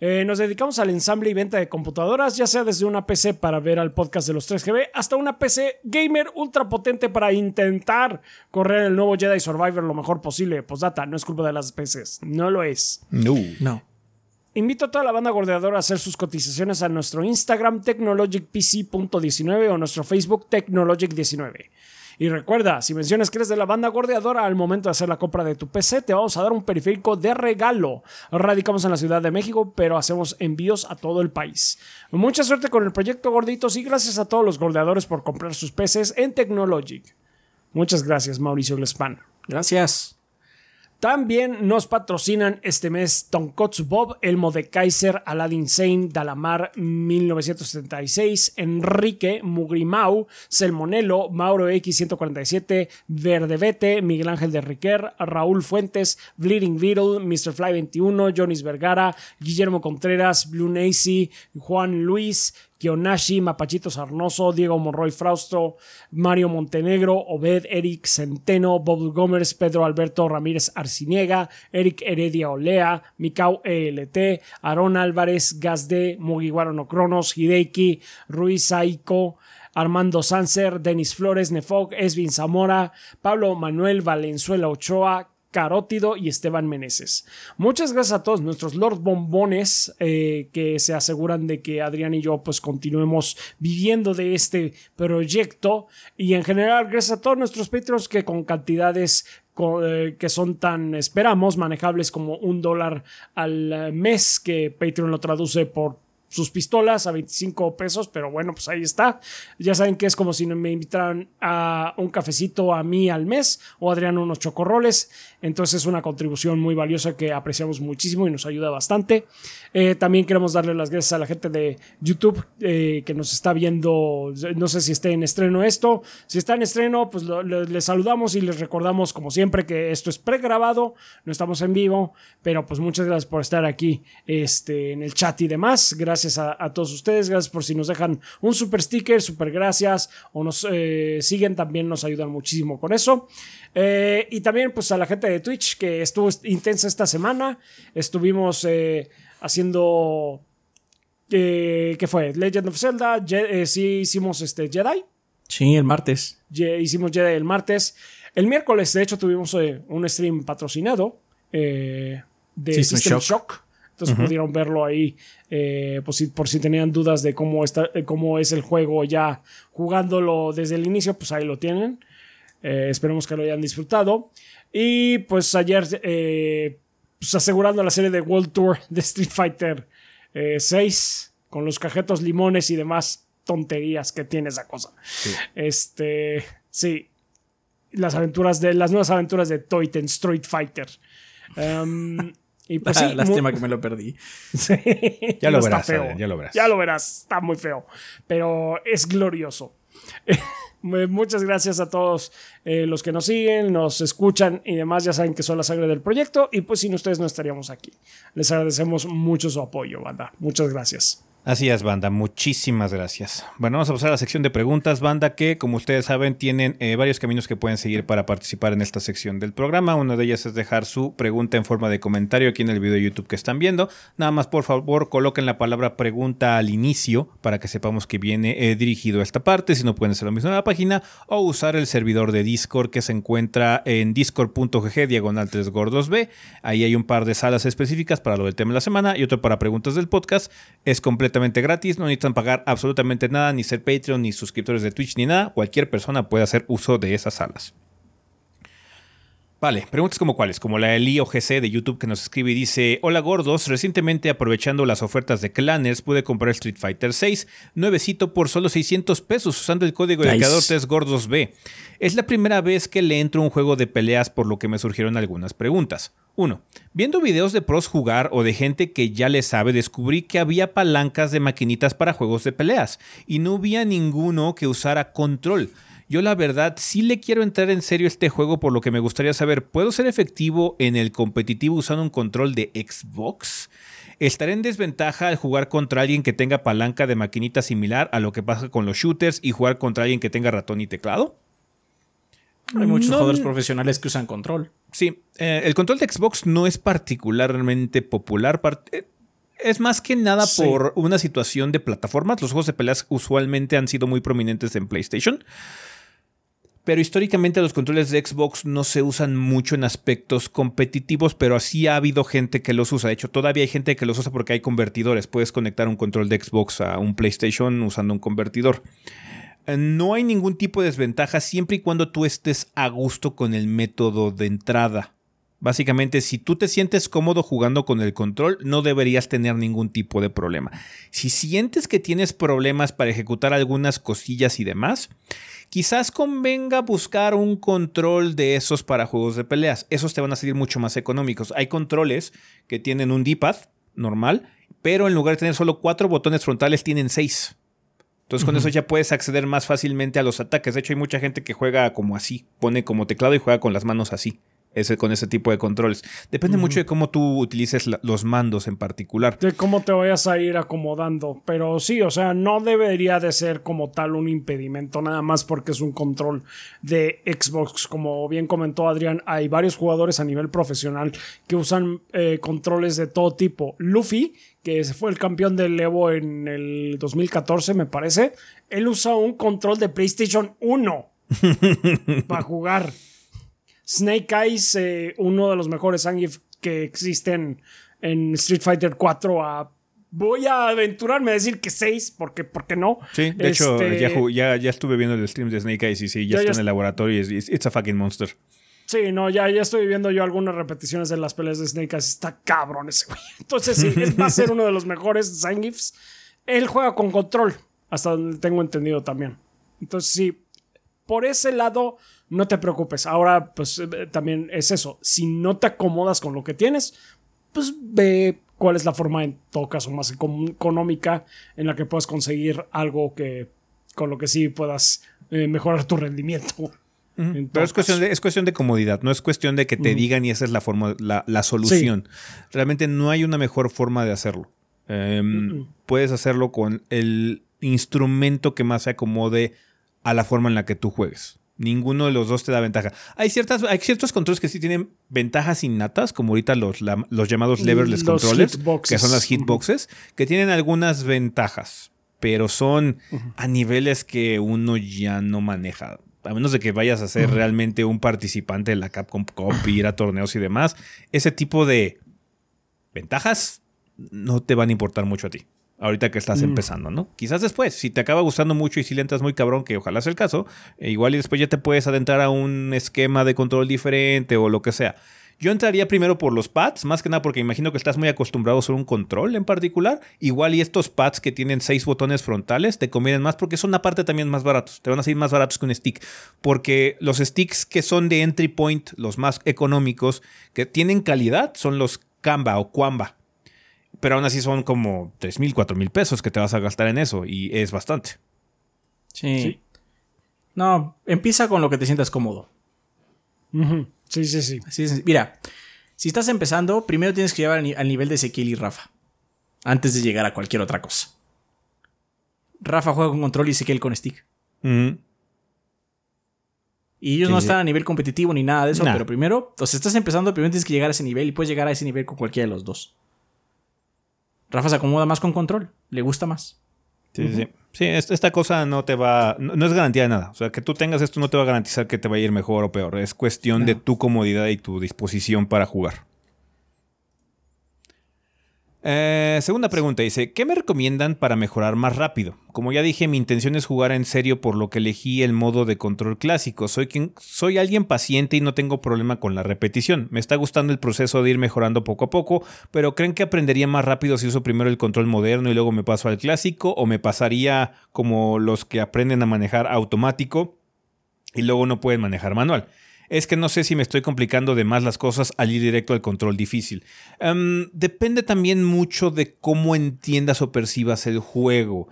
Eh, nos dedicamos al ensamble y venta de computadoras, ya sea desde una PC para ver al podcast de los 3GB hasta una PC gamer ultra potente para intentar correr el nuevo Jedi Survivor lo mejor posible. Postdata, no es culpa de las PCs, no lo es. No. No. Invito a toda la banda gordeadora a hacer sus cotizaciones a nuestro Instagram technologicpc.19 o nuestro Facebook technologic19. Y recuerda, si mencionas que eres de la banda gordeadora al momento de hacer la compra de tu PC, te vamos a dar un periférico de regalo. Radicamos en la Ciudad de México, pero hacemos envíos a todo el país. Mucha suerte con el proyecto Gorditos y gracias a todos los gordeadores por comprar sus PCs en Technologic. Muchas gracias, Mauricio Glespan. Gracias. También nos patrocinan este mes Tonkotsu Bob, Elmo de Kaiser, Aladdin Sane, Dalamar 1976, Enrique, Mugrimau, Selmonelo, Mauro X147, Verdevete, Miguel Ángel de Riquer, Raúl Fuentes, Bleeding Beetle, Mr. Fly 21, Jonis Vergara, Guillermo Contreras, Blue Nacy, Juan Luis, Kionashi, Mapachito Sarnoso, Diego Monroy Frausto, Mario Montenegro, Obed, Eric Centeno, Bob Gomers, Pedro Alberto Ramírez Arciniega, Eric Heredia Olea, Mikau ELT, Aaron Álvarez, Gazde, Mugiwara no Cronos, Hideki, Ruiz Saiko, Armando Sanser, Denis Flores, Nefog, Esvin Zamora, Pablo Manuel Valenzuela Ochoa, Carótido y Esteban Meneses. Muchas gracias a todos nuestros Lord Bombones eh, que se aseguran de que Adrián y yo pues continuemos viviendo de este proyecto y en general gracias a todos nuestros Patreons que con cantidades eh, que son tan, esperamos, manejables como un dólar al eh, mes, que Patreon lo traduce por sus pistolas a 25 pesos, pero bueno, pues ahí está. Ya saben que es como si me invitaran a un cafecito a mí al mes o Adrián unos chocorroles. Entonces es una contribución muy valiosa que apreciamos muchísimo y nos ayuda bastante. Eh, también queremos darle las gracias a la gente de YouTube eh, que nos está viendo. No sé si esté en estreno esto. Si está en estreno, pues les saludamos y les recordamos, como siempre, que esto es pregrabado, no estamos en vivo. Pero pues muchas gracias por estar aquí este, en el chat y demás. Gracias a, a todos ustedes. Gracias por si nos dejan un super sticker, super gracias. O nos eh, siguen, también nos ayudan muchísimo con eso. Eh, y también pues a la gente de Twitch que estuvo intensa esta semana. Estuvimos eh, haciendo... ¿Qué fue? Legend of Zelda. Je- sí hicimos este Jedi. Sí, el martes. Ye- hicimos Jedi el martes. El miércoles, de hecho, tuvimos eh, un stream patrocinado eh, de System System, Shock. Shock. Entonces pudieron verlo ahí eh, por, si, por si tenían dudas de cómo, está, eh, cómo es el juego ya jugándolo desde el inicio, pues ahí lo tienen. Eh, esperemos que lo hayan disfrutado. Y pues ayer, eh, pues asegurando la serie de World Tour de Street Fighter eh, 6, con los cajetos limones y demás tonterías que tiene esa cosa. Este, sí. Las aventuras de, las nuevas aventuras de Toiten Street Fighter. Em, y pues sí, Lástima que me lo perdí. Ya lo no verás, ya lo verás. Ya lo verás, está muy feo. Pero es glorioso. Muchas gracias a todos eh, los que nos siguen, nos escuchan y demás. Ya saben que son la sangre del proyecto. Y pues sin ustedes no estaríamos aquí. Les agradecemos mucho su apoyo, banda. Muchas gracias. Así es, banda. Muchísimas gracias. Bueno, vamos a pasar a la sección de preguntas, banda, que como ustedes saben tienen eh, varios caminos que pueden seguir para participar en esta sección del programa. Una de ellas es dejar su pregunta en forma de comentario aquí en el video de YouTube que están viendo. Nada más, por favor, coloquen la palabra pregunta al inicio para que sepamos que viene eh, dirigido a esta parte. Si no, pueden hacer lo mismo en la página o usar el servidor de Discord que se encuentra en discord.gg diagonal 3 gordos B. Ahí hay un par de salas específicas para lo del tema de la semana y otro para preguntas del podcast. Es completamente gratis, no necesitan pagar absolutamente nada, ni ser Patreon, ni suscriptores de Twitch, ni nada. Cualquier persona puede hacer uso de esas salas. Vale, preguntas como cuáles, como la del IOGC de YouTube que nos escribe y dice, hola gordos, recientemente aprovechando las ofertas de Clanners pude comprar Street Fighter 6, nuevecito por solo 600 pesos usando el código de creador 3 gordos B. Es la primera vez que le entro un juego de peleas por lo que me surgieron algunas preguntas. 1. Viendo videos de pros jugar o de gente que ya le sabe, descubrí que había palancas de maquinitas para juegos de peleas y no había ninguno que usara control. Yo la verdad sí le quiero entrar en serio a este juego por lo que me gustaría saber, ¿puedo ser efectivo en el competitivo usando un control de Xbox? ¿Estaré en desventaja al jugar contra alguien que tenga palanca de maquinita similar a lo que pasa con los shooters y jugar contra alguien que tenga ratón y teclado? Hay muchos jugadores profesionales que usan control. Sí, eh, el control de Xbox no es particularmente popular. Eh, es más que nada por una situación de plataformas. Los juegos de peleas usualmente han sido muy prominentes en PlayStation. Pero históricamente los controles de Xbox no se usan mucho en aspectos competitivos, pero así ha habido gente que los usa. De hecho, todavía hay gente que los usa porque hay convertidores. Puedes conectar un control de Xbox a un PlayStation usando un convertidor. No hay ningún tipo de desventaja siempre y cuando tú estés a gusto con el método de entrada. Básicamente, si tú te sientes cómodo jugando con el control, no deberías tener ningún tipo de problema. Si sientes que tienes problemas para ejecutar algunas cosillas y demás, quizás convenga buscar un control de esos para juegos de peleas. Esos te van a salir mucho más económicos. Hay controles que tienen un D-pad normal, pero en lugar de tener solo cuatro botones frontales, tienen seis. Entonces con eso ya puedes acceder más fácilmente a los ataques. De hecho hay mucha gente que juega como así, pone como teclado y juega con las manos así. Ese, con ese tipo de controles. Depende mucho de cómo tú utilices los mandos en particular. De cómo te vayas a ir acomodando. Pero sí, o sea, no debería de ser como tal un impedimento, nada más porque es un control de Xbox. Como bien comentó Adrián, hay varios jugadores a nivel profesional que usan eh, controles de todo tipo. Luffy, que fue el campeón del Evo en el 2014, me parece, él usa un control de PlayStation 1 para jugar. Snake Eyes, eh, uno de los mejores Zangief que existen en Street Fighter 4 Voy a aventurarme a decir que 6, porque ¿por qué no? Sí, de hecho, este, ya, ya, estuve viendo el stream de Snake Eyes y sí, ya, está en el laboratorio y es it's a fucking monster. Sí, no, ya, ya estoy viendo yo algunas repeticiones de las peleas de Snake Eyes. Está cabrón ese güey. Entonces, sí, va a ser uno de los mejores Zangiefs. Él juega con control, hasta donde tengo entendido también. Entonces, sí, por ese lado, no te preocupes. Ahora, pues eh, también es eso. Si no te acomodas con lo que tienes, pues ve cuál es la forma, en todo caso, más económica en la que puedas conseguir algo que con lo que sí puedas eh, mejorar tu rendimiento. Pero es cuestión, de, es cuestión de comodidad, no es cuestión de que te digan y esa es la forma, la, solución. Realmente no hay una mejor forma de hacerlo. Em, puedes hacerlo con el instrumento que más se acomode a la forma en la que tú juegues. Ninguno de los dos te da ventaja. Hay, ciertas, hay ciertos controles que sí tienen ventajas innatas, como ahorita los, los llamados leverless controles, que son las hitboxes, que tienen algunas ventajas, pero son a niveles que uno ya no maneja a menos de que vayas a ser realmente un participante de la Capcom Cup y ir a torneos y demás, ese tipo de ventajas no te van a importar mucho a ti. Ahorita que estás mm. empezando, ¿no? Quizás después, si te acaba gustando mucho y si le entras muy cabrón, que ojalá sea el caso, eh, igual y después ya te puedes adentrar a un esquema de control diferente o lo que sea. Yo entraría primero por los pads, más que nada porque imagino que estás muy acostumbrado a usar un control en particular. Igual y estos pads que tienen seis botones frontales te convienen más porque son aparte también más baratos. Te van a salir más baratos que un stick. Porque los sticks que son de entry point, los más económicos, que tienen calidad, son los Kamba o Kwamba. Pero aún así son como 3 mil, 4 mil pesos que te vas a gastar en eso y es bastante. Sí. No, empieza con lo que te sientas cómodo. Sí, sí, sí. Así es. Mira, si estás empezando, primero tienes que llevar al ni- al nivel de Ezequiel y Rafa. Antes de llegar a cualquier otra cosa. Rafa juega con control y Ezequiel con stick. Ujú. Y ellos Sí, no sí. están a nivel competitivo ni nada de eso, Nah. pero primero, o sea, estás empezando, primero tienes que llegar a ese nivel y puedes llegar a ese nivel con cualquiera de los dos. Rafa se acomoda más con control, le gusta más. Sí, sí, sí. Sí, es- esta cosa no te va. No, no es garantía de nada. O sea, que tú tengas esto no te va a garantizar que te vaya a ir mejor o peor. Es cuestión de tu comodidad y tu disposición para jugar. Eh, segunda pregunta dice, ¿qué me recomiendan para mejorar más rápido? Como ya dije, mi intención es jugar en serio por lo que elegí el modo de control clásico. Soy, alguien paciente y no tengo problema con la repetición. Me está gustando el proceso de ir mejorando poco a poco, pero ¿creen que aprendería más rápido si uso primero el control moderno y luego me paso al clásico? ¿O me pasaría como los que aprenden a manejar automático y luego no pueden manejar manual? Es que no sé si me estoy complicando de más las cosas al ir directo al control difícil. Em, depende también mucho de cómo entiendas o percibas el juego.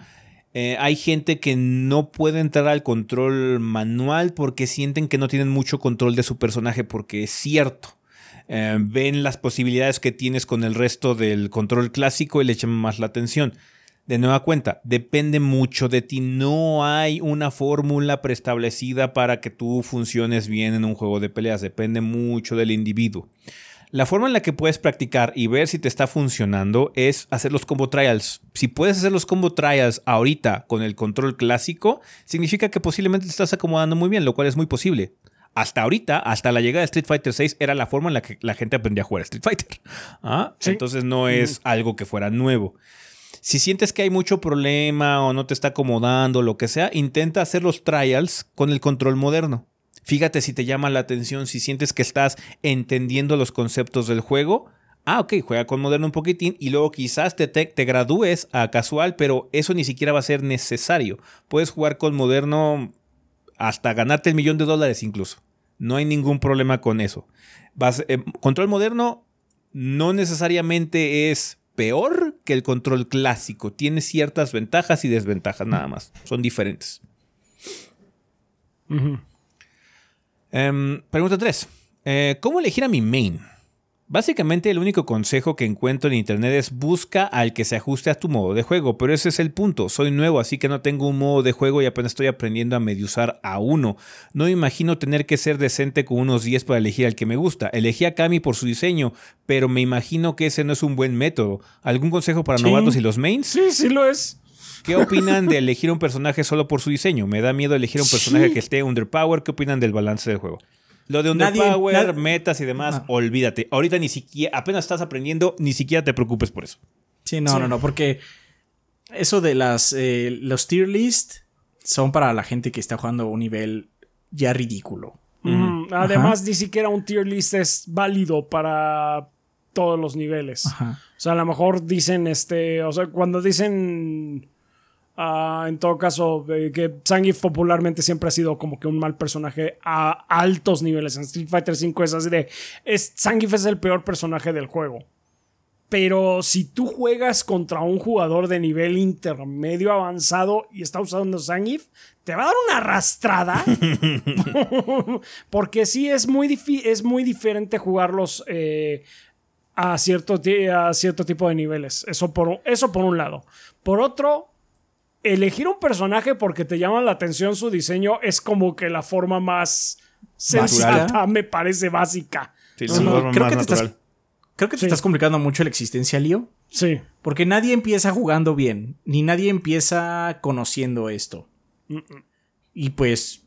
Eh, hay gente que no puede entrar al control manual porque sienten que no tienen mucho control de su personaje, porque es cierto. Eh, ven las posibilidades que tienes con el resto del control clásico y le echan más la atención. De nueva cuenta, depende mucho de ti. No hay una fórmula preestablecida para que tú funciones bien en un juego de peleas. Depende mucho del individuo. La forma en la que puedes practicar y ver si te está funcionando es hacer los combo trials. Si puedes hacer los combo trials ahorita con el control clásico, significa que posiblemente te estás acomodando muy bien, lo cual es muy posible. Hasta ahorita, hasta la llegada de Street Fighter 6, era la forma en la que la gente aprendía a jugar a Street Fighter. ¿Ah? Sí. Entonces no es algo que fuera nuevo. Si sientes que hay mucho problema o no te está acomodando, lo que sea, intenta hacer los trials con el control moderno. Fíjate si te llama la atención, si sientes que estás entendiendo los conceptos del juego. Ah, ok, juega con moderno un poquitín y luego quizás te, te, gradúes a casual, pero eso ni siquiera va a ser necesario. Puedes jugar con moderno hasta ganarte el millón de dólares incluso. No hay ningún problema con eso. Eh, control moderno no necesariamente es peor que el control clásico. Tiene ciertas ventajas y desventajas nada más. Son diferentes. Em, pregunta 3. ¿Cómo elegir a mi main? Básicamente el único consejo que encuentro en internet es busca al que se ajuste a tu modo de juego, pero ese es el punto. Soy nuevo, así que no tengo un modo de juego y apenas estoy aprendiendo a medio usar a uno. No me imagino tener que ser decente con unos 10 para elegir al que me gusta. Elegí a Kami por su diseño, pero me imagino que ese no es un buen método. ¿Algún consejo para Sí. novatos y los mains? Sí, sí lo es. ¿Qué opinan de elegir un personaje solo por su diseño? Me da miedo elegir un personaje Sí. que esté underpower. ¿Qué opinan del balance del juego? Lo de Nadie- underpower, nad- metas y demás, No. olvídate. Ahorita ni siquiera, apenas estás aprendiendo, ni siquiera te preocupes por eso. Sí, no, Sí. no, no, porque eso de las eh, los tier list son para la gente que está jugando a un nivel ya ridículo. Además, ni siquiera un tier list es válido para todos los niveles. Ajá. O sea, a lo mejor dicen, este, o sea, cuando dicen, ah, en todo caso, eh, que Zangief popularmente siempre ha sido como que un mal personaje a altos niveles. En Street Fighter V es así de, es, Zangief es el peor personaje del juego. Pero si tú juegas contra un jugador de nivel intermedio avanzado y está usando Zangief, te va a dar una arrastrada. Porque sí es muy, es muy diferente jugarlos eh, a, cierto a cierto tipo de niveles. Eso por, eso por un lado. Por otro, elegir un personaje porque te llama la atención su diseño es como que la forma más sensata, me parece básica. Sí, creo que te estás-. Creo que te Sí. estás complicando mucho la existencia, Leo. Sí. Porque nadie empieza jugando bien, ni nadie empieza conociendo esto. Y pues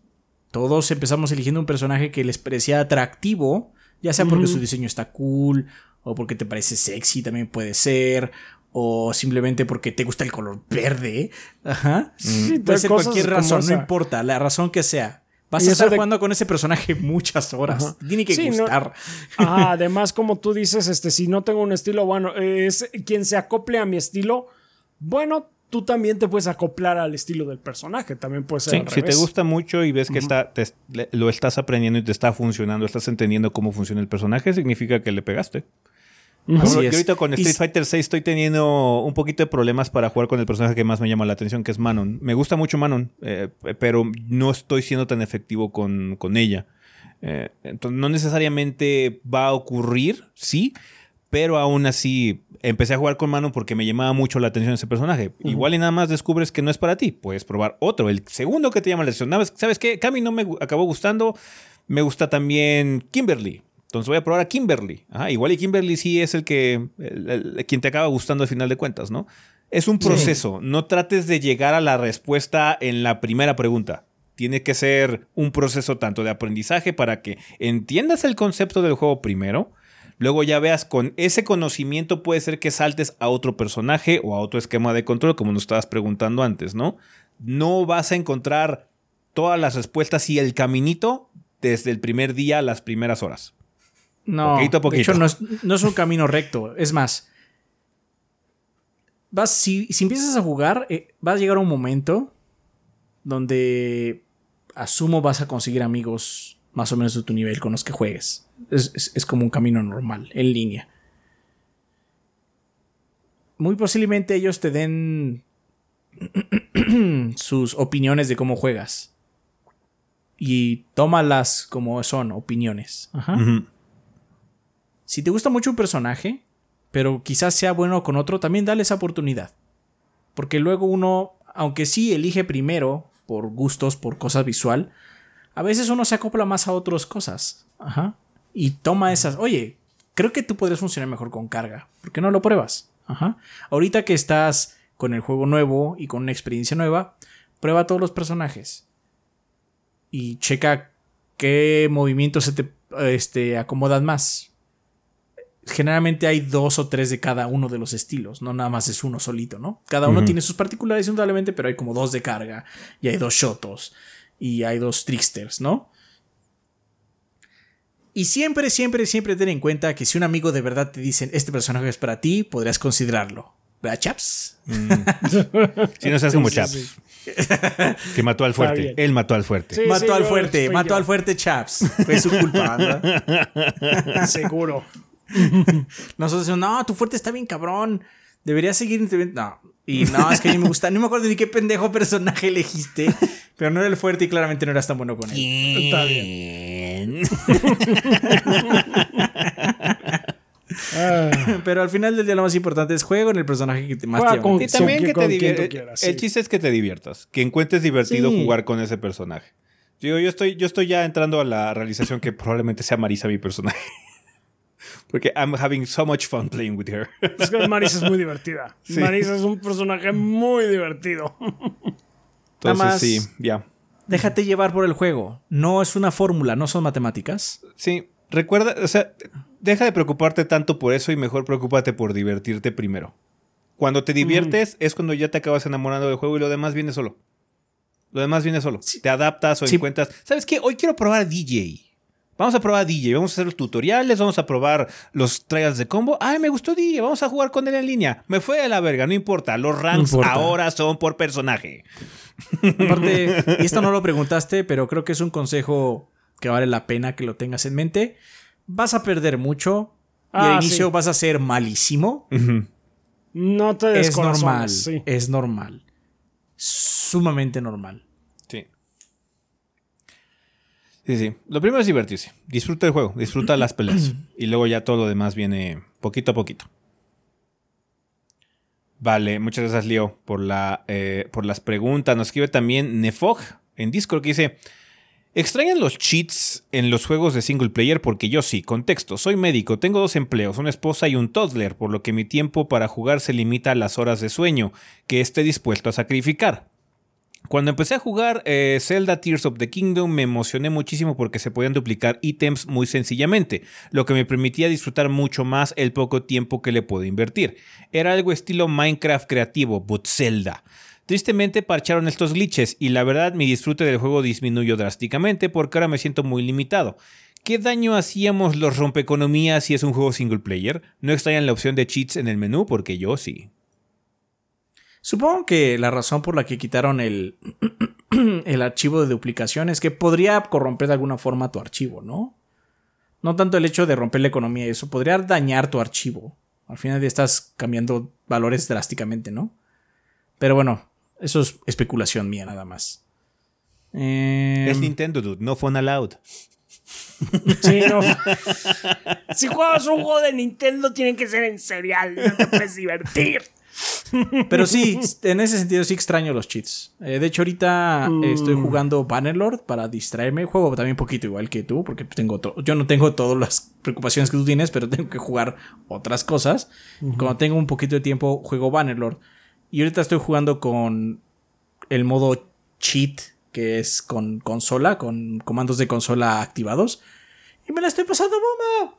todos empezamos eligiendo un personaje que les parecía atractivo, ya sea porque su diseño está cool, o porque te parece sexy, también puede ser, o simplemente porque te gusta el color verde. Ajá. Sí, Puede ser cualquier razón, no importa, la razón que sea. Vas Y a estar de- jugando con ese personaje muchas horas. Ajá. Tiene que Sí, no- gustar. Además, como tú dices, este, si no tengo un estilo, bueno, es quien se acople a mi estilo, bueno, tú también te puedes acoplar al estilo del personaje, también puede ser Sí, al si te gusta mucho y ves que está, te- lo estás aprendiendo y te está funcionando, estás entendiendo cómo funciona el personaje, significa que le pegaste. Así ahorita con Street Fighter 6 estoy teniendo un poquito de problemas para jugar con el personaje que más me llama la atención, que es Manon. Me gusta mucho Manon, eh, pero no estoy siendo tan efectivo con, con ella. Eh, entonces, no necesariamente va a ocurrir, sí, pero aún así empecé a jugar con Manon porque me llamaba mucho la atención ese personaje. Igual y nada más descubres que no es para ti, puedes probar otro, el segundo que te llama la atención. ¿Sabes- ¿Sabes qué? Cami no me acabó gustando, me gusta también Kimberly. Entonces voy a probar a Kimberly. Ajá, igual y Kimberly sí es el que el- el- quien te acaba gustando al final de cuentas, ¿no? Es un proceso. No trates de llegar a la respuesta en la primera pregunta. Tiene que ser un proceso tanto de aprendizaje para que entiendas el concepto del juego primero. Luego ya veas con ese conocimiento puede ser que saltes a otro personaje o a otro esquema de control, como nos estabas preguntando antes, ¿no? No vas a encontrar todas las respuestas y el caminito desde el primer día a las primeras horas. No, Poquito a poquito. de hecho no es, no es un camino recto. Es más, vas, si, si empiezas a jugar, eh, va a llegar un momento donde asumo vas a conseguir amigos más o menos de tu nivel con los que juegues. Es, es- es como un camino normal, en línea. Muy posiblemente ellos te den sus opiniones de cómo juegas. Y tómalas como son, opiniones. Ajá. Si te gusta mucho un personaje, pero quizás sea bueno con otro, también dale esa oportunidad. Porque luego uno, aunque sí elige primero por gustos, por cosas visual, a veces uno se acopla más a otras cosas. Ajá. Y toma esas, oye, creo que tú podrías funcionar mejor con carga. ¿Por qué no lo pruebas? Ajá. Ahorita que estás con el juego nuevo y con una experiencia nueva, prueba todos los personajes. Y checa qué movimientos se te este, acomodan más generalmente hay dos o tres de cada uno de los estilos, no nada más es uno solito, ¿no? Cada uno tiene sus particularidades indudablemente, pero hay como dos de carga, y hay dos shotos, y hay dos tricksters, ¿no? Y siempre, siempre, siempre ten en cuenta que si un amigo de verdad te dice este personaje es para ti, podrías considerarlo. ¿Verdad, chaps? Si no seas como sí, Chaps, sí. que mató al fuerte. Él mató al fuerte. Sí, mató sí, al fuerte, mató yo. al fuerte chaps. Fue su culpa, ¿verdad? Seguro. Nosotros decimos, no, tu fuerte está bien cabrón. Deberías seguir interviniendo. No. Y no, es que a mí me gusta. No me acuerdo ni qué pendejo personaje elegiste. Pero no era el fuerte y claramente no eras tan bueno con él. Está bien. Ah, Pero al final del día lo más importante es juego en el personaje que te más te con-. Y también que con te quien tú diviertas. El chiste es que te diviertas, que encuentres divertido Sí. jugar con ese personaje. Digo, yo estoy, yo estoy ya entrando a la realización que probablemente sea Marisa mi personaje. Porque I'm having so much fun playing with her. es que Marisa es muy divertida. Sí. Marisa es un personaje muy divertido. Entonces, más- sí, ya. Déjate llevar por el juego. No es una fórmula, no son matemáticas. Sí, recuerda, o sea, deja de preocuparte tanto por eso y mejor preocúpate por divertirte primero. Cuando te diviertes es cuando ya te acabas enamorando del juego y lo demás viene solo. Lo demás viene solo. Te adaptas o Sí. encuentras. ¿Sabes qué? Hoy quiero probar DJ. Vamos a probar DJ. Vamos a hacer los tutoriales. Vamos a probar los trials de combo. Ay, me gustó DJ. Vamos a jugar con él en línea. Me fue de la verga. No importa. Los ranks importa. ahora son por personaje. Aparte, y esto no lo preguntaste, pero creo que es un consejo que vale la pena que lo tengas en mente. Vas a perder mucho. Y Ah, al inicio sí. vas a ser malísimo. No te Es normal. sí. Es normal. Sumamente normal. Sí. Sí, sí. Lo primero es divertirse. Disfruta el juego, disfruta las peleas. y luego ya todo lo demás viene poquito a poquito. Vale, muchas gracias, Leo, por, la, eh, por las preguntas. Nos escribe también Nefog en Discord que dice: ¿Extrañan los cheats en los juegos de single player? Porque yo sí. Contexto: soy médico, tengo dos empleos, una esposa y un toddler, por lo que mi tiempo para jugar se limita a las horas de sueño que esté dispuesto a sacrificar. Cuando empecé a jugar eh, Zelda Tears of the Kingdom me emocioné muchísimo porque se podían duplicar ítems muy sencillamente, lo que me permitía disfrutar mucho más el poco tiempo que le puedo invertir. Era algo estilo Minecraft creativo, but Zelda. Tristemente parcharon estos glitches y la verdad mi disfrute del juego disminuyó drásticamente porque ahora me siento muy limitado. ¿Qué daño hacíamos los rompeeconomías si es un juego single player? ¿No extrañan la opción de cheats en el menú? Porque yo sí. Supongo que la razón por la que quitaron el, el archivo de duplicación es que podría corromper de alguna forma tu archivo, ¿no? No tanto el hecho de romper la economía, eso podría dañar tu archivo. Al final ya estás cambiando valores drásticamente, ¿no? Pero bueno, eso es especulación mía nada más. Eh, Es Nintendo, dude. No phone allowed. Sí, no. si juegas un juego de Nintendo, tiene que ser en serial. No te puedes divertir. Pero sí, en ese sentido sí extraño los cheats. Eh, de hecho, ahorita eh, estoy jugando Bannerlord para distraerme. Juego también un poquito igual que tú, porque tengo yo no tengo todas las preocupaciones que tú tienes, pero tengo que jugar otras cosas. Cuando tengo un poquito de tiempo, juego Bannerlord. Y ahorita estoy jugando con el modo cheat, que es con consola, con comandos de consola activados. Y me la estoy pasando bomba.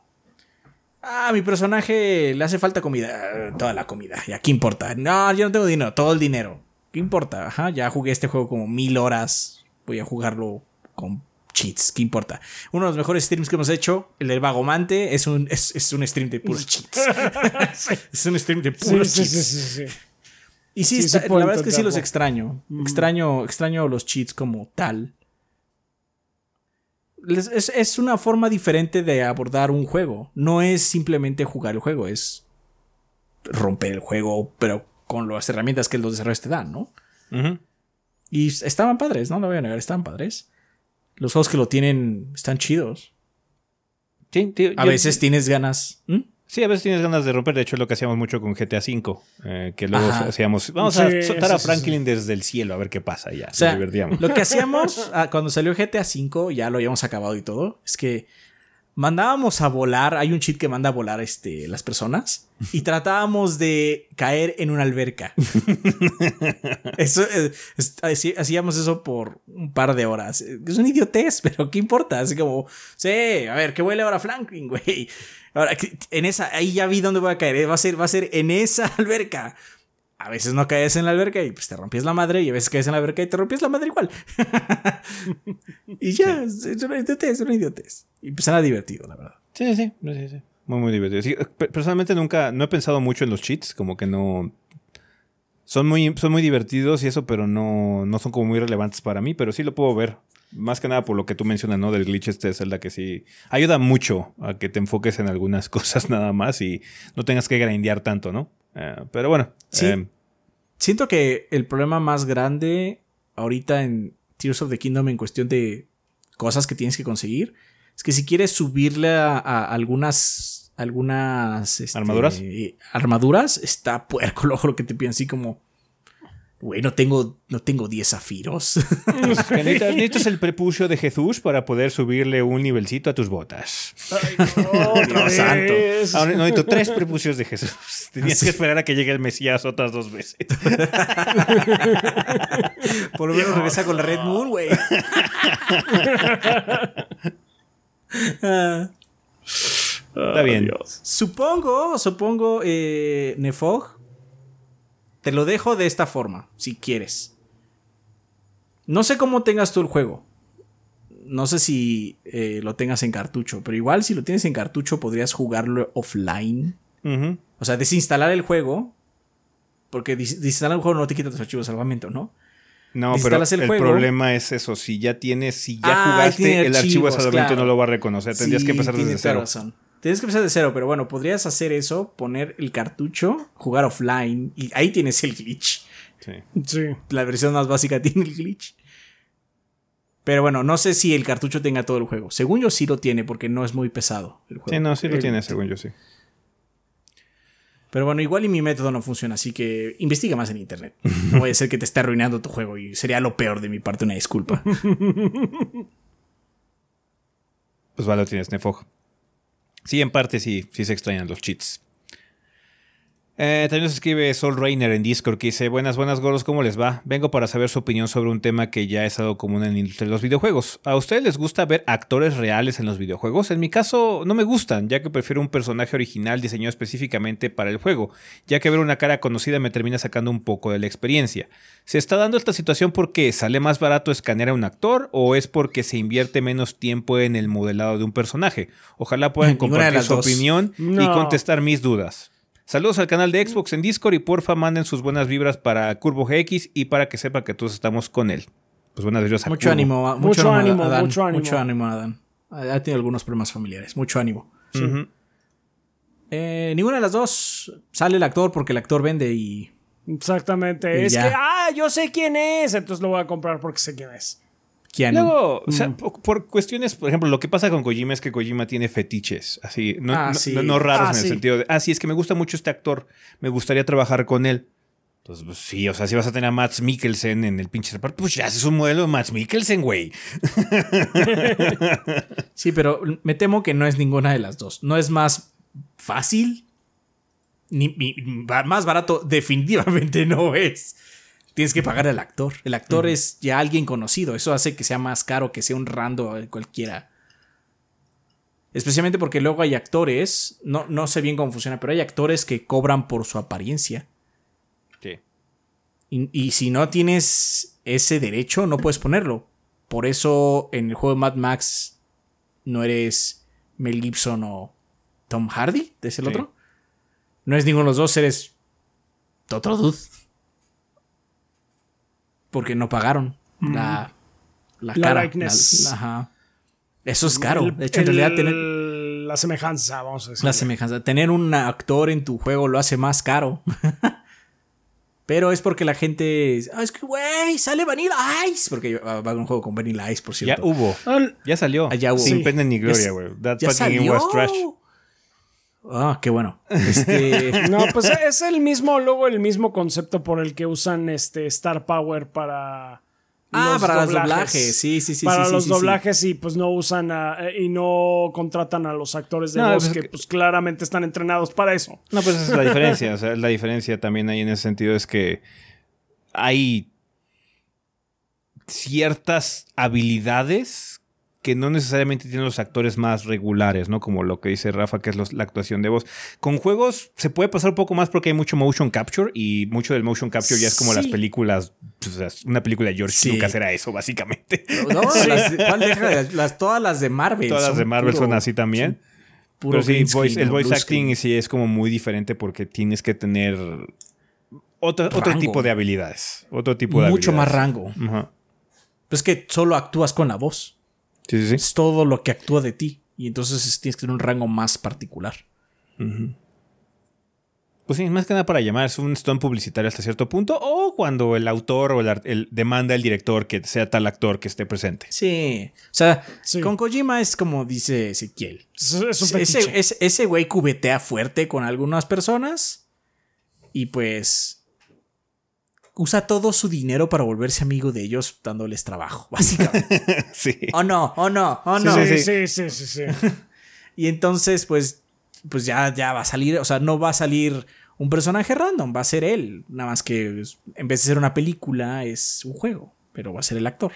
Ah, mi personaje le hace falta comida. Toda la comida. Ya, ¿qué importa? No, yo no tengo dinero. Todo el dinero. ¿Qué importa? Ajá, ya jugué este juego como mil horas. Voy a jugarlo con cheats. ¿Qué importa? Uno de los mejores streams que hemos hecho, el del Vagomante, es un, es, es un stream de puros cheats. es un stream de puros sí, cheats. sí. Y sí, está- la verdad es que sí los extraño. Extraño, extraño los cheats como tal. Es, es una forma diferente de abordar un juego. No es simplemente jugar el juego, es romper el juego, pero con las herramientas que los desarrolladores te dan, ¿no? Y estaban padres, no lo voy a negar, estaban padres. Los juegos que lo tienen están chidos. Sí, tío, A yo- veces tienes ganas. ¿Mm? Sí, a veces tienes ganas de romper. De hecho, es lo que hacíamos mucho con GTA V. eh, que luego Ajá. hacíamos. Vamos Sí, a soltar sí, a sí, Franklin desde el cielo a ver qué pasa. Ya, O sea, nos divertíamos. lo que hacíamos ah, cuando salió GTA V, ya lo habíamos acabado y todo, es que mandábamos a volar, hay un cheat que manda a volar este, las personas, y tratábamos de caer en una alberca. eso, eh, es- hacíamos eso por un par de horas. Es un idiotez, pero ¿qué importa? Así como, sí, a ver, ¿qué huele ahora Franklin, güey? Ahora, que- en esa, ahí ya vi dónde voy a caer, eh, va a ser, va a ser en esa alberca. A veces no caes en la alberca y pues te rompías la madre, y a veces caes en la alberca y te rompías la madre igual. y ya, es es una idiotez, es una idiotez. Y pues era divertido, la verdad. Sí, sí, sí, sí. Muy, muy divertido. Sí, personalmente nunca, no he pensado mucho en los cheats, como que no... Son muy, son muy divertidos y eso, pero no, no son como muy relevantes para mí, pero sí lo puedo ver. Más que nada por lo que tú mencionas, ¿no? Del glitch este de Zelda, que sí ayuda mucho a que te enfoques en algunas cosas nada más y no tengas que grindear tanto, ¿no? Eh, pero bueno. Sí. eh, Siento que el problema más grande ahorita en Tears of the Kingdom en cuestión de cosas que tienes que conseguir es que si quieres subirle a, a algunas algunas este, ¿Armaduras? armaduras está puerco luego lo que te piden así como güey no tengo no tengo 10 zafiros que necesitas, necesitas el prepucio de Jesús para poder subirle un nivelcito a tus botas. Dios santo. Ahora no necesito tres prepucios de Jesús. Tenías que esperar a que llegue el Mesías otras dos veces. por lo menos regresa con la Red Moon güey Ah. Está bien. Supongo, supongo, eh, Nefog, te lo dejo de esta forma, si quieres. No sé cómo tengas tú el juego. No sé si eh, lo tengas en cartucho, pero igual si lo tienes en cartucho podrías jugarlo offline. O sea, desinstalar el juego. Porque desinstalar el juego no te quita tus archivos de salvamento, ¿no? No, pero el problema es eso. Si ya tienes, si ya Ah, jugaste, el archivo de salvamento claro. no lo va a reconocer. Tendrías Sí, que empezar desde cero. razón. Tienes que empezar de cero, pero bueno, podrías hacer eso, poner el cartucho, jugar offline y ahí tienes el glitch. Sí. Sí. la versión más básica tiene el glitch. Pero bueno, no sé si el cartucho tenga todo el juego. Según yo sí lo tiene porque no es muy pesado el juego. Sí, no, sí lo tienes, según yo sí. Pero bueno, igual y mi método no funciona, así que investiga más en internet. No vaya a ser que te esté arruinando tu juego y sería lo peor de mi parte, una disculpa. Pues vale, lo tienes, Nefog. Sí, en parte sí, sí se extrañan los cheats. Eh, también nos escribe Sol Rainer en Discord que dice: Buenas, buenas gordos, ¿cómo les va? Vengo para saber su opinión sobre un tema que ya es algo común en la industria de los videojuegos. ¿A ustedes les gusta ver actores reales en los videojuegos? En mi caso, no me gustan, ya que prefiero un personaje original diseñado específicamente para el juego, ya que ver una cara conocida me termina sacando un poco de la experiencia. ¿Se está dando esta situación porque sale más barato escanear a un actor o es porque se invierte menos tiempo en el modelado de un personaje? Ojalá puedan compartir su dos. opinión y contestar mis dudas. Saludos al canal de Xbox en Discord y porfa manden sus buenas vibras para Curvo GX y para que sepa que todos estamos con él. Pues buenas vibras a Mucho Curvo. ánimo, Mucho mucho, ánimo, ánimo, Adán. mucho ánimo. Mucho ánimo, Adán. Ha tenido algunos problemas familiares. Mucho ánimo. Eh, ninguna de las dos sale el actor porque el actor vende y. Exactamente. Y es ya. que, ah, yo sé quién es, entonces lo voy a comprar porque sé quién es. Keanu. Luego, o sea, po- por cuestiones, por ejemplo, lo que pasa con Kojima es que Kojima tiene fetiches, así, no, Ah, no- sí. no- no raros Ah, en el sentido de, ah, sí, es que me gusta mucho este actor, me gustaría trabajar con él. Entonces, pues, sí, o sea, si vas a tener a Max Mikkelsen en el pinche reparto, pues ya haces un modelo de Max Mikkelsen, güey. Sí, pero me temo que no es ninguna de las dos. No es más fácil. Ni, más barato, definitivamente no es. Tienes que pagar al actor. El actor es ya alguien conocido. Eso hace que sea más caro que sea un rando cualquiera. Especialmente porque luego hay actores, no, no sé bien cómo funciona, pero hay actores que cobran por su apariencia. Sí. Y, y si no tienes ese derecho, no puedes ponerlo. Por eso en el juego de Mad Max no eres Mel Gibson o Tom Hardy, ¿es el Sí. otro? No es ninguno de los dos, eres otro dude. Porque no pagaron la, la, La cara. likeness. la- ajá. Eso es caro. El- de hecho, en realidad, tener La semejanza, vamos a decir. la semejanza. Tener un actor en tu juego lo hace más caro. Pero es porque la gente. "Ah, es que, güey, sale Vanilla Ice. Porque va va a haber un juego con Vanilla Ice, por Ya cierto. hubo, Al- ya salió, Ah, ya hubo. sin Sí. pena ni gloria, Ya- güey. That ya fucking game salió. was trash. Ah, qué bueno. Este. No, pues es el mismo, luego el mismo concepto por el que usan este Star Power para. Ah, para los doblajes. Sí, sí, sí. para sí, los sí, sí, sí. doblajes y pues no usan a- y no contratan a los actores de No, voz pues que que- pues claramente están entrenados para eso. No, pues esa es la diferencia. O sea, la diferencia también ahí en ese sentido es que hay ciertas habilidades que no necesariamente tienen los actores más regulares, ¿no? Como lo que dice Rafa, que es los- la actuación de voz. Con juegos se puede pasar un poco más porque hay mucho motion capture y mucho del motion capture ya es como Sí. las películas, pues, o sea, una película de George Sí. Lucas era eso, básicamente. No, las, ¿cuál deja? Las- todas las de Marvel. Todas las de Marvel puro- son así también. puro Pero sí, green voice- screen el voice acting screen. sí es como muy diferente porque tienes que tener otro, otro tipo de habilidades. Otro tipo de Mucho más rango. Ajá. Pero es que solo actúas con la voz. Sí, sí, sí. Es todo lo que actúa de ti. Y entonces es- tienes que tener un rango más particular. Pues sí, más que nada para llamar, es un stunt publicitario hasta cierto punto, o cuando el autor o el, el- demanda al director que sea tal actor que esté presente. Sí. O sea, Sí. con Kojima es como dice Ezequiel. Es, es un Ese, fetiche. ese- ese güey cubetea fuerte con algunas personas. Y pues. Usa todo su dinero para volverse amigo de ellos dándoles trabajo, básicamente. sí. oh no, oh no, oh no. sí, sí. sí, sí, sí, sí. Y entonces, pues, pues ya, ya va a salir, o sea, no va a salir un personaje random, va a ser él. Nada más que en vez de ser una película, es un juego, pero va a ser el actor.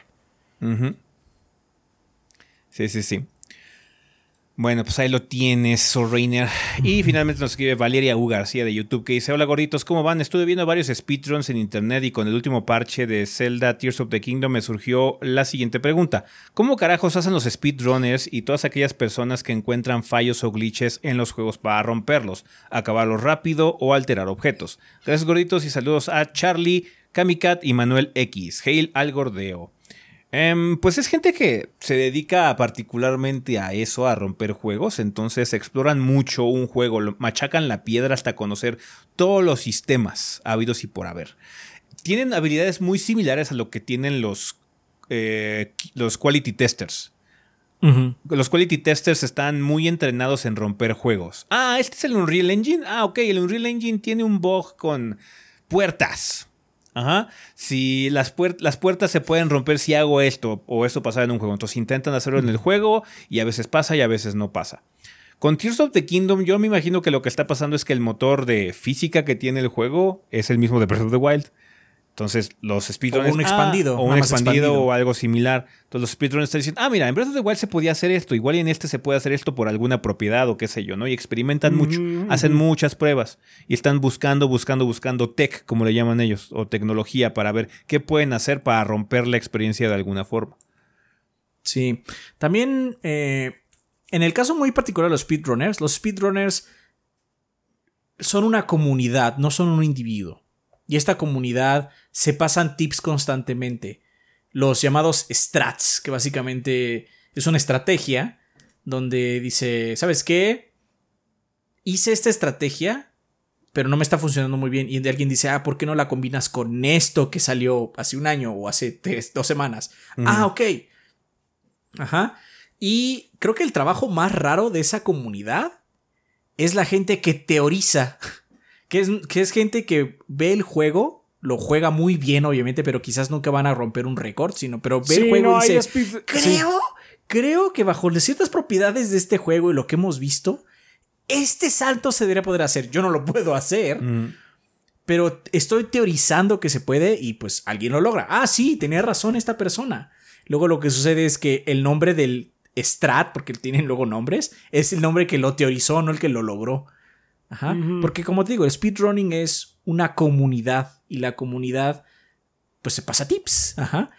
Sí, sí, sí. Bueno, pues ahí lo tienes, Soul Rainer. Y finalmente nos escribe Valeria U. García de YouTube que dice: Hola gorditos, ¿cómo van? Estuve viendo varios speedruns en internet y con el último parche de Zelda Tears of the Kingdom me surgió la siguiente pregunta: ¿Cómo carajos hacen los speedrunners y todas aquellas personas que encuentran fallos o glitches en los juegos para romperlos, acabarlos rápido o alterar objetos? Gracias gorditos y saludos a Charlie, Kamikat y Manuel X. Hail al gordeo. Em, pues es gente que se dedica particularmente a eso, a romper juegos, entonces exploran mucho un juego, machacan la piedra hasta conocer todos los sistemas habidos y por haber. Tienen habilidades muy similares a lo que tienen los, eh, los quality testers. Los quality testers están muy entrenados en romper juegos. Ah, este es el Unreal Engine. Ah, ok, el Unreal Engine tiene un bug con puertas. Ajá. Si las, puer- las puertas se pueden romper si hago esto o esto pasa en un juego. Entonces intentan hacerlo en el juego y a veces pasa y a veces no pasa. Con Tears of the Kingdom yo me imagino que lo que está pasando es que el motor de física que tiene el juego es el mismo de Breath of the Wild. Entonces los speedrunners... O un expandido, ah, o un expandido, expandido. o algo similar. Entonces los speedrunners están diciendo, ah, mira, en Breath of the Wild se podía hacer esto, igual en este se puede hacer esto por alguna propiedad o qué sé yo, ¿no? Y experimentan mucho, Ujú, hacen muchas pruebas y están buscando, buscando, buscando tech, como le llaman ellos, o tecnología para ver qué pueden hacer para romper la experiencia de alguna forma. Sí. También, eh, en el caso muy particular de los speedrunners, los speedrunners son una comunidad, no son un individuo. Y esta comunidad se pasan tips constantemente. Los llamados strats, que básicamente es una estrategia donde dice, ¿sabes qué? Hice esta estrategia, pero no me está funcionando muy bien. Y alguien dice, ah, ¿por qué no la combinas con esto que salió hace un año o hace dos semanas? Ah, ok. Ajá. Y creo que el trabajo más raro de esa comunidad es la gente que teoriza, que es, que es gente que ve el juego, lo juega muy bien, obviamente, pero quizás nunca van a romper un récord, sino, pero ve el juego y dice, creo, creo que bajo ciertas propiedades de este juego y lo que hemos visto, este salto se debería poder hacer. Yo no lo puedo hacer. Mm. Pero estoy teorizando que se puede y pues alguien lo logra. Ah, sí, tenía razón esta persona. Luego lo que sucede es que el nombre del Strat, porque tienen luego nombres, es el nombre que lo teorizó, no el que lo logró. Ajá. Porque como te digo, el speedrunning es una comunidad y la comunidad pues se pasa tips. Ajá.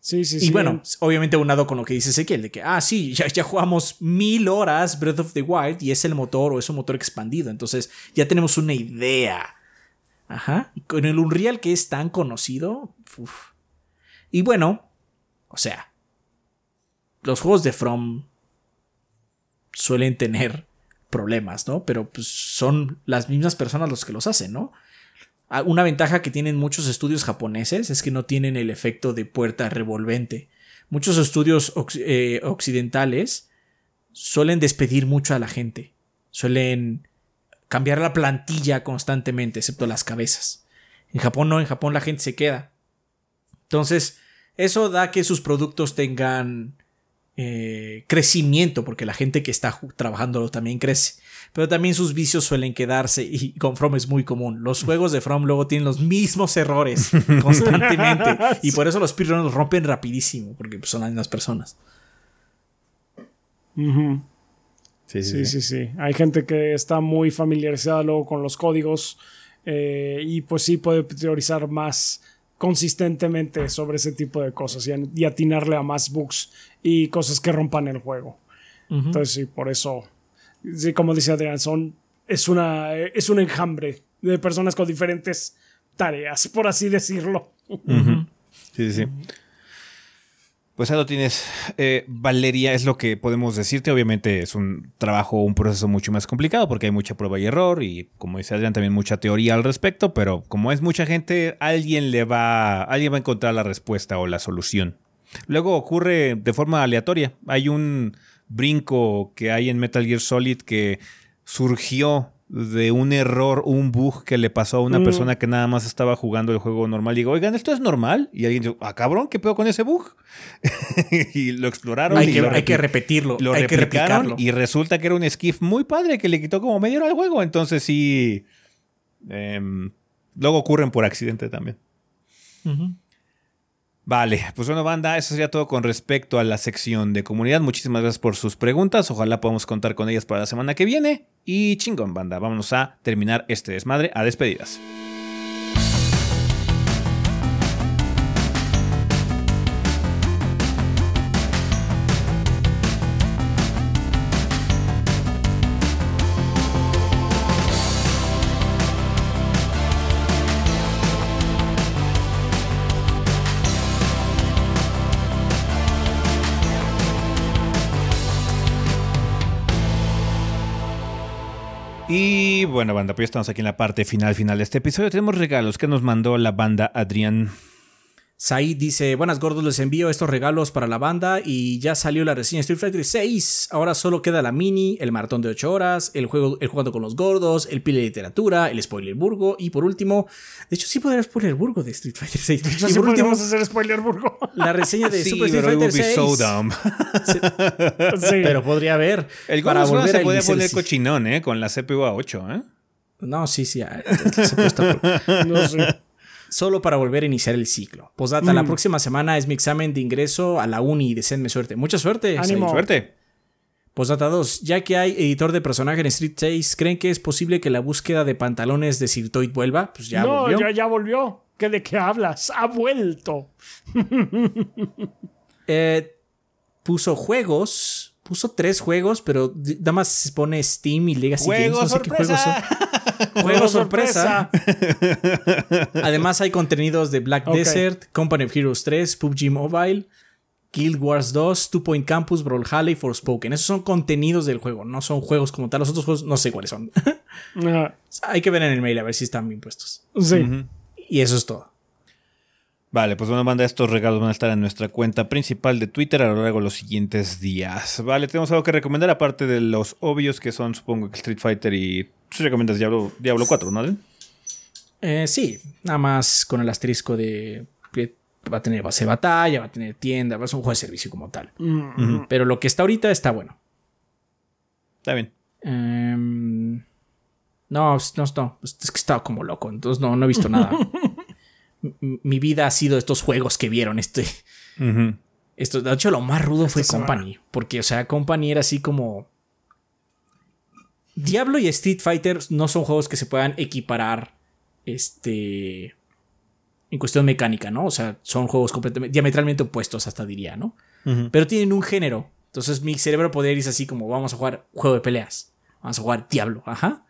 Sí, sí, y bueno, obviamente unado con lo que dice Ezequiel, de que, ah, sí, ya, ya jugamos mil horas Breath of the Wild y es el motor o es un motor expandido. Entonces ya tenemos una idea. Ajá. Y con el Unreal que es tan conocido. Y bueno, o sea, los juegos de From suelen tener problemas, ¿no? Pero pues, son las mismas personas los que los hacen, ¿no? Ah, una ventaja que tienen muchos estudios japoneses es que no tienen el efecto de puerta revolvente. Muchos estudios eh, occidentales suelen despedir mucho a la gente. Suelen cambiar la plantilla constantemente, excepto las cabezas. En Japón no, en Japón la gente se queda. Entonces, eso da que sus productos tengan eh, crecimiento, porque la gente que está trabajando también crece pero también sus vicios suelen quedarse y con From es muy común. Los juegos de From luego tienen los mismos errores constantemente y por eso los speedrunners los rompen rapidísimo porque pues, son las mismas personas. sí, sí, sí, sí, Hay gente que está muy familiarizada luego con los códigos eh, y pues sí puede teorizar más consistentemente sobre ese tipo de cosas y, atinarle a más bugs y cosas que rompan el juego. Entonces sí, por eso sí, como dice Adrián, son, es, una, es un enjambre de personas con diferentes tareas, por así decirlo. Sí, sí, sí. Pues ahí lo tienes. Eh, Valeria, es lo que podemos decirte. Obviamente es un trabajo, un proceso mucho más complicado porque hay mucha prueba y error y, como dice Adrián, también mucha teoría al respecto, pero como es mucha gente, alguien le va, alguien va a encontrar la respuesta o la solución. Luego ocurre de forma aleatoria. Hay un, brinco que hay en Metal Gear Solid que surgió de un error, un bug que le pasó a una mm. persona que nada más estaba jugando el juego normal. Y digo, oigan, ¿esto es normal? Y alguien dijo, ah, cabrón, ¿qué pedo con ese bug? y lo exploraron. Hay, y que, hay que repetirlo. Lo hay que replicarlo. Y resulta que era un skiff muy padre que le quitó como medio hora al juego. Entonces sí. Em, luego ocurren por accidente también. Vale, pues bueno, banda, eso sería todo con respecto a la sección de comunidad. Muchísimas gracias por sus preguntas. Ojalá podamos contar con ellas para la semana que viene. Y chingón, banda, vámonos a terminar este desmadre a despedidas. Bueno, banda, pues ya estamos aquí en la parte final, final de este episodio. Tenemos regalos que nos mandó la banda Adrián. Said dice, buenas gordos, les envío estos regalos para la banda y ya salió la reseña Street Fighter 6. Ahora solo queda la mini, el maratón de 8 horas, el juego, el jugando con los gordos, el pile de literatura, el spoiler burgo y por último, de hecho sí podría spoiler burgo de Street Fighter 6. y por último, hacer spoiler burgo. La reseña de Super Street Fighter 6. So dumb. sí. Pero podría haber. El para volver se puede poner cochinón, ¿eh? Con la CPU a 8, ¿eh? No, sí, sí. no sé solo para volver a iniciar el ciclo. Posdata, la mm. próxima semana es mi examen de ingreso a la uni y deseenme suerte. Mucha suerte. Ánimo. Suerte. Posdata 2. Ya que hay editor de personaje en Street 6, ¿creen que es posible que la búsqueda de pantalones de Sirtoid vuelva? Pues ya no, volvió. ya, ya volvió. ¿Qué de qué hablas? Ha vuelto. eh, puso juegos. Puso tres juegos, pero nada más se pone Steam y Legacy Games. No sé qué juegos son. Juego sorpresa. Además hay contenidos de Black Desert, Company of Heroes 3, PUBG Mobile. Guild Wars 2, Two Point Campus, Brawlhalla y Forspoken. Esos son contenidos del juego, no son juegos como tal. Los otros juegos no sé cuáles son. Hay que ver en el mail a ver si están bien puestos. sí. Y eso es todo. Vale, pues bueno, banda, estos regalos van a estar en nuestra cuenta principal de Twitter a lo largo de los siguientes días. Vale, tenemos algo que recomendar aparte de los obvios que son, supongo que Street Fighter y... Tú recomiendas Diablo, Diablo 4, ¿no? Eh, sí, nada más con el asterisco de que va a tener base de batalla, va a tener tienda, va a ser un juego de servicio como tal. Mm, Pero lo que está ahorita está bueno. Está bien. Em, no, es- no, no, es que estaba como loco, entonces no, no he visto nada. Mi vida ha sido estos juegos que vieron. Este, esto, de hecho, lo más rudo fue Esta Company. Porque, o sea, Company era así como. Diablo y Street Fighter no son juegos que se puedan equiparar. Este. En cuestión mecánica, ¿no? O sea, son juegos completamente. diametralmente opuestos, hasta diría, ¿no? Pero tienen un género. Entonces mi cerebro podría irse así como vamos a jugar juego de peleas. Vamos a jugar Diablo. Ajá.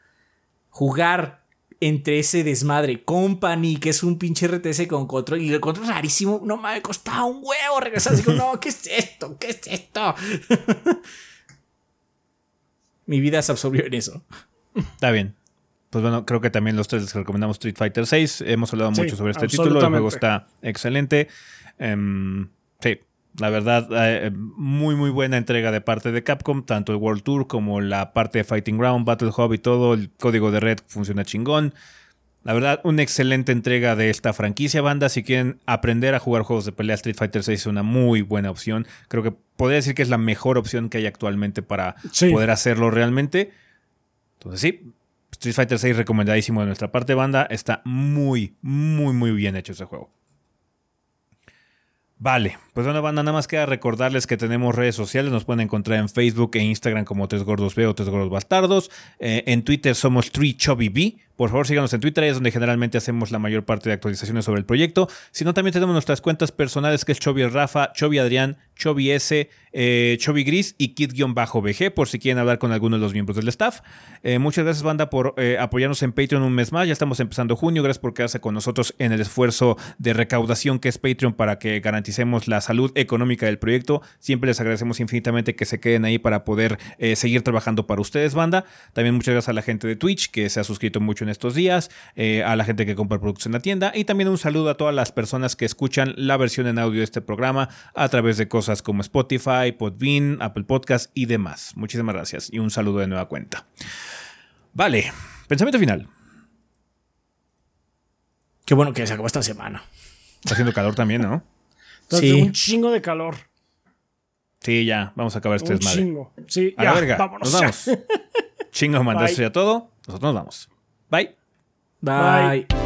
Jugar entre ese desmadre Company, que es un pinche RTS con control. Y el control rarísimo. No me costaba un huevo regresar así como, no, ¿qué es esto? ¿Qué es esto? mi vida se absorbió en eso. Está bien. Pues bueno, creo que también los tres les recomendamos Street Fighter 6. Hemos hablado Sí, mucho sobre este título. El juego está excelente. Em, sí, la verdad, eh, muy, muy buena entrega de parte de Capcom. Tanto el World Tour como la parte de Fighting Ground, Battle Hub y todo. El código de red funciona chingón. La verdad, una excelente entrega de esta franquicia, banda. Si quieren aprender a jugar juegos de pelea, Street Fighter 6 es una muy buena opción. Creo que podría decir que es la mejor opción que hay actualmente para Sí. poder hacerlo realmente. Entonces sí, Street Fighter 6 recomendadísimo de nuestra parte, banda. Está muy, muy, muy bien hecho ese juego. Vale, pues bueno, banda, nada más queda recordarles que tenemos redes sociales. Nos pueden encontrar en Facebook e Instagram como Tres Gordos B o Tres Gordos Bastardos. Eh, en Twitter somos 3ChubbyB. Por favor, síganos en Twitter, es donde generalmente hacemos la mayor parte de actualizaciones sobre el proyecto. Si no, también tenemos nuestras cuentas personales, que es Chovy Rafa, Chovy Adrián, Chovy S, eh, Chovy Gris y Kid-BG, por si quieren hablar con alguno de los miembros del staff. Eh, muchas gracias, banda, por eh, apoyarnos en Patreon un mes más. Ya estamos empezando junio. Gracias por quedarse con nosotros en el esfuerzo de recaudación que es Patreon para que garanticemos la salud económica del proyecto. Siempre les agradecemos infinitamente que se queden ahí para poder eh, seguir trabajando para ustedes, banda. También muchas gracias a la gente de Twitch que se ha suscrito mucho en estos días, eh, a la gente que compra productos en la tienda y también un saludo a todas las personas que escuchan la versión en audio de este programa a través de cosas como Spotify, Podbean, Apple Podcast y demás. Muchísimas gracias y un saludo de nueva cuenta. Vale, pensamiento final. Qué bueno que se acabó esta semana. Está haciendo calor también, ¿no? Entonces, Sí. un chingo de calor. Sí, ya, vamos a acabar este Un desmadre. chingo. Sí, A ya, la verga, vámonos. nos vamos. Chingo, ya todo. Nosotros nos vamos. Bye. Bye. Bye.